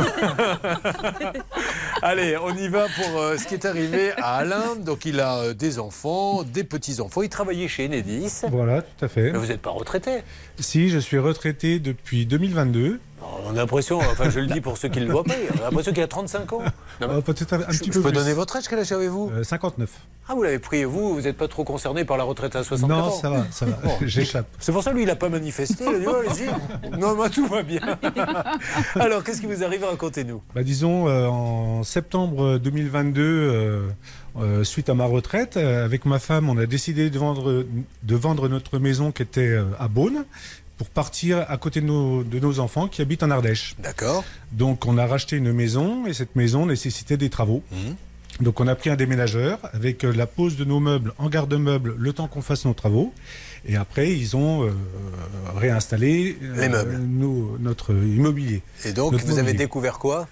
Allez, on y va pour euh, ce qui est arrivé à Alain. Donc il a euh, des enfants, des petits-enfants. Il travaillait chez Enedis. Voilà, tout à fait. Mais vous n'êtes pas retraité Si, je suis retraité depuis 2022. On a l'impression, enfin je le dis pour ceux qui ne le voient pas, on a l'impression qu'il a 35 ans. Non, mais Euh, Peut-être un, un je, petit je peu peux plus. donner votre âge, quel âge avez-vous Euh, 59. Ah, vous l'avez pris, vous, vous n'êtes pas trop concerné par la retraite à 64 ans Non, ça va, ça va. Bon. J'échappe. C'est pour ça, lui, il n'a pas manifesté. Il a dit, oh, allez-y. Non, moi, tout va bien. Alors, qu'est-ce qui vous arrive Racontez-nous. Bah, disons, euh, en septembre 2022, euh, euh, suite à ma retraite, euh, avec ma femme, on a décidé de vendre, de vendre notre maison qui était euh, à Beaune pour partir à côté de nos, de nos enfants qui habitent en Ardèche. D'accord. Donc on a racheté une maison et cette maison nécessitait des travaux. Mmh. Donc on a pris un déménageur avec euh, la pose de nos meubles en garde-meubles le temps qu'on fasse nos travaux. Et après, ils ont euh, réinstallé euh, Les meubles. nos- notre immobilier. Et donc, Notre vous avez découvert quoi?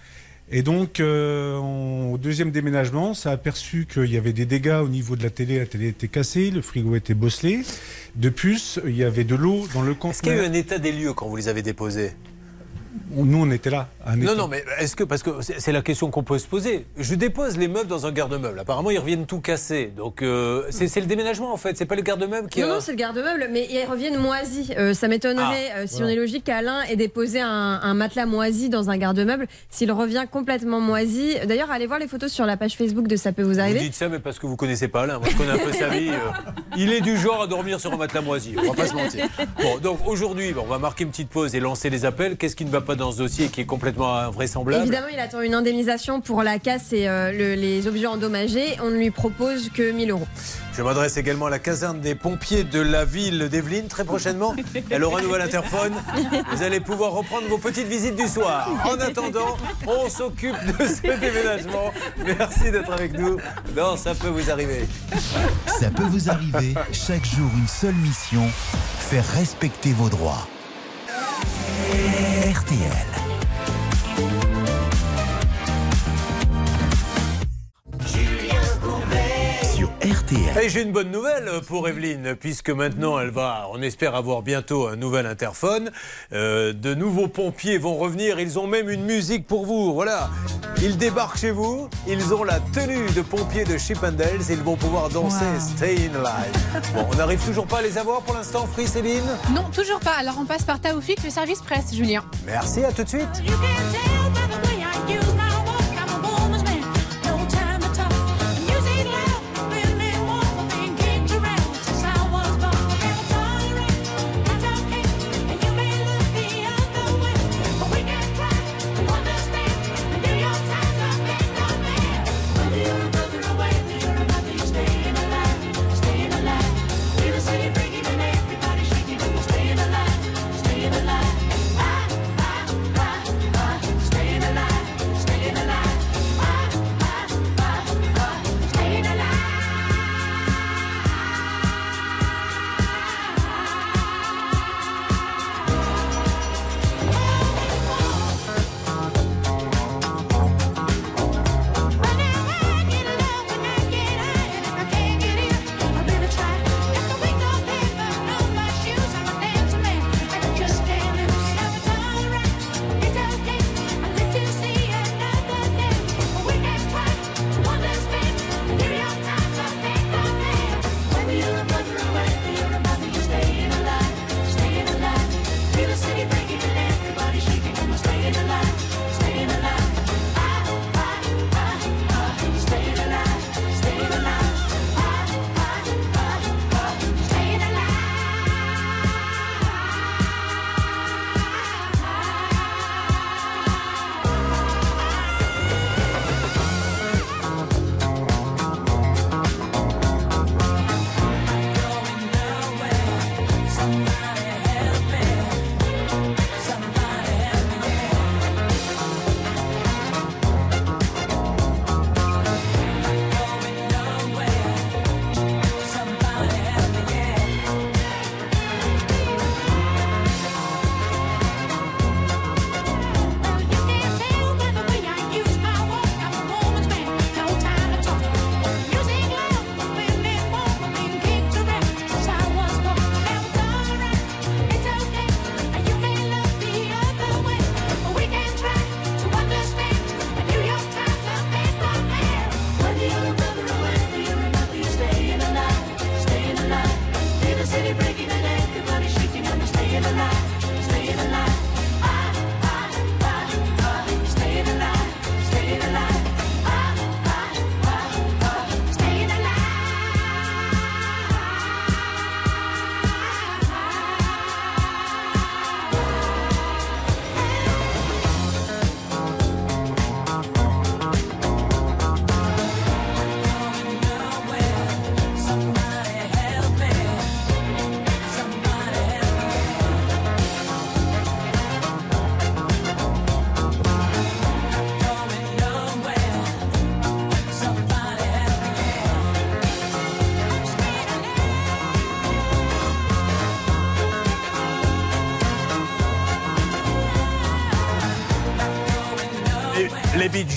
Et donc, euh, on- au deuxième déménagement, ça a aperçu qu'il y avait des dégâts au niveau de la télé. La télé était cassée, le frigo était bosselé. De plus, il y avait de l'eau dans le Est-ce qu'il y a eu conteneur. un état des lieux quand vous les avez déposés? Nous, on était là. un Non, non, mais est-ce que, parce que c'est la question qu'on peut se poser. Je dépose les meubles dans un garde-meuble. Apparemment, ils reviennent tout cassés. Donc, euh, c'est c'est le déménagement, en fait. C'est pas le garde-meuble qui Non, a. non, c'est le garde-meuble, mais ils reviennent moisis. Euh, ça m'étonnerait, Ah, euh, si voilà. on est logique, qu'Alain ait déposé un, un matelas moisi dans un garde-meuble. S'il revient complètement moisi. D'ailleurs, allez voir les photos sur la page Facebook de Ça peut vous Vous arriver. dites ça, mais parce que vous connaissez pas Alain. Moi, je connais un peu sa vie. euh, il est du genre à dormir sur un matelas moisi. On va pas se mentir. Bon, donc aujourd'hui, bon, on va marquer une petite pause et lancer les appels. Qu'est-ce qui ne va pas dans ce dossier qui est complètement invraisemblable Évidemment, il attend une indemnisation pour la casse et euh, le- les objets endommagés. On ne lui propose que 1000 euros. Je m'adresse également à la caserne des pompiers de la ville d'Evelyne très prochainement. Elle aura un nouvel interphone. Vous allez pouvoir reprendre vos petites visites du soir. En attendant, on s'occupe de ce déménagement. Merci d'être avec nous. Non, ça peut vous arriver. Ça peut vous arriver. Chaque jour, une seule mission faire respecter vos droits. RTL. RTL. Et j'ai une bonne nouvelle pour Evelyne, puisque maintenant elle va, on espère avoir bientôt un nouvel interphone. Euh, de nouveaux pompiers vont revenir, ils ont même une musique pour vous. Voilà, ils débarquent chez vous, ils ont la tenue de pompiers de Chippendales, ils vont pouvoir danser Staying Alive. Bon, on n'arrive toujours pas à les avoir pour l'instant, Free Céline Non, toujours pas. Alors on passe par Taoufik, le service presse, Julien. Merci, à tout de suite.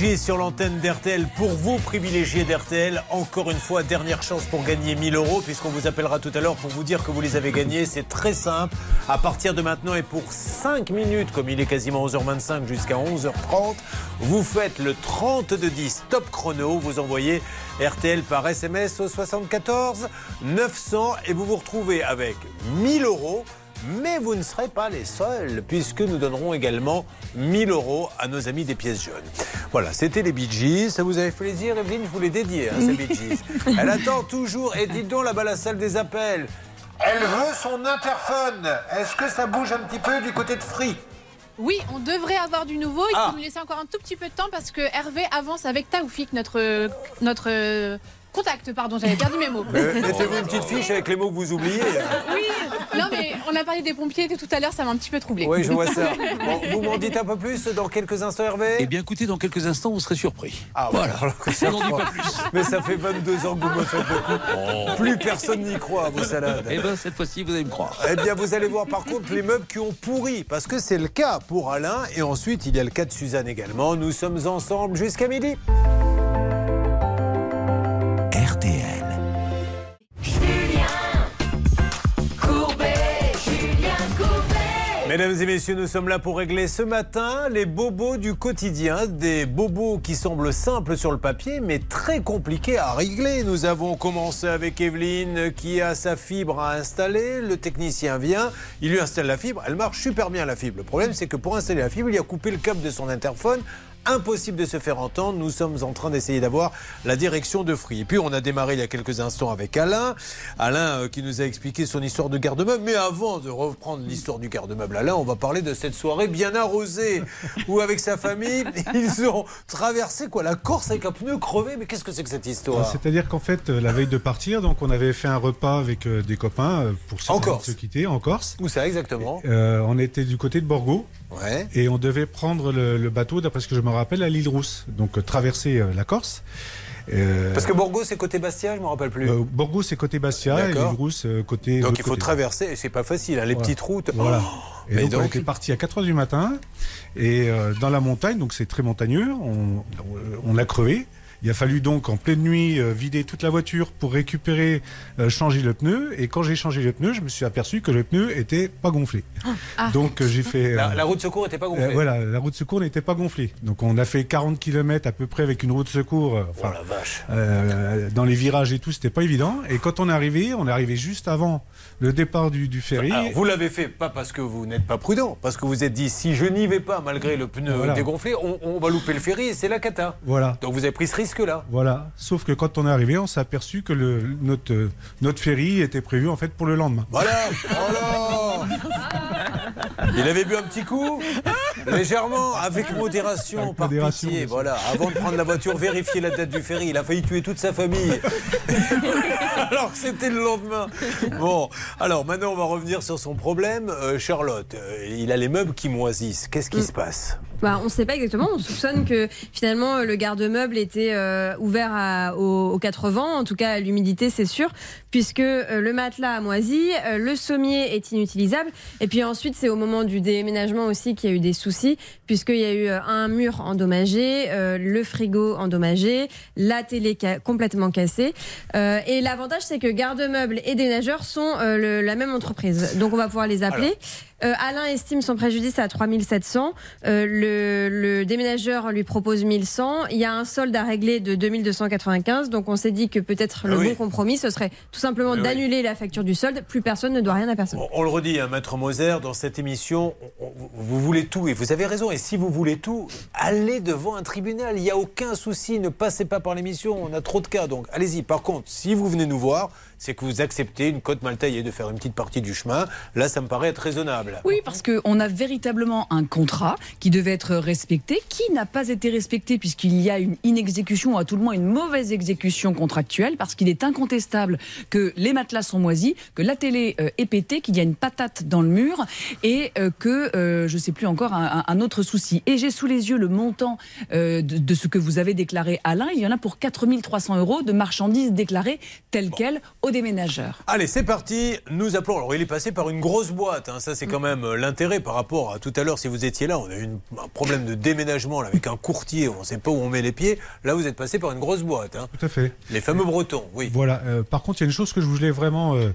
Sur l'antenne d'RTL pour vous, privilégiés d'RTL. Encore une fois, dernière chance pour gagner 1000 euros, puisqu'on vous appellera tout à l'heure pour vous dire que vous les avez gagnés. C'est très simple. À partir de maintenant et pour 5 minutes, comme il est quasiment 11h25 jusqu'à 11h30, vous faites le 3210 top chrono. Vous envoyez RTL par SMS au 74 900 et vous vous retrouvez avec 1000 euros. Mais vous ne serez pas les seuls, puisque nous donnerons également 1000 euros à nos amis des pièces jaunes. Voilà, c'était les Bee Gees. Ça vous avait fait plaisir, Evelyne? Je vous l'ai dédié, hein, ces Bee Gees. Elle attend toujours. Et dites donc là-bas, la salle des appels. Elle veut son interphone. Est-ce que ça bouge un petit peu du côté de Free? Oui, on devrait avoir du nouveau. Il Ah. faut nous laisser encore un tout petit peu de temps parce que Hervé avance avec Taoufik, notre, notre contact. Pardon, j'avais perdu mes mots. Mettez-vous une petite fiche avec les mots que vous oubliez. Oui, non mais on a parlé des pompiers tout à l'heure, ça m'a un petit peu troublé. Oui, je vois ça. Bon, vous m'en dites un peu plus dans quelques instants, Hervé? Eh bien, écoutez, dans quelques instants, vous serez surpris. Ah, Voilà. voilà. On n'en dit pas plus. Mais ça fait 22 ans que vous me faites beaucoup. Plus personne n'y croit à vos salades. Eh bien, cette fois-ci, vous allez me croire. Eh bien, vous allez voir par contre les meubles qui ont pourri, parce que c'est le cas pour Alain, et ensuite il y a le cas de Suzanne également. Nous sommes ensemble jusqu'à midi. Mesdames et messieurs, nous sommes là pour régler ce matin les bobos du quotidien, des bobos qui semblent simples sur le papier, mais très compliqués à régler. Nous avons commencé avec Evelyne qui a sa fibre à installer. Le technicien vient, il lui installe la fibre. Elle marche super bien la fibre. Le problème, c'est que pour installer la fibre, il a coupé le câble de son interphone. Impossible de se faire entendre. Nous sommes en train d'essayer d'avoir la direction de Free. Et puis on a démarré il y a quelques instants avec Alain. Alain euh, qui nous a expliqué son histoire de garde-meuble. Mais avant de reprendre l'histoire du garde-meuble, Alain, on va parler de cette soirée bien arrosée où avec sa famille, ils ont traversé quoi La Corse avec un pneu crevé. Mais qu'est-ce que c'est que cette histoire? C'est-à-dire qu'en fait, euh, la veille de partir, donc on avait fait un repas avec euh, des copains pour se, En quitter en Corse. Où ça exactement? Euh, on était du côté de Borgo. Ouais. Et on devait prendre le, le bateau, d'après ce que je me rappelle, à l'île Rousse. Donc euh, traverser euh, la Corse. Euh, Parce que Borgo, c'est côté Bastia, je me rappelle plus. euh, Borgo, c'est côté Bastia, et. Rousse, côté. Donc il faut côté. traverser, et c'est pas facile, hein, les Voilà. petites routes. Voilà. Oh Et donc, on était parti à 4 heures du matin et euh, dans la montagne, donc c'est très montagneux, on, on a crevé. Il a fallu donc en pleine nuit euh, vider toute la voiture pour récupérer, euh, changer le pneu. Et quand j'ai changé le pneu, je me suis aperçu que le pneu était pas gonflé. Ah. Donc euh, j'ai fait. La, euh, la roue de secours était pas gonflée. euh, voilà, la roue de secours n'était pas gonflée. Donc on a fait 40 km à peu près avec une roue de secours. euh, enfin, Oh la vache. euh, dans les virages et tout, c'était pas évident. Et quand on est arrivé, on est arrivé juste avant le départ du, du ferry. Alors, vous l'avez fait pas parce que vous n'êtes pas prudent, parce que vous êtes dit si je n'y vais pas malgré le pneu Voilà. dégonflé, on, on va louper le ferry et c'est la cata. Voilà. Donc vous avez pris ce risque-là. Voilà. Sauf que quand on est arrivé, on s'est aperçu que le, notre, notre ferry était prévu en fait pour le lendemain. Voilà. Oh là Il avait bu un petit coup, légèrement, avec modération, par modération, pitié. Voilà. Avant de prendre la voiture, vérifier la date du ferry. Il a failli tuer toute sa famille. alors que c'était le lendemain. Bon, alors maintenant on va revenir sur son problème. Euh, Charlotte, euh, il a les meubles qui moisissent. Qu'est-ce qui se passe? Bah, on ne sait pas exactement. On soupçonne que finalement le garde-meuble était euh, ouvert à- aux, quatre vents, en tout cas à l'humidité, c'est sûr, puisque euh, le matelas a moisi, euh, le sommier est inutilisable. Et puis ensuite, c'est au moment du déménagement aussi qu'il y a eu des soucis, puisqu'il y a eu euh, un mur endommagé, euh, le frigo endommagé, la télé complètement cassée. Euh, et l'avantage, c'est que garde-meuble et dénageurs sont le- la même entreprise. Donc on va pouvoir les appeler. Euh, Alain estime son préjudice à 3700. Euh, le, le déménageur lui propose 1100. Il y a un solde à régler de 2295. Donc on s'est dit que peut-être le Ah oui. bon compromis, ce serait tout simplement Ah oui. d'annuler la facture du solde. Plus personne ne doit rien à personne. On, on le redit, hein, Maître Moser, dans cette émission, on- on- vous voulez tout et vous avez raison. Et si vous voulez tout, allez devant un tribunal. Il n'y a aucun souci. Ne passez pas par l'émission. On a trop de cas. Donc allez-y. Par contre, si vous venez nous voir, c'est que vous acceptez une cote mal taillée de faire une petite partie du chemin. Là, ça me paraît être raisonnable. Oui, parce qu'on a véritablement un contrat qui devait être respecté, qui n'a pas été respecté puisqu'il y a une inexécution, ou à tout le moins une mauvaise exécution contractuelle, parce qu'il est incontestable que les matelas sont moisis, que la télé euh, est pétée, qu'il y a une patate dans le mur et euh, que euh, je ne sais plus encore un, autre souci. Et j'ai sous les yeux le montant euh, de, de ce que vous avez déclaré Alain. Il y en a pour 4300 euros de marchandises déclarées telles quelles au déménageurs. Allez, c'est parti. Nous appelons. Alors, il est passé par une grosse boîte. hein. Ça, c'est quand même euh, l'intérêt par rapport à tout à l'heure. Si vous étiez là, on a eu une- un problème de déménagement là, avec un courtier. On ne sait pas où on met les pieds. Là, vous êtes passé par une grosse boîte. hein. Tout à fait. Les fameux Bretons, oui. Voilà. euh, par contre, il y a une chose que je voulais vraiment euh,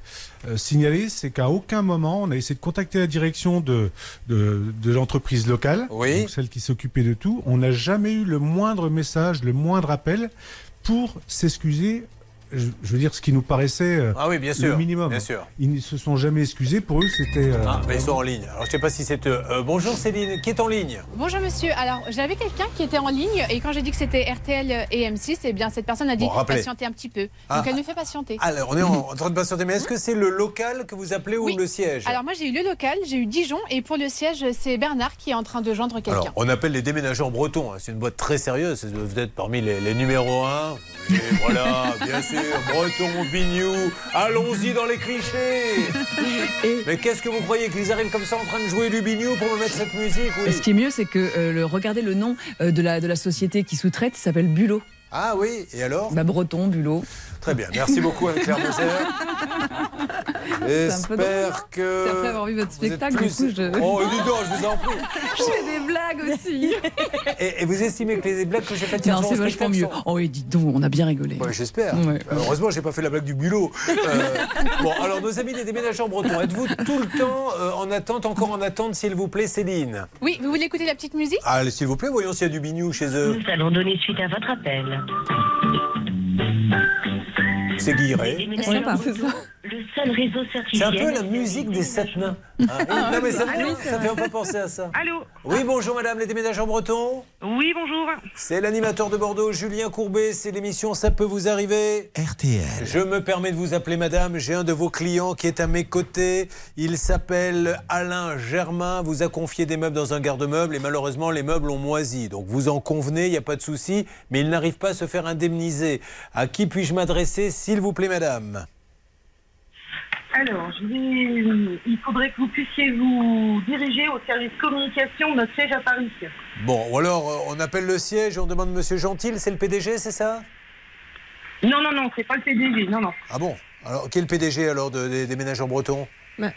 euh, signaler, c'est qu'à aucun moment on a essayé de contacter la direction de, de, de l'entreprise locale, donc celle qui s'occupait de tout. On n'a jamais eu le moindre message, le moindre appel pour s'excuser. Je, je veux dire ce qui nous paraissait euh, Ah oui, bien le minimum. bien sûr. Ils ne se sont jamais excusés. Pour eux, c'était. euh, Ah, mais ils sont en ligne. Alors, je ne sais pas si c'est eux. Euh, bonjour Céline, qui est en ligne Bonjour monsieur, alors j'avais quelqu'un qui était en ligne et quand j'ai dit que c'était RTL et M6, eh bien cette personne a dit Bon, patienter un petit peu. Ah. Donc elle me fait patienter. Alors, on est en, en train de patienter. Mais est-ce que c'est le local que vous appelez ou le siège Alors moi j'ai eu le local, j'ai eu Dijon et pour le siège c'est Bernard qui est en train de joindre quelqu'un. Alors, on appelle les déménageurs bretons. hein. C'est une boîte très sérieuse. Vous êtes parmi les, les numéros 1. Et voilà, bien sûr, breton, bignou. Allons-y dans les clichés. Mais qu'est-ce que vous croyez qu'ils arrivent comme ça en train de jouer du bignou pour me mettre cette musique oui? Et ce qui est mieux, c'est que euh, le, regardez le nom euh, de, la, de la société qui sous-traite, s'appelle Bulot. Ah oui, et alors bah, Breton, Bulot. Très bien, merci beaucoup Anne-Claire Moser. J'espère que. C'est après avoir vu votre spectacle, plus- du coup, je... Oh, dis donc, je vous en prie. je fais des blagues aussi. Et, et vous estimez que les blagues que j'ai faites hier soir c'est vachement mieux. sont- Oh oui, dites donc, on a bien rigolé. Ouais, J'espère. Ouais. Euh, Heureusement, j'ai pas fait la blague du bulot. Euh, bon, alors nos amis les déménageurs bretons, êtes-vous tout le temps euh, en attente, encore en attente, s'il vous plaît, Céline? Oui, vous voulez écouter la petite musique? Allez, s'il vous plaît, voyons s'il y a du bignou chez eux. Nous allons donner suite à votre appel. C'est Guilleret. Le seul réseau certifié. C'est un peu la musique des sept nains. hein. Ah, non, mais ça, oui, vrai. fait un peu penser à ça. Allô Oui, bonjour madame, les déménageurs bretons. Oui, bonjour. C'est l'animateur de Bordeaux, Julien Courbet. C'est l'émission Ça peut vous arriver. RTL. Je me permets de vous appeler madame. J'ai un de vos clients qui est à mes côtés. Il s'appelle Alain Germain. Vous a confié des meubles dans un garde-meubles et malheureusement les meubles ont moisi. Donc vous en convenez, il n'y a pas de souci. Mais il n'arrive pas à se faire indemniser. À qui puis-je m'adresser, s'il vous plaît madame? Alors, je vais- il faudrait que vous puissiez vous diriger au service communication de notre siège à Paris. Bon, ou alors euh, on appelle le siège et on demande monsieur Gentil, c'est le PDG, c'est ça? Non, non, non, c'est pas le PDG, non, non. Ah bon? Alors quel PDG alors de- des déménageurs bretons Bah,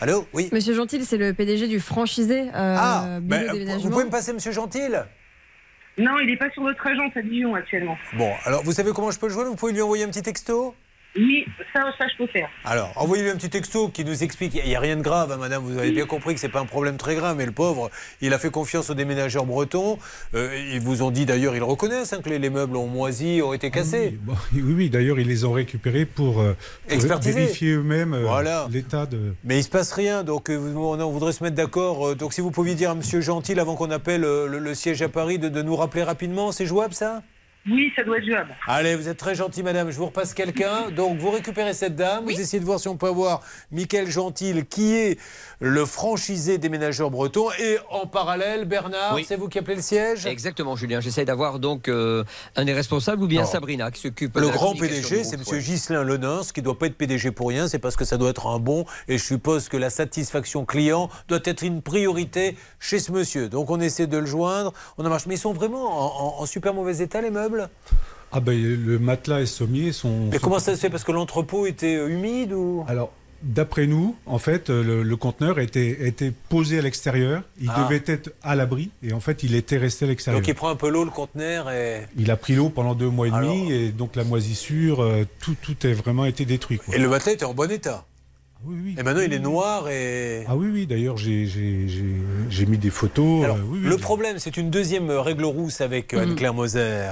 Allô? Oui? Monsieur Gentil, c'est le PDG du franchisé euh, Ah, Déménagement. vous pouvez me passer Monsieur Gentil? Non, il n'est pas sur notre agence à Dijon actuellement. Bon, alors vous savez comment je peux le joindre? Vous pouvez lui envoyer un petit texto? Oui, ça, ça, je peux faire. Alors, envoyez-lui un petit texto qui nous explique. Il n'y a rien de grave, hein, madame. Vous avez bien compris que c'est pas un problème très grave, mais le pauvre, il a fait confiance aux déménageurs bretons. Euh, ils vous ont dit d'ailleurs, ils reconnaissent hein, que les, les meubles ont moisi, ont été cassés. Bon, oui, oui, d'ailleurs, ils les ont récupérés pour, euh, pour vérifier eux-mêmes euh, Voilà. l'état de. Mais il se passe rien, donc euh, on, on voudrait se mettre d'accord. Donc si vous pouviez dire à Monsieur Gentil, avant qu'on appelle le, le siège à Paris, de, de nous rappeler rapidement, c'est jouable ça? Oui, ça doit être jouable. Allez, vous êtes très gentil, madame. Je vous repasse quelqu'un. Donc, vous récupérez cette dame. Vous essayez de voir si on peut avoir Michael Gentil, qui est le franchisé déménageur breton. Et en parallèle, Bernard, Oui. c'est vous qui appelez le siège? Exactement, Julien. J'essaie d'avoir donc euh, un des responsables ou bien Non. Sabrina qui s'occupe de Le grand PDG, c'est M. ouais. Ghislain Lenins, qui ne doit pas être PDG pour rien, c'est parce que ça doit être un bon, et je suppose que la satisfaction client doit être une priorité chez ce monsieur. Donc on essaie de le joindre, on en marche. Mais ils sont vraiment en, en- en super mauvais état, les meubles? Ah ben, le matelas et sommier sont. Mais sont- comment ça se fait? Parce que l'entrepôt était euh, humide ou? Alors, d'après nous, en fait, euh, le, le conteneur était, était posé à l'extérieur. Il Ah. devait être à l'abri. Et en fait, il était resté à l'extérieur. Donc il prend un peu l'eau, le conteneur, et... Il a pris l'eau pendant deux mois et demi. Alors- Et donc, la moisissure, euh, tout, tout a vraiment été détruit. quoi. Et le matelas était en bon état Oui, oui. Et maintenant il est noir et... Ah oui, oui, d'ailleurs, j'ai- j'ai j'ai- j'ai mis des photos. Alors, euh, oui, oui. le problème, c'est une deuxième règle rousse avec euh, Anne-Claire Moser.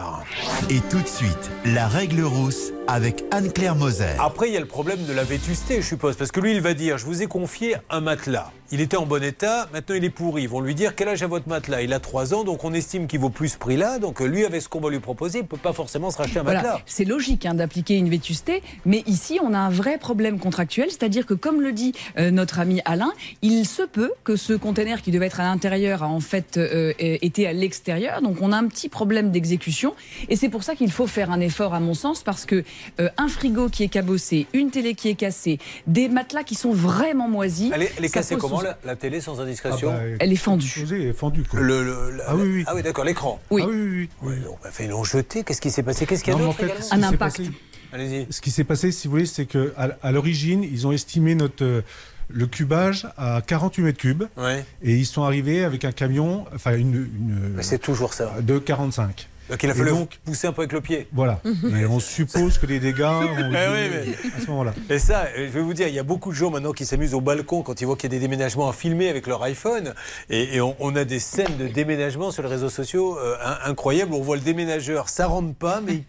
Et tout de suite, la règle rousse avec Anne-Claire Moser. Après, il y a le problème de la vétusté, je suppose, parce que lui, il va dire Je vous ai confié un matelas. Il était en bon état, maintenant il est pourri. Ils vont lui dire Quel âge a votre matelas? Il a 3 ans, donc on estime qu'il vaut plus ce prix-là. Donc euh, lui, avec ce qu'on va lui proposer, il ne peut pas forcément se racheter un Voilà, matelas. c'est logique hein, d'appliquer une vétusté, mais ici on a un vrai problème contractuel, c'est-à-dire que comme le dit euh, notre ami Alain, il se peut que ce conteneur qui devait être à l'intérieur a en fait euh, été à l'extérieur, donc on a un petit problème d'exécution, et c'est pour ça qu'il faut faire un effort à mon sens, parce que euh, un frigo qui est cabossé, une télé qui est cassée, des matelas qui sont vraiment moisis, Elle est, elle est cassée comment? La, la télé sans indiscrétion Ah bah, Elle est fendue. Elle est fendue, quoi. Le- le- la- Ah oui, oui. Ah oui, d'accord, l'écran. Oui. Ah oui, oui, oui. Ouais, donc, fait, ils l'ont jeté. Qu'est-ce qui s'est passé? Qu'est-ce qu'il y a en d'autre fait, Un impact. passé- Allez-y. Ce qui s'est passé, si vous voulez, c'est que à, à l'origine, ils ont estimé notre euh, le cubage à 48 mètres cubes. Ouais. Et ils sont arrivés avec un camion, enfin une. une Mais c'est toujours ça. De 45. Donc il a fallu donc, pousser un peu avec le pied. Voilà. Et on suppose que les dégâts ont Eh dû- oui, mais- à ce moment-là. Et ça, euh, je vais vous dire, il y a beaucoup de gens maintenant qui s'amusent au balcon quand ils voient qu'il y a des déménagements à filmer avec leur iPhone. Et, et on, on a des scènes de déménagement sur les réseaux sociaux euh, in- incroyables. On voit le déménageur, ça rentre pas, mais il...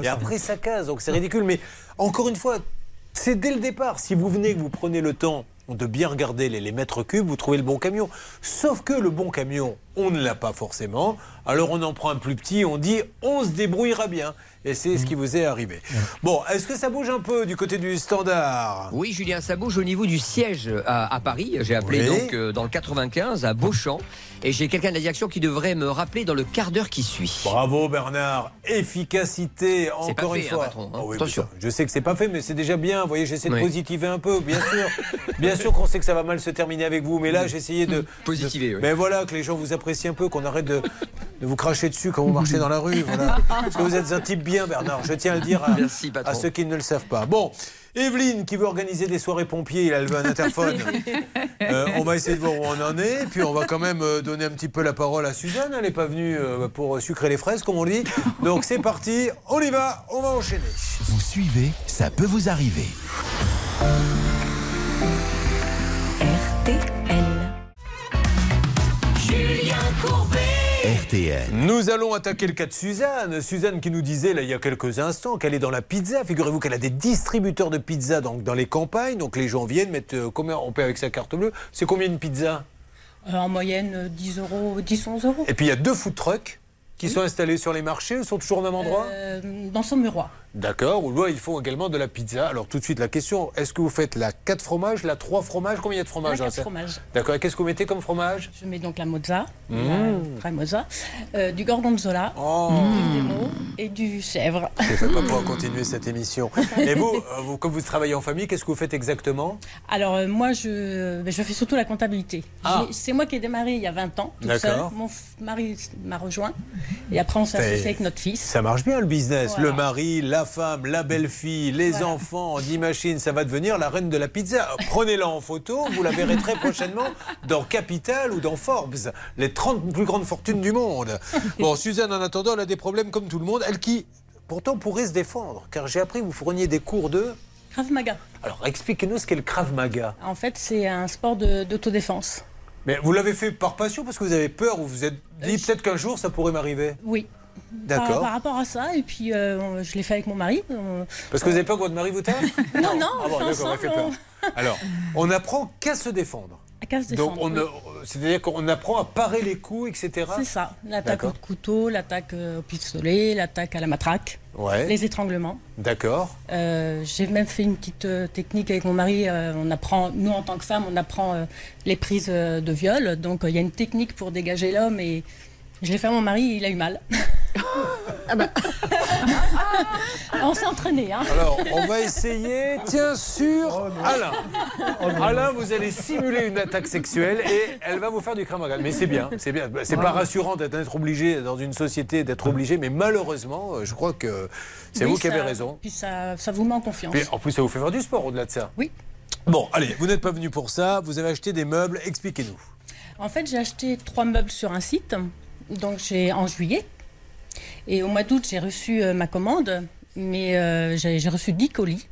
et après ça casse. Donc c'est ridicule. Mais encore une fois, c'est dès le départ. Si vous venez, que vous prenez le temps de bien regarder les, les mètres cubes, vous trouvez le bon camion. Sauf que le bon camion, on ne l'a pas forcément. Alors on en prend un plus petit, on dit on se débrouillera bien. Et c'est ce qui vous est arrivé. Bon, est-ce que ça bouge un peu du côté du standard? Oui, Julien, ça bouge au niveau du siège à, à Paris. J'ai appelé Oui. donc euh, dans le 95 à Beauchamp. Et j'ai quelqu'un de la direction qui devrait me rappeler dans le quart d'heure qui suit. Bravo Bernard, efficacité pas encore une fait, hein, fois. patron, hein. Oui, Attention. ça, je sais que c'est pas fait, mais c'est déjà bien. Vous voyez, j'essaie de Oui. positiver un peu, bien sûr. bien sûr qu'on sait que ça va mal se terminer avec vous, mais là j'ai essayé de Positiver, de- oui. Mais voilà, que les gens vous apprécient un peu, qu'on arrête de, de vous cracher dessus quand vous marchez dans la rue. Voilà. Parce que vous êtes un type bien, Bernard. Je tiens à le dire à, Merci, patron. à ceux qui ne le savent pas. Bon. Evelyne qui veut organiser des soirées pompiers, elle veut un interphone. Euh, on va essayer de voir où on en est, puis on va quand même euh, donner un petit peu la parole à Suzanne. Elle n'est pas venue euh, pour sucrer les fraises, comme on dit. Donc c'est parti, on y va, on va enchaîner. Vous suivez, ça peut vous arriver. RTL. Nous allons attaquer le cas de Suzanne. Suzanne qui nous disait là, il y a quelques instants qu'elle est dans la pizza. Figurez-vous qu'elle a des distributeurs de pizza donc, dans les campagnes. Donc les gens viennent, mettent euh, combien on paie avec sa carte bleue. C'est combien une pizza? Euh, en moyenne, euh, 10 euros, 10, 11 euros. Et puis il y a deux food trucks qui sont installés sur les marchés. Ils sont toujours au même endroit? Euh, dans son miroir. D'accord, ou là, ils font également de la pizza. Alors tout de suite, la question, est-ce que vous faites la 4 fromages, la 3 fromages? Combien il y a de fromages La dans quatre ça fromages. D'accord, et qu'est-ce que vous mettez comme fromage? Je mets donc la mozza, Mmh. la euh, du gorgonzola, Oh. du Demo et du chèvre. Je ne vais pas pouvoir continuer cette émission. Et vous, euh, vous, comme vous travaillez en famille, qu'est-ce que vous faites exactement? Alors euh, moi, je, ben, je fais surtout la comptabilité. Ah. C'est moi qui ai démarré il y a 20 ans. D'accord. Mon mari m'a rejoint. Et après, on s'est associé avec notre fils. Ça marche bien le business. Voilà. Le mari, la femme, la belle-fille, les enfants, on imagine, ça va devenir la reine de la pizza. Prenez-la en photo, vous la verrez très prochainement dans Capital ou dans Forbes, les 30 plus grandes fortunes du monde. Bon, Suzanne, en attendant, elle a des problèmes comme tout le monde. Elle qui, pourtant, pourrait se défendre, car j'ai appris que vous fourniez des cours de... Krav Maga. Alors, expliquez-nous ce qu'est le Krav Maga. En fait, c'est un sport d'autodéfense. Mais vous l'avez fait par passion parce que vous avez peur ou vous vous êtes dit peut-être qu'un jour ça pourrait m'arriver? Oui. D'accord. Par, par rapport à ça, et puis euh, je l'ai fait avec mon mari. On- Parce que vous avez peur que votre mari vous tape Non, non, Ah bon, on ensemble, peur. Alors, on apprend qu'à se défendre. À qu'à se Donc, défendre, on oui. ne- c'est-à-dire qu'on apprend à parer les coups, etc. C'est ça. L'attaque au couteau, l'attaque euh, au pistolet, l'attaque à la matraque, Ouais. les étranglements. D'accord. Euh, J'ai même fait une petite technique avec mon mari. euh, on apprend, nous en tant que femme, on apprend les prises de viol. Donc il y a une technique pour dégager l'homme et je l'ai fait à mon mari, il a eu mal. Ah bah. on s'est entraîné. Hein. Alors, on va essayer, tiens, sur Alain. Alain, vous allez simuler une attaque sexuelle et elle va vous faire du crème Mais c'est bien, c'est bien. C'est pas rassurant d'être obligé dans une société d'être obligé, mais malheureusement, euh, je crois que c'est Oui, vous qui avez raison. Puis ça, ça vous met en confiance. Puis en plus, ça vous fait faire du sport au-delà de ça. Oui. Bon, allez, vous n'êtes pas venu pour ça, vous avez acheté des meubles, expliquez-nous. En fait, j'ai acheté trois meubles sur un site, donc j'ai en juillet. Et au mois d'août, j'ai reçu euh, ma commande, mais euh, j'ai reçu 10 colis.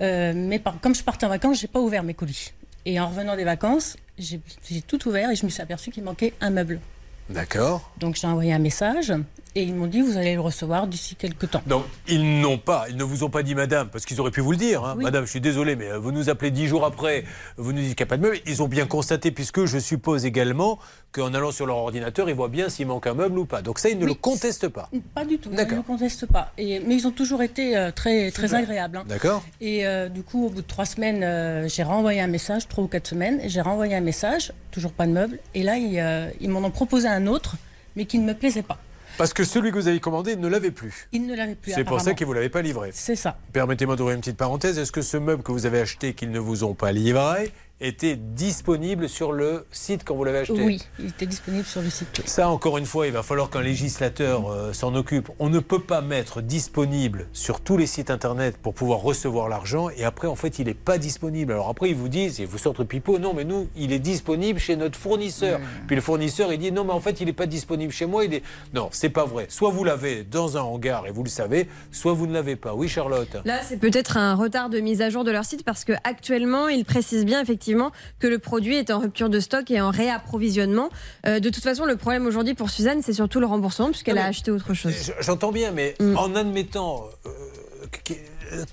Euh, mais par- comme je partais en vacances, j'ai pas ouvert mes colis. Et en revenant des vacances, j'ai j'ai tout ouvert et je me suis aperçu qu'il manquait un meuble. D'accord. Donc j'ai envoyé un message et ils m'ont dit vous allez le recevoir d'ici quelques temps. Donc, ils n'ont pas, ils ne vous ont pas dit madame, parce qu'ils auraient pu vous le dire. hein. Oui. Madame, je suis désolé, mais euh, vous nous appelez dix jours après, vous nous dites qu'il n'y a pas de meuble. Ils ont bien constaté, puisque je suppose également qu'en allant sur leur ordinateur, ils voient bien s'il manque un meuble ou pas. Donc ça, ils ne le contestent pas. Pas du tout, je ne le conteste pas. Et, mais ils ont toujours été euh, très, très agréables. hein. D'accord. Et euh, du coup, au bout de trois semaines, euh, j'ai renvoyé un message, trois ou quatre semaines, j'ai renvoyé un message, toujours pas de meuble. Et là, ils, ils m'en ont proposé un autre, mais qui ne me plaisait pas. Parce que celui que vous avez commandé, ne l'avait plus. Il ne l'avait plus. C'est pour ça qu'ils ne vous l'avaient pas livré. C'est ça. Permettez-moi d'ouvrir une petite parenthèse. Est-ce que ce meuble que vous avez acheté, qu'ils ne vous ont pas livré, était disponible sur le site quand vous l'avez acheté Oui, il était disponible sur le site. oui. Ça, encore une fois, il va falloir qu'un législateur euh, s'en occupe. On ne peut pas mettre disponible sur tous les sites internet pour pouvoir recevoir l'argent et après, en fait, il n'est pas disponible. Alors après, ils vous disent, et vous sortent le pipeau, non, mais nous, il est disponible chez notre fournisseur. Puis le fournisseur, il dit, non, mais en fait, il n'est pas disponible chez moi. Il est... Non, c'est pas vrai. Soit vous l'avez dans un hangar et vous le savez, soit vous ne l'avez pas. Oui, Charlotte? Là, c'est peut-être un retard de mise à jour de leur site parce que actuellement, ils précisent bien effectivement que le produit est en rupture de stock et en réapprovisionnement. Euh, de toute façon, le problème aujourd'hui pour Suzanne, c'est surtout le remboursement puisqu'elle a acheté autre chose. J'entends bien, mais Mm. en admettant. euh,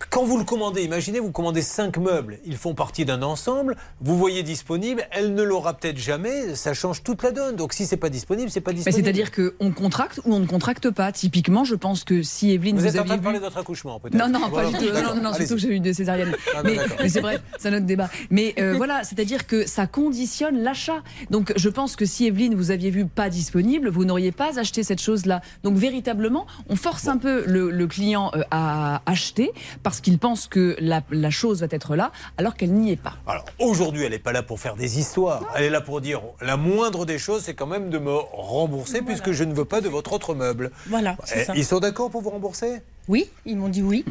quand vous le commandez, imaginez, vous commandez cinq meubles, ils font partie d'un ensemble, vous voyez disponible, elle ne l'aura peut-être jamais, ça change toute la donne. Donc si c'est pas disponible, c'est pas Mais disponible. C'est-à-dire qu'on contracte ou on ne contracte pas. Typiquement, je pense que si Evelyne vous vous, êtes en train de vu- parler de votre accouchement, peut-être Non, non, Voilà. pas du tout. Non, non, surtout que j'ai eu des césariennes. Ah, mais d'accord. mais c'est bref, c'est un autre débat. Mais euh, voilà, c'est-à-dire que ça conditionne l'achat. Donc je pense que si Evelyne vous aviez vu pas disponible, vous n'auriez pas acheté cette chose-là. Donc véritablement, on force un peu le, le client euh, à acheter parce qu'il pense que la, la chose va être là alors qu'elle n'y est pas. Alors aujourd'hui, elle n'est pas là pour faire des histoires. Elle est là pour dire la moindre des choses, c'est quand même de me rembourser puisque je ne veux pas de votre autre meuble. Voilà, Eh, ça. Ils sont d'accord pour vous rembourser? Oui, ils m'ont dit oui.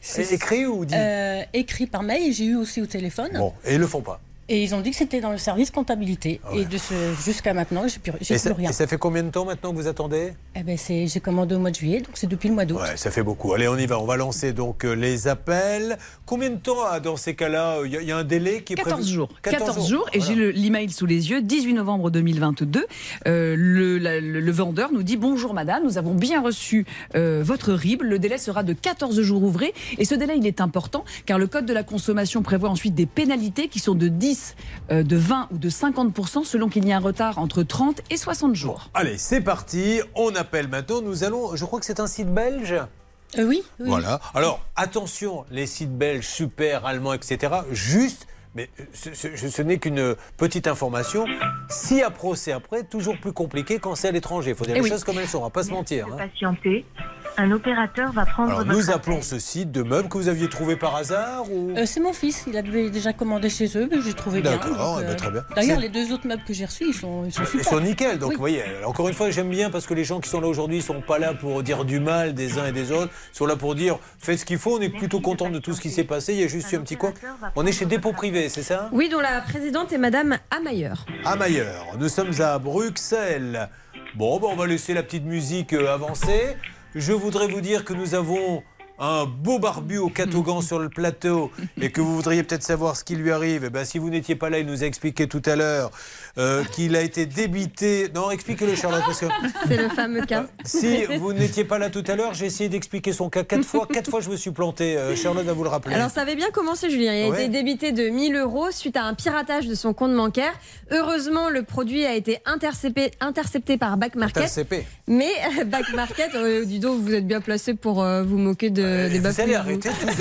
C'est écrit ou dit? Euh, Écrit par mail, j'ai eu aussi au téléphone. Bon, et ils le font pas. Et ils ont dit que c'était dans le service comptabilité. Ah ouais. Et de ce, jusqu'à maintenant, j'ai plus, j'ai Et plus ça, rien. et ça fait combien de temps maintenant que vous attendez? Eh ben, c'est, j'ai commandé au mois de juillet, donc c'est depuis le mois d'août. Ouais, ça fait beaucoup. Allez, on y va. On va lancer donc euh, les appels. Combien de temps ah, dans ces cas-là Il y, a- il y a un délai qui est 14 prévu jours. 14, jours, et Voilà. j'ai le- l'email sous les yeux, 18 novembre 2022. Euh, le, la- le- le vendeur nous dit Bonjour madame, nous avons bien reçu euh, votre RIB. Le délai sera de 14 jours ouvrés. Et ce délai, il est important car le Code de la consommation prévoit ensuite des pénalités qui sont de 10, euh, de 20 ou de 50% selon qu'il y ait un retard entre 30 et 60 jours. Allez, c'est parti. On appelle maintenant. Nous allons. Je crois que c'est un site belge. Euh, oui, oui. Voilà. Alors, attention, les sites belges, super, allemands, etc. Juste, mais ce, ce- ce n'est qu'une petite information. Si à pro, c'est après, toujours plus compliqué quand c'est à l'étranger. Il faut dire Eh les oui. choses comme elles sont, on va pas se mentir. hein. Patientez. Un opérateur va prendre Alors, votre nous appel. appelons ce site de meubles que vous aviez trouvé par hasard ou... Euh, c'est mon fils, il avait déjà commandé chez eux, mais j'ai trouvé bien. D'accord, eh ben, très bien. D'ailleurs, les deux autres meubles que j'ai reçus, ils sont, ils sont Ils super. sont nickel. Donc, Oui. vous voyez, encore une fois, j'aime bien parce que les gens qui sont là aujourd'hui ne sont pas là pour dire du mal des uns et des autres. Ils sont là pour dire faites ce qu'il faut. On est plutôt content de tout ce qui s'est passé. Il y a juste eu un petit quoi. On est chez Dépôt Privé, c'est ça? Oui, dont la présidente est Madame Amayer. Mailleur. Nous sommes à Bruxelles. Bon, ben, on va laisser la petite musique euh, avancer. Je voudrais vous dire que nous avons un beau barbu au catogan sur le plateau et que vous voudriez peut-être savoir ce qui lui arrive. Eh ben, si vous n'étiez pas là, il nous a expliqué tout à l'heure euh, qu'il a été débité. Non, expliquez-le, Charlotte, parce que C'est le fameux cas. si vous n'étiez pas là tout à l'heure, j'ai essayé d'expliquer son cas quatre fois. Quatre fois, je me suis planté. Euh, Charlotte va vous le rappeler. Alors ça avait bien commencé Julien, il a Ouais. été débité de 1000 euros suite à un piratage de son compte bancaire. Heureusement le produit a été intercepté, intercepté par Back Market. Intercepté. Mais euh, Back Market, euh, dis donc vous êtes bien placé pour euh, vous moquer de, des vous allez vous. arrêter de mais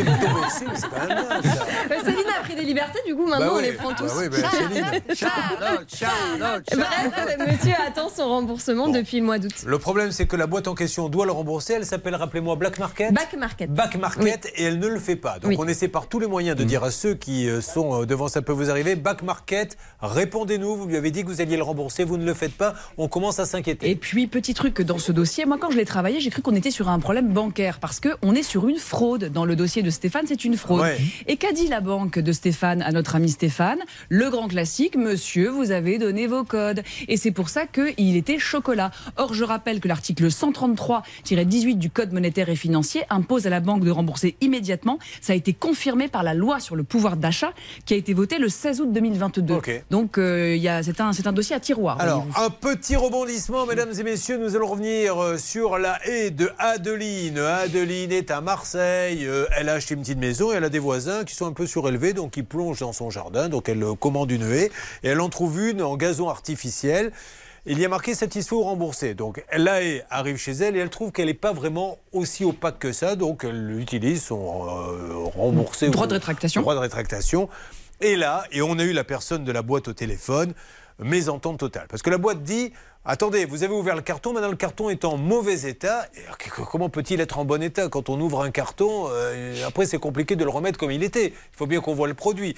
c'est. Euh, Céline a pris des libertés, du coup maintenant Bah on oui, les prend bah tous. oui, bah Céline. Charlotte, Charlotte, Bref, monsieur attend son remboursement depuis le mois d'août. Le problème, c'est que la boîte en question doit le rembourser. Elle s'appelle, rappelez-moi, Black Market. Back Market. Back Market et elle ne le fait pas. Donc Oui. on essaie par tous les moyens de dire à ceux qui euh, sont euh, devant ça peut vous arriver, Back Market, répondez-nous. Vous lui avez dit que vous alliez le rembourser, vous ne le faites pas. On commence à s'inquiéter. Et puis, petit truc dans ce dossier, moi, quand je l'ai travaillé, j'ai cru qu'on était sur un problème bancaire parce qu'on est sur une fraude. Dans le dossier de Stéphane, c'est une fraude. Ouais. Et qu'a dit la banque de Stéphane à notre ami Stéphane? Le grand classique, monsieur, vous avez donné vos codes. Et c'est pour ça qu'il était chocolat. Or, je rappelle que l'article 133-18 du Code monétaire et financier impose à la banque de rembourser immédiatement. Ça a été confirmé par la loi sur le pouvoir d'achat qui a été votée le 16 août 2022. Ok. Donc, euh, c'est un, un dossier à tiroir. Alors, un petit rebondissement, mesdames et messieurs. Nous allons revenir euh, sur la haie de Adeline. Adeline est à Marseille. Euh, Elle a acheté une petite maison et elle a des voisins qui sont un peu surélevés, donc ils plongent dans son jardin. Donc elle euh, commande une haie et elle en trouve une en gazon artificiel. Il y a marqué satisfait ou remboursé. Donc haie arrive chez elle et elle trouve qu'elle n'est pas vraiment aussi opaque que ça. Donc elle utilise son euh, remboursé. Droit ou- de rétractation. Droit de rétractation. Et là, et on a eu la personne de la boîte au téléphone. Mésentente totale. Parce que la boîte dit Attendez, vous avez ouvert le carton, maintenant le carton est en mauvais état. Comment peut-il être en bon état Quand on ouvre un carton, euh, après c'est compliqué de le remettre comme il était. Il faut bien qu'on voit le produit.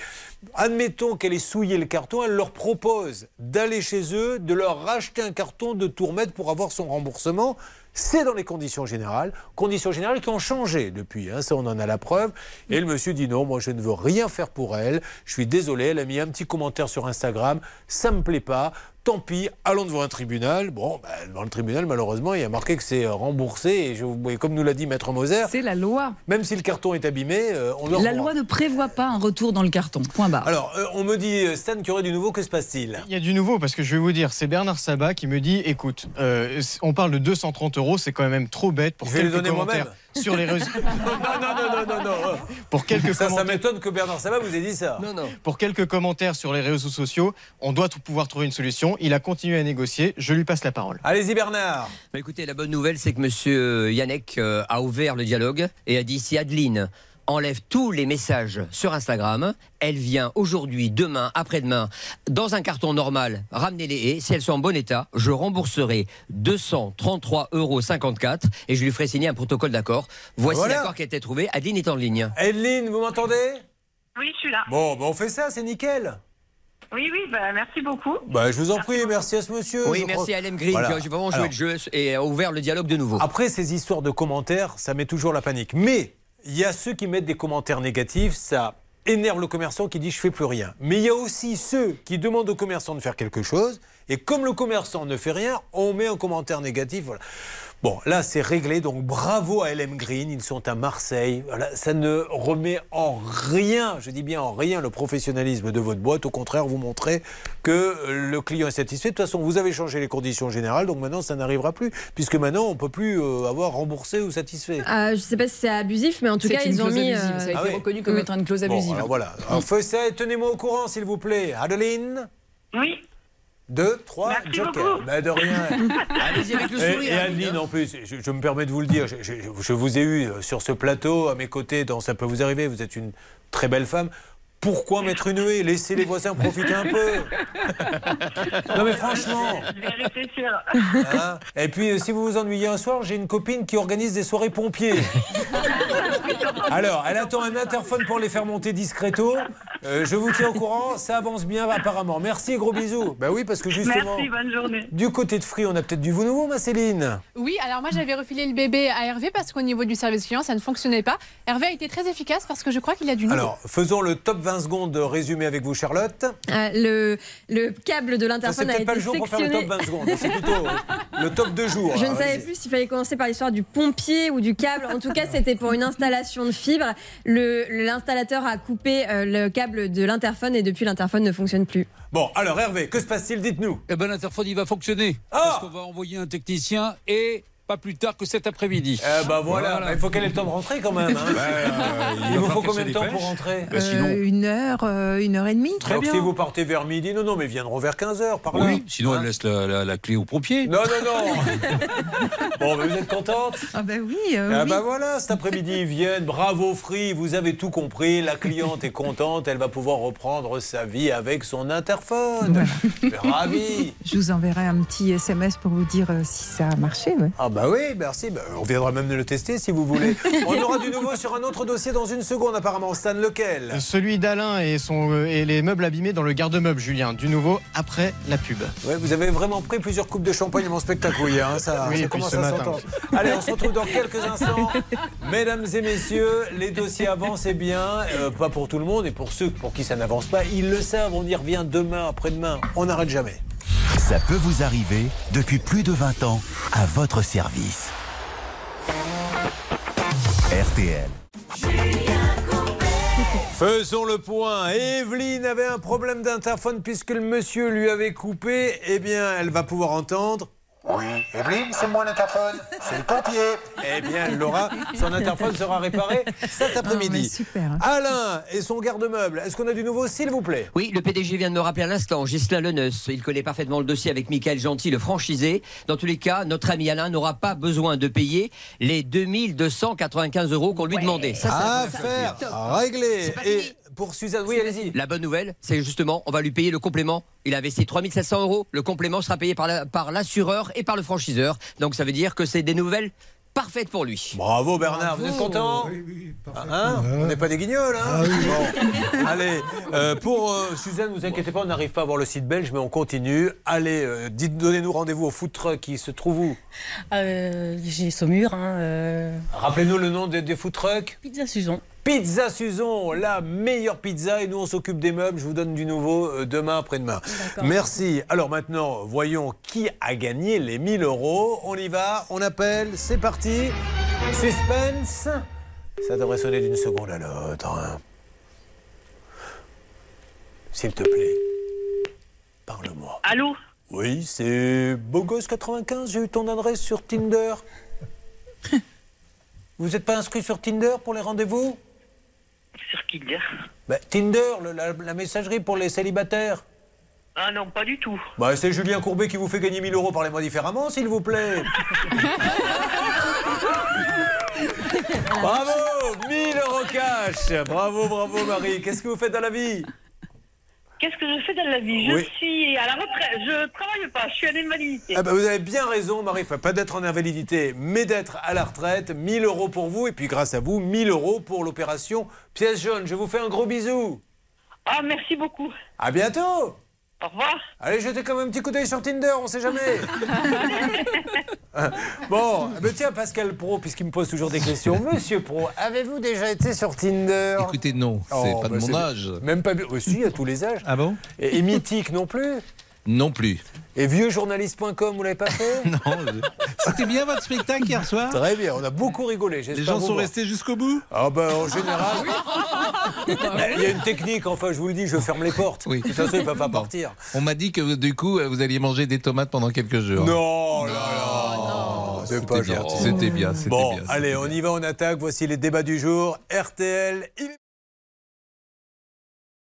Admettons qu'elle ait souillé le carton, elle leur propose d'aller chez eux, de leur racheter un carton, de tout remettre pour avoir son remboursement. C'est dans les conditions générales, conditions générales qui ont changé depuis, hein, ça on en a la preuve. Et le monsieur dit non, moi je ne veux rien faire pour elle, je suis désolé, elle a mis un petit commentaire sur Instagram, ça me plaît pas, tant pis, allons devant un tribunal. Bon, devant le tribunal, malheureusement, il y a marqué que c'est euh, remboursé, et, je, et comme nous l'a dit Maître Moser, C'est la loi. même si le carton est abîmé, euh, on doit La loi ne prévoit pas un retour dans le carton. Point barre. Alors, euh, on me dit, Stan, qu'il y aurait du nouveau, que se passe-t-il? Il y a du nouveau parce que je vais vous dire, c'est Bernard Sabat qui me dit écoute, euh, on parle de 230 euros, c'est quand même trop bête pour Je vais les quelques donner commentaires moi-même. Sur les réseaux. non, non, non, non, non. Pour quelques ça, ça m'étonne que Bernard Sabat vous ait dit ça. Non, non. Pour quelques commentaires sur les réseaux sociaux, on doit tout pouvoir trouver une solution. Il a continué à négocier. Je lui passe la parole. Allez-y, Bernard. Bah, écoutez, la bonne nouvelle, c'est que monsieur Yannick euh, a ouvert le dialogue et a dit si Adeline enlève tous les messages sur Instagram, elle vient aujourd'hui, demain, après-demain, dans un carton normal, ramener-les et si elles sont en bon état, je rembourserai 233,54 euros et je lui ferai signer un protocole d'accord. Voici Voilà. l'accord qui a été trouvé. Adeline est en ligne. Adeline, vous m'entendez? Oui, je suis là. Bon, bah, on fait ça, c'est nickel. Oui, oui, bah, merci beaucoup. Bah, je vous en prie, merci à ce monsieur. Oui, Je merci crois- à LM Green Voilà. qui a vraiment joué Alors, le jeu et a ouvert le dialogue de nouveau. Après, ces histoires de commentaires, ça met toujours la panique. Mais il y a ceux qui mettent des commentaires négatifs, ça énerve le commerçant qui dit je fais plus rien. Mais il y a aussi ceux qui demandent au commerçant de faire quelque chose, et comme le commerçant ne fait rien, on met un commentaire négatif. Voilà. Bon, là, c'est réglé, donc bravo à LM Green, ils sont à Marseille. Voilà, ça ne remet en rien, je dis bien en rien, le professionnalisme de votre boîte. Au contraire, vous montrez que le client est satisfait. De toute façon, vous avez changé les conditions générales, donc maintenant, ça n'arrivera plus, puisque maintenant, on ne peut plus euh, avoir remboursé ou satisfait. Euh, je sais pas si c'est abusif, mais en tout cas, ils ont mis. abusive. euh, Ça a été Ah oui. reconnu comme étant une clause Bon, abusive. alors voilà. Alors, tenez-moi au courant, s'il vous plaît. Adeline? Oui. Deux, trois, Merci Joker. beaucoup. Bah, de rien. Allez-y avec le sourire. et Adeline, Adeline, hein. en plus, je, je me permets de vous le dire, je, je- je vous ai eu euh, sur ce plateau, à mes côtés, dans Ça peut vous arriver, vous êtes une très belle femme. Pourquoi mettre une haie Laissez les voisins profiter un peu. non mais franchement. Je vais réfléchir. hein? Et puis, euh, si vous vous ennuyez un soir, j'ai une copine qui organise des soirées pompiers. Alors, elle attend un interphone pour les faire monter discreto. Euh, je vous tiens au courant, ça avance bien apparemment. Merci et gros bisous. Bah oui, parce que justement, Merci, bonne journée. du côté de Free, on a peut-être du nouveau, ma Céline. Oui, alors moi j'avais refilé le bébé à Hervé parce qu'au niveau du service client ça ne fonctionnait pas. Hervé a été très efficace parce que je crois qu'il a du nouveau. Alors, faisons le top 20 secondes de résumé avec vous, Charlotte. euh, le, le câble de l'interphone a été pas le jour pour faire le sectionné. top 20 secondes, c'est plutôt le top de jour. Je ne savais plus s'il fallait commencer par l'histoire du pompier ou du câble. En tout cas, c'était pour une installation de fibre. Le- L'installateur a coupé euh, le câble de l'interphone et depuis l'interphone ne fonctionne plus. Bon, alors Hervé, que se passe-t-il? Dites-nous. Eh ben l'interphone il va fonctionner. Ah Parce qu'on va envoyer un technicien et pas plus tard que cet après-midi. Eh ben voilà, Bah, il faut qu'elle ait le temps de rentrer quand même. hein. il vous faut combien de temps pour rentrer Bah, sinon- Euh, une heure, euh, une heure et demie. Donc si vous partez vers midi, non, non, mais viendront vers 15h par là. Oui, sinon elle laisse la, la- la clé aux pompiers. Non, non, non. bon, mais vous êtes contente Ah ben oui, euh, Ah oui. bah voilà, cet après-midi ils viennent. Bravo Free, vous avez tout compris. La cliente est contente, elle va pouvoir reprendre sa vie avec son interphone. Suis ravi. Je vous enverrai un petit SMS pour vous dire euh, si ça a marché. ouais. Ah bah oui, merci. Bah, on viendra même de le tester si vous voulez. On aura du nouveau sur un autre dossier dans une seconde apparemment. Stan, lequel? Celui d'Alain et, son, euh, et les meubles abîmés dans le garde-meuble, Julien. Du nouveau après la pub. Ouais, vous avez vraiment pris plusieurs coupes de champagne à mon spectacle, oui, hein, ça, Oui, ça commence ce à s'entendre. Allez, on se retrouve dans quelques instants. Mesdames et messieurs, les dossiers avancent et bien, euh, pas pour tout le monde, et pour ceux pour qui ça n'avance pas, ils le savent, on y revient demain, après-demain, on n'arrête jamais. Ça peut vous arriver depuis plus de 20 ans à votre service. RTL. Faisons le point. Evelyne avait un problème d'interphone puisque le monsieur lui avait coupé. Eh bien, elle va pouvoir entendre. Oui, Evelyne, c'est moi l'interphone. C'est le pompier. Eh bien, l'aura. Son interphone sera réparé cet après-midi. super. Alain et son garde-meuble. Est-ce qu'on a du nouveau, s'il vous plaît? Oui, le PDG vient de me rappeler à l'instant, Gislain Leneus. Il connaît parfaitement le dossier avec Michael Gentil, le franchisé. Dans tous les cas, notre ami Alain n'aura pas besoin de payer les 2295 euros qu'on lui demandait. Ça, ça- Affaire réglée. pas Et fini. Pour Suzanne, oui, allez-y. La bonne nouvelle, c'est justement, on va lui payer le complément. Il a investi 3700 euros. Le complément sera payé par la- par l'assureur et par le franchiseur. Donc ça veut dire que c'est des nouvelles parfaites pour lui. Bravo Bernard, vous êtes content Hein On n'est pas des guignols, hein Bon. Allez, euh, pour euh, Suzanne, vous inquiétez pas, on n'arrive pas à voir le site belge, mais on continue. Allez, euh, dites, donnez-nous rendez-vous au food truck qui se trouve où? Euh, J'ai Saumur, hein, euh, Rappelez-nous le nom des, des food trucks? Pizza Suzon. Pizza Suzon, la meilleure pizza et nous on s'occupe des meubles. Je vous donne du nouveau euh, demain, après-demain. Merci. Alors maintenant, voyons qui a gagné les 1000 euros. On y va, on appelle, c'est parti. Suspense. Ça devrait sonner d'une seconde à l'autre. hein. S'il te plaît, parle-moi. Allô? Oui, c'est Bogos95. J'ai eu ton adresse sur Tinder. Vous n'êtes pas inscrit sur Tinder pour les rendez-vous? Sur Kinder Bah, Tinder, le- la, la messagerie pour les célibataires. Ah non, pas du tout. Bah, c'est Julien Courbet qui vous fait gagner 1000 euros. Parlez-moi différemment, s'il vous plaît. bravo 1000 euros cash Bravo, bravo, Marie. Qu'est-ce que vous faites dans la vie? Qu'est-ce que je fais dans la vie? Je Oui. suis à la retraite. Je travaille pas. Je suis en invalidité. ah bah, Vous avez bien raison, Marie. Enfin, pas d'être en invalidité, mais d'être à la retraite. 1000 euros pour vous. Et puis, grâce à vous, 1000 euros pour l'opération pièce jaune. Je vous fais un gros bisou. Ah, merci beaucoup. À bientôt Au revoir. Allez, jetez quand même un petit coup d'œil sur Tinder, on sait jamais. bon, eh ben tiens, Pascal Pro, puisqu'il me pose toujours des questions. Monsieur Pro, avez-vous déjà été sur Tinder? Écoutez, non, c'est Oh, pas de bah, mon âge. Même pas. Oui, si, à tous les âges. Ah bon? Et, et mythique non plus? Non plus. Et vieuxjournaliste.com, vous l'avez pas fait Non. C'était bien votre spectacle hier soir Très bien, on a beaucoup rigolé. Les gens sont voir. restés jusqu'au bout Ah ben en général. Il y a une technique, enfin je vous le dis, je ferme les portes. Oui. De toute façon, il ne va pas Bon. partir. On m'a dit que du coup, vous alliez manger des tomates pendant quelques jours. Non, là, là. C'est pas bien, gentil. C'était bien, c'était Bon, bien. allez, on y va, on attaque. Voici les débats du jour. RTL. il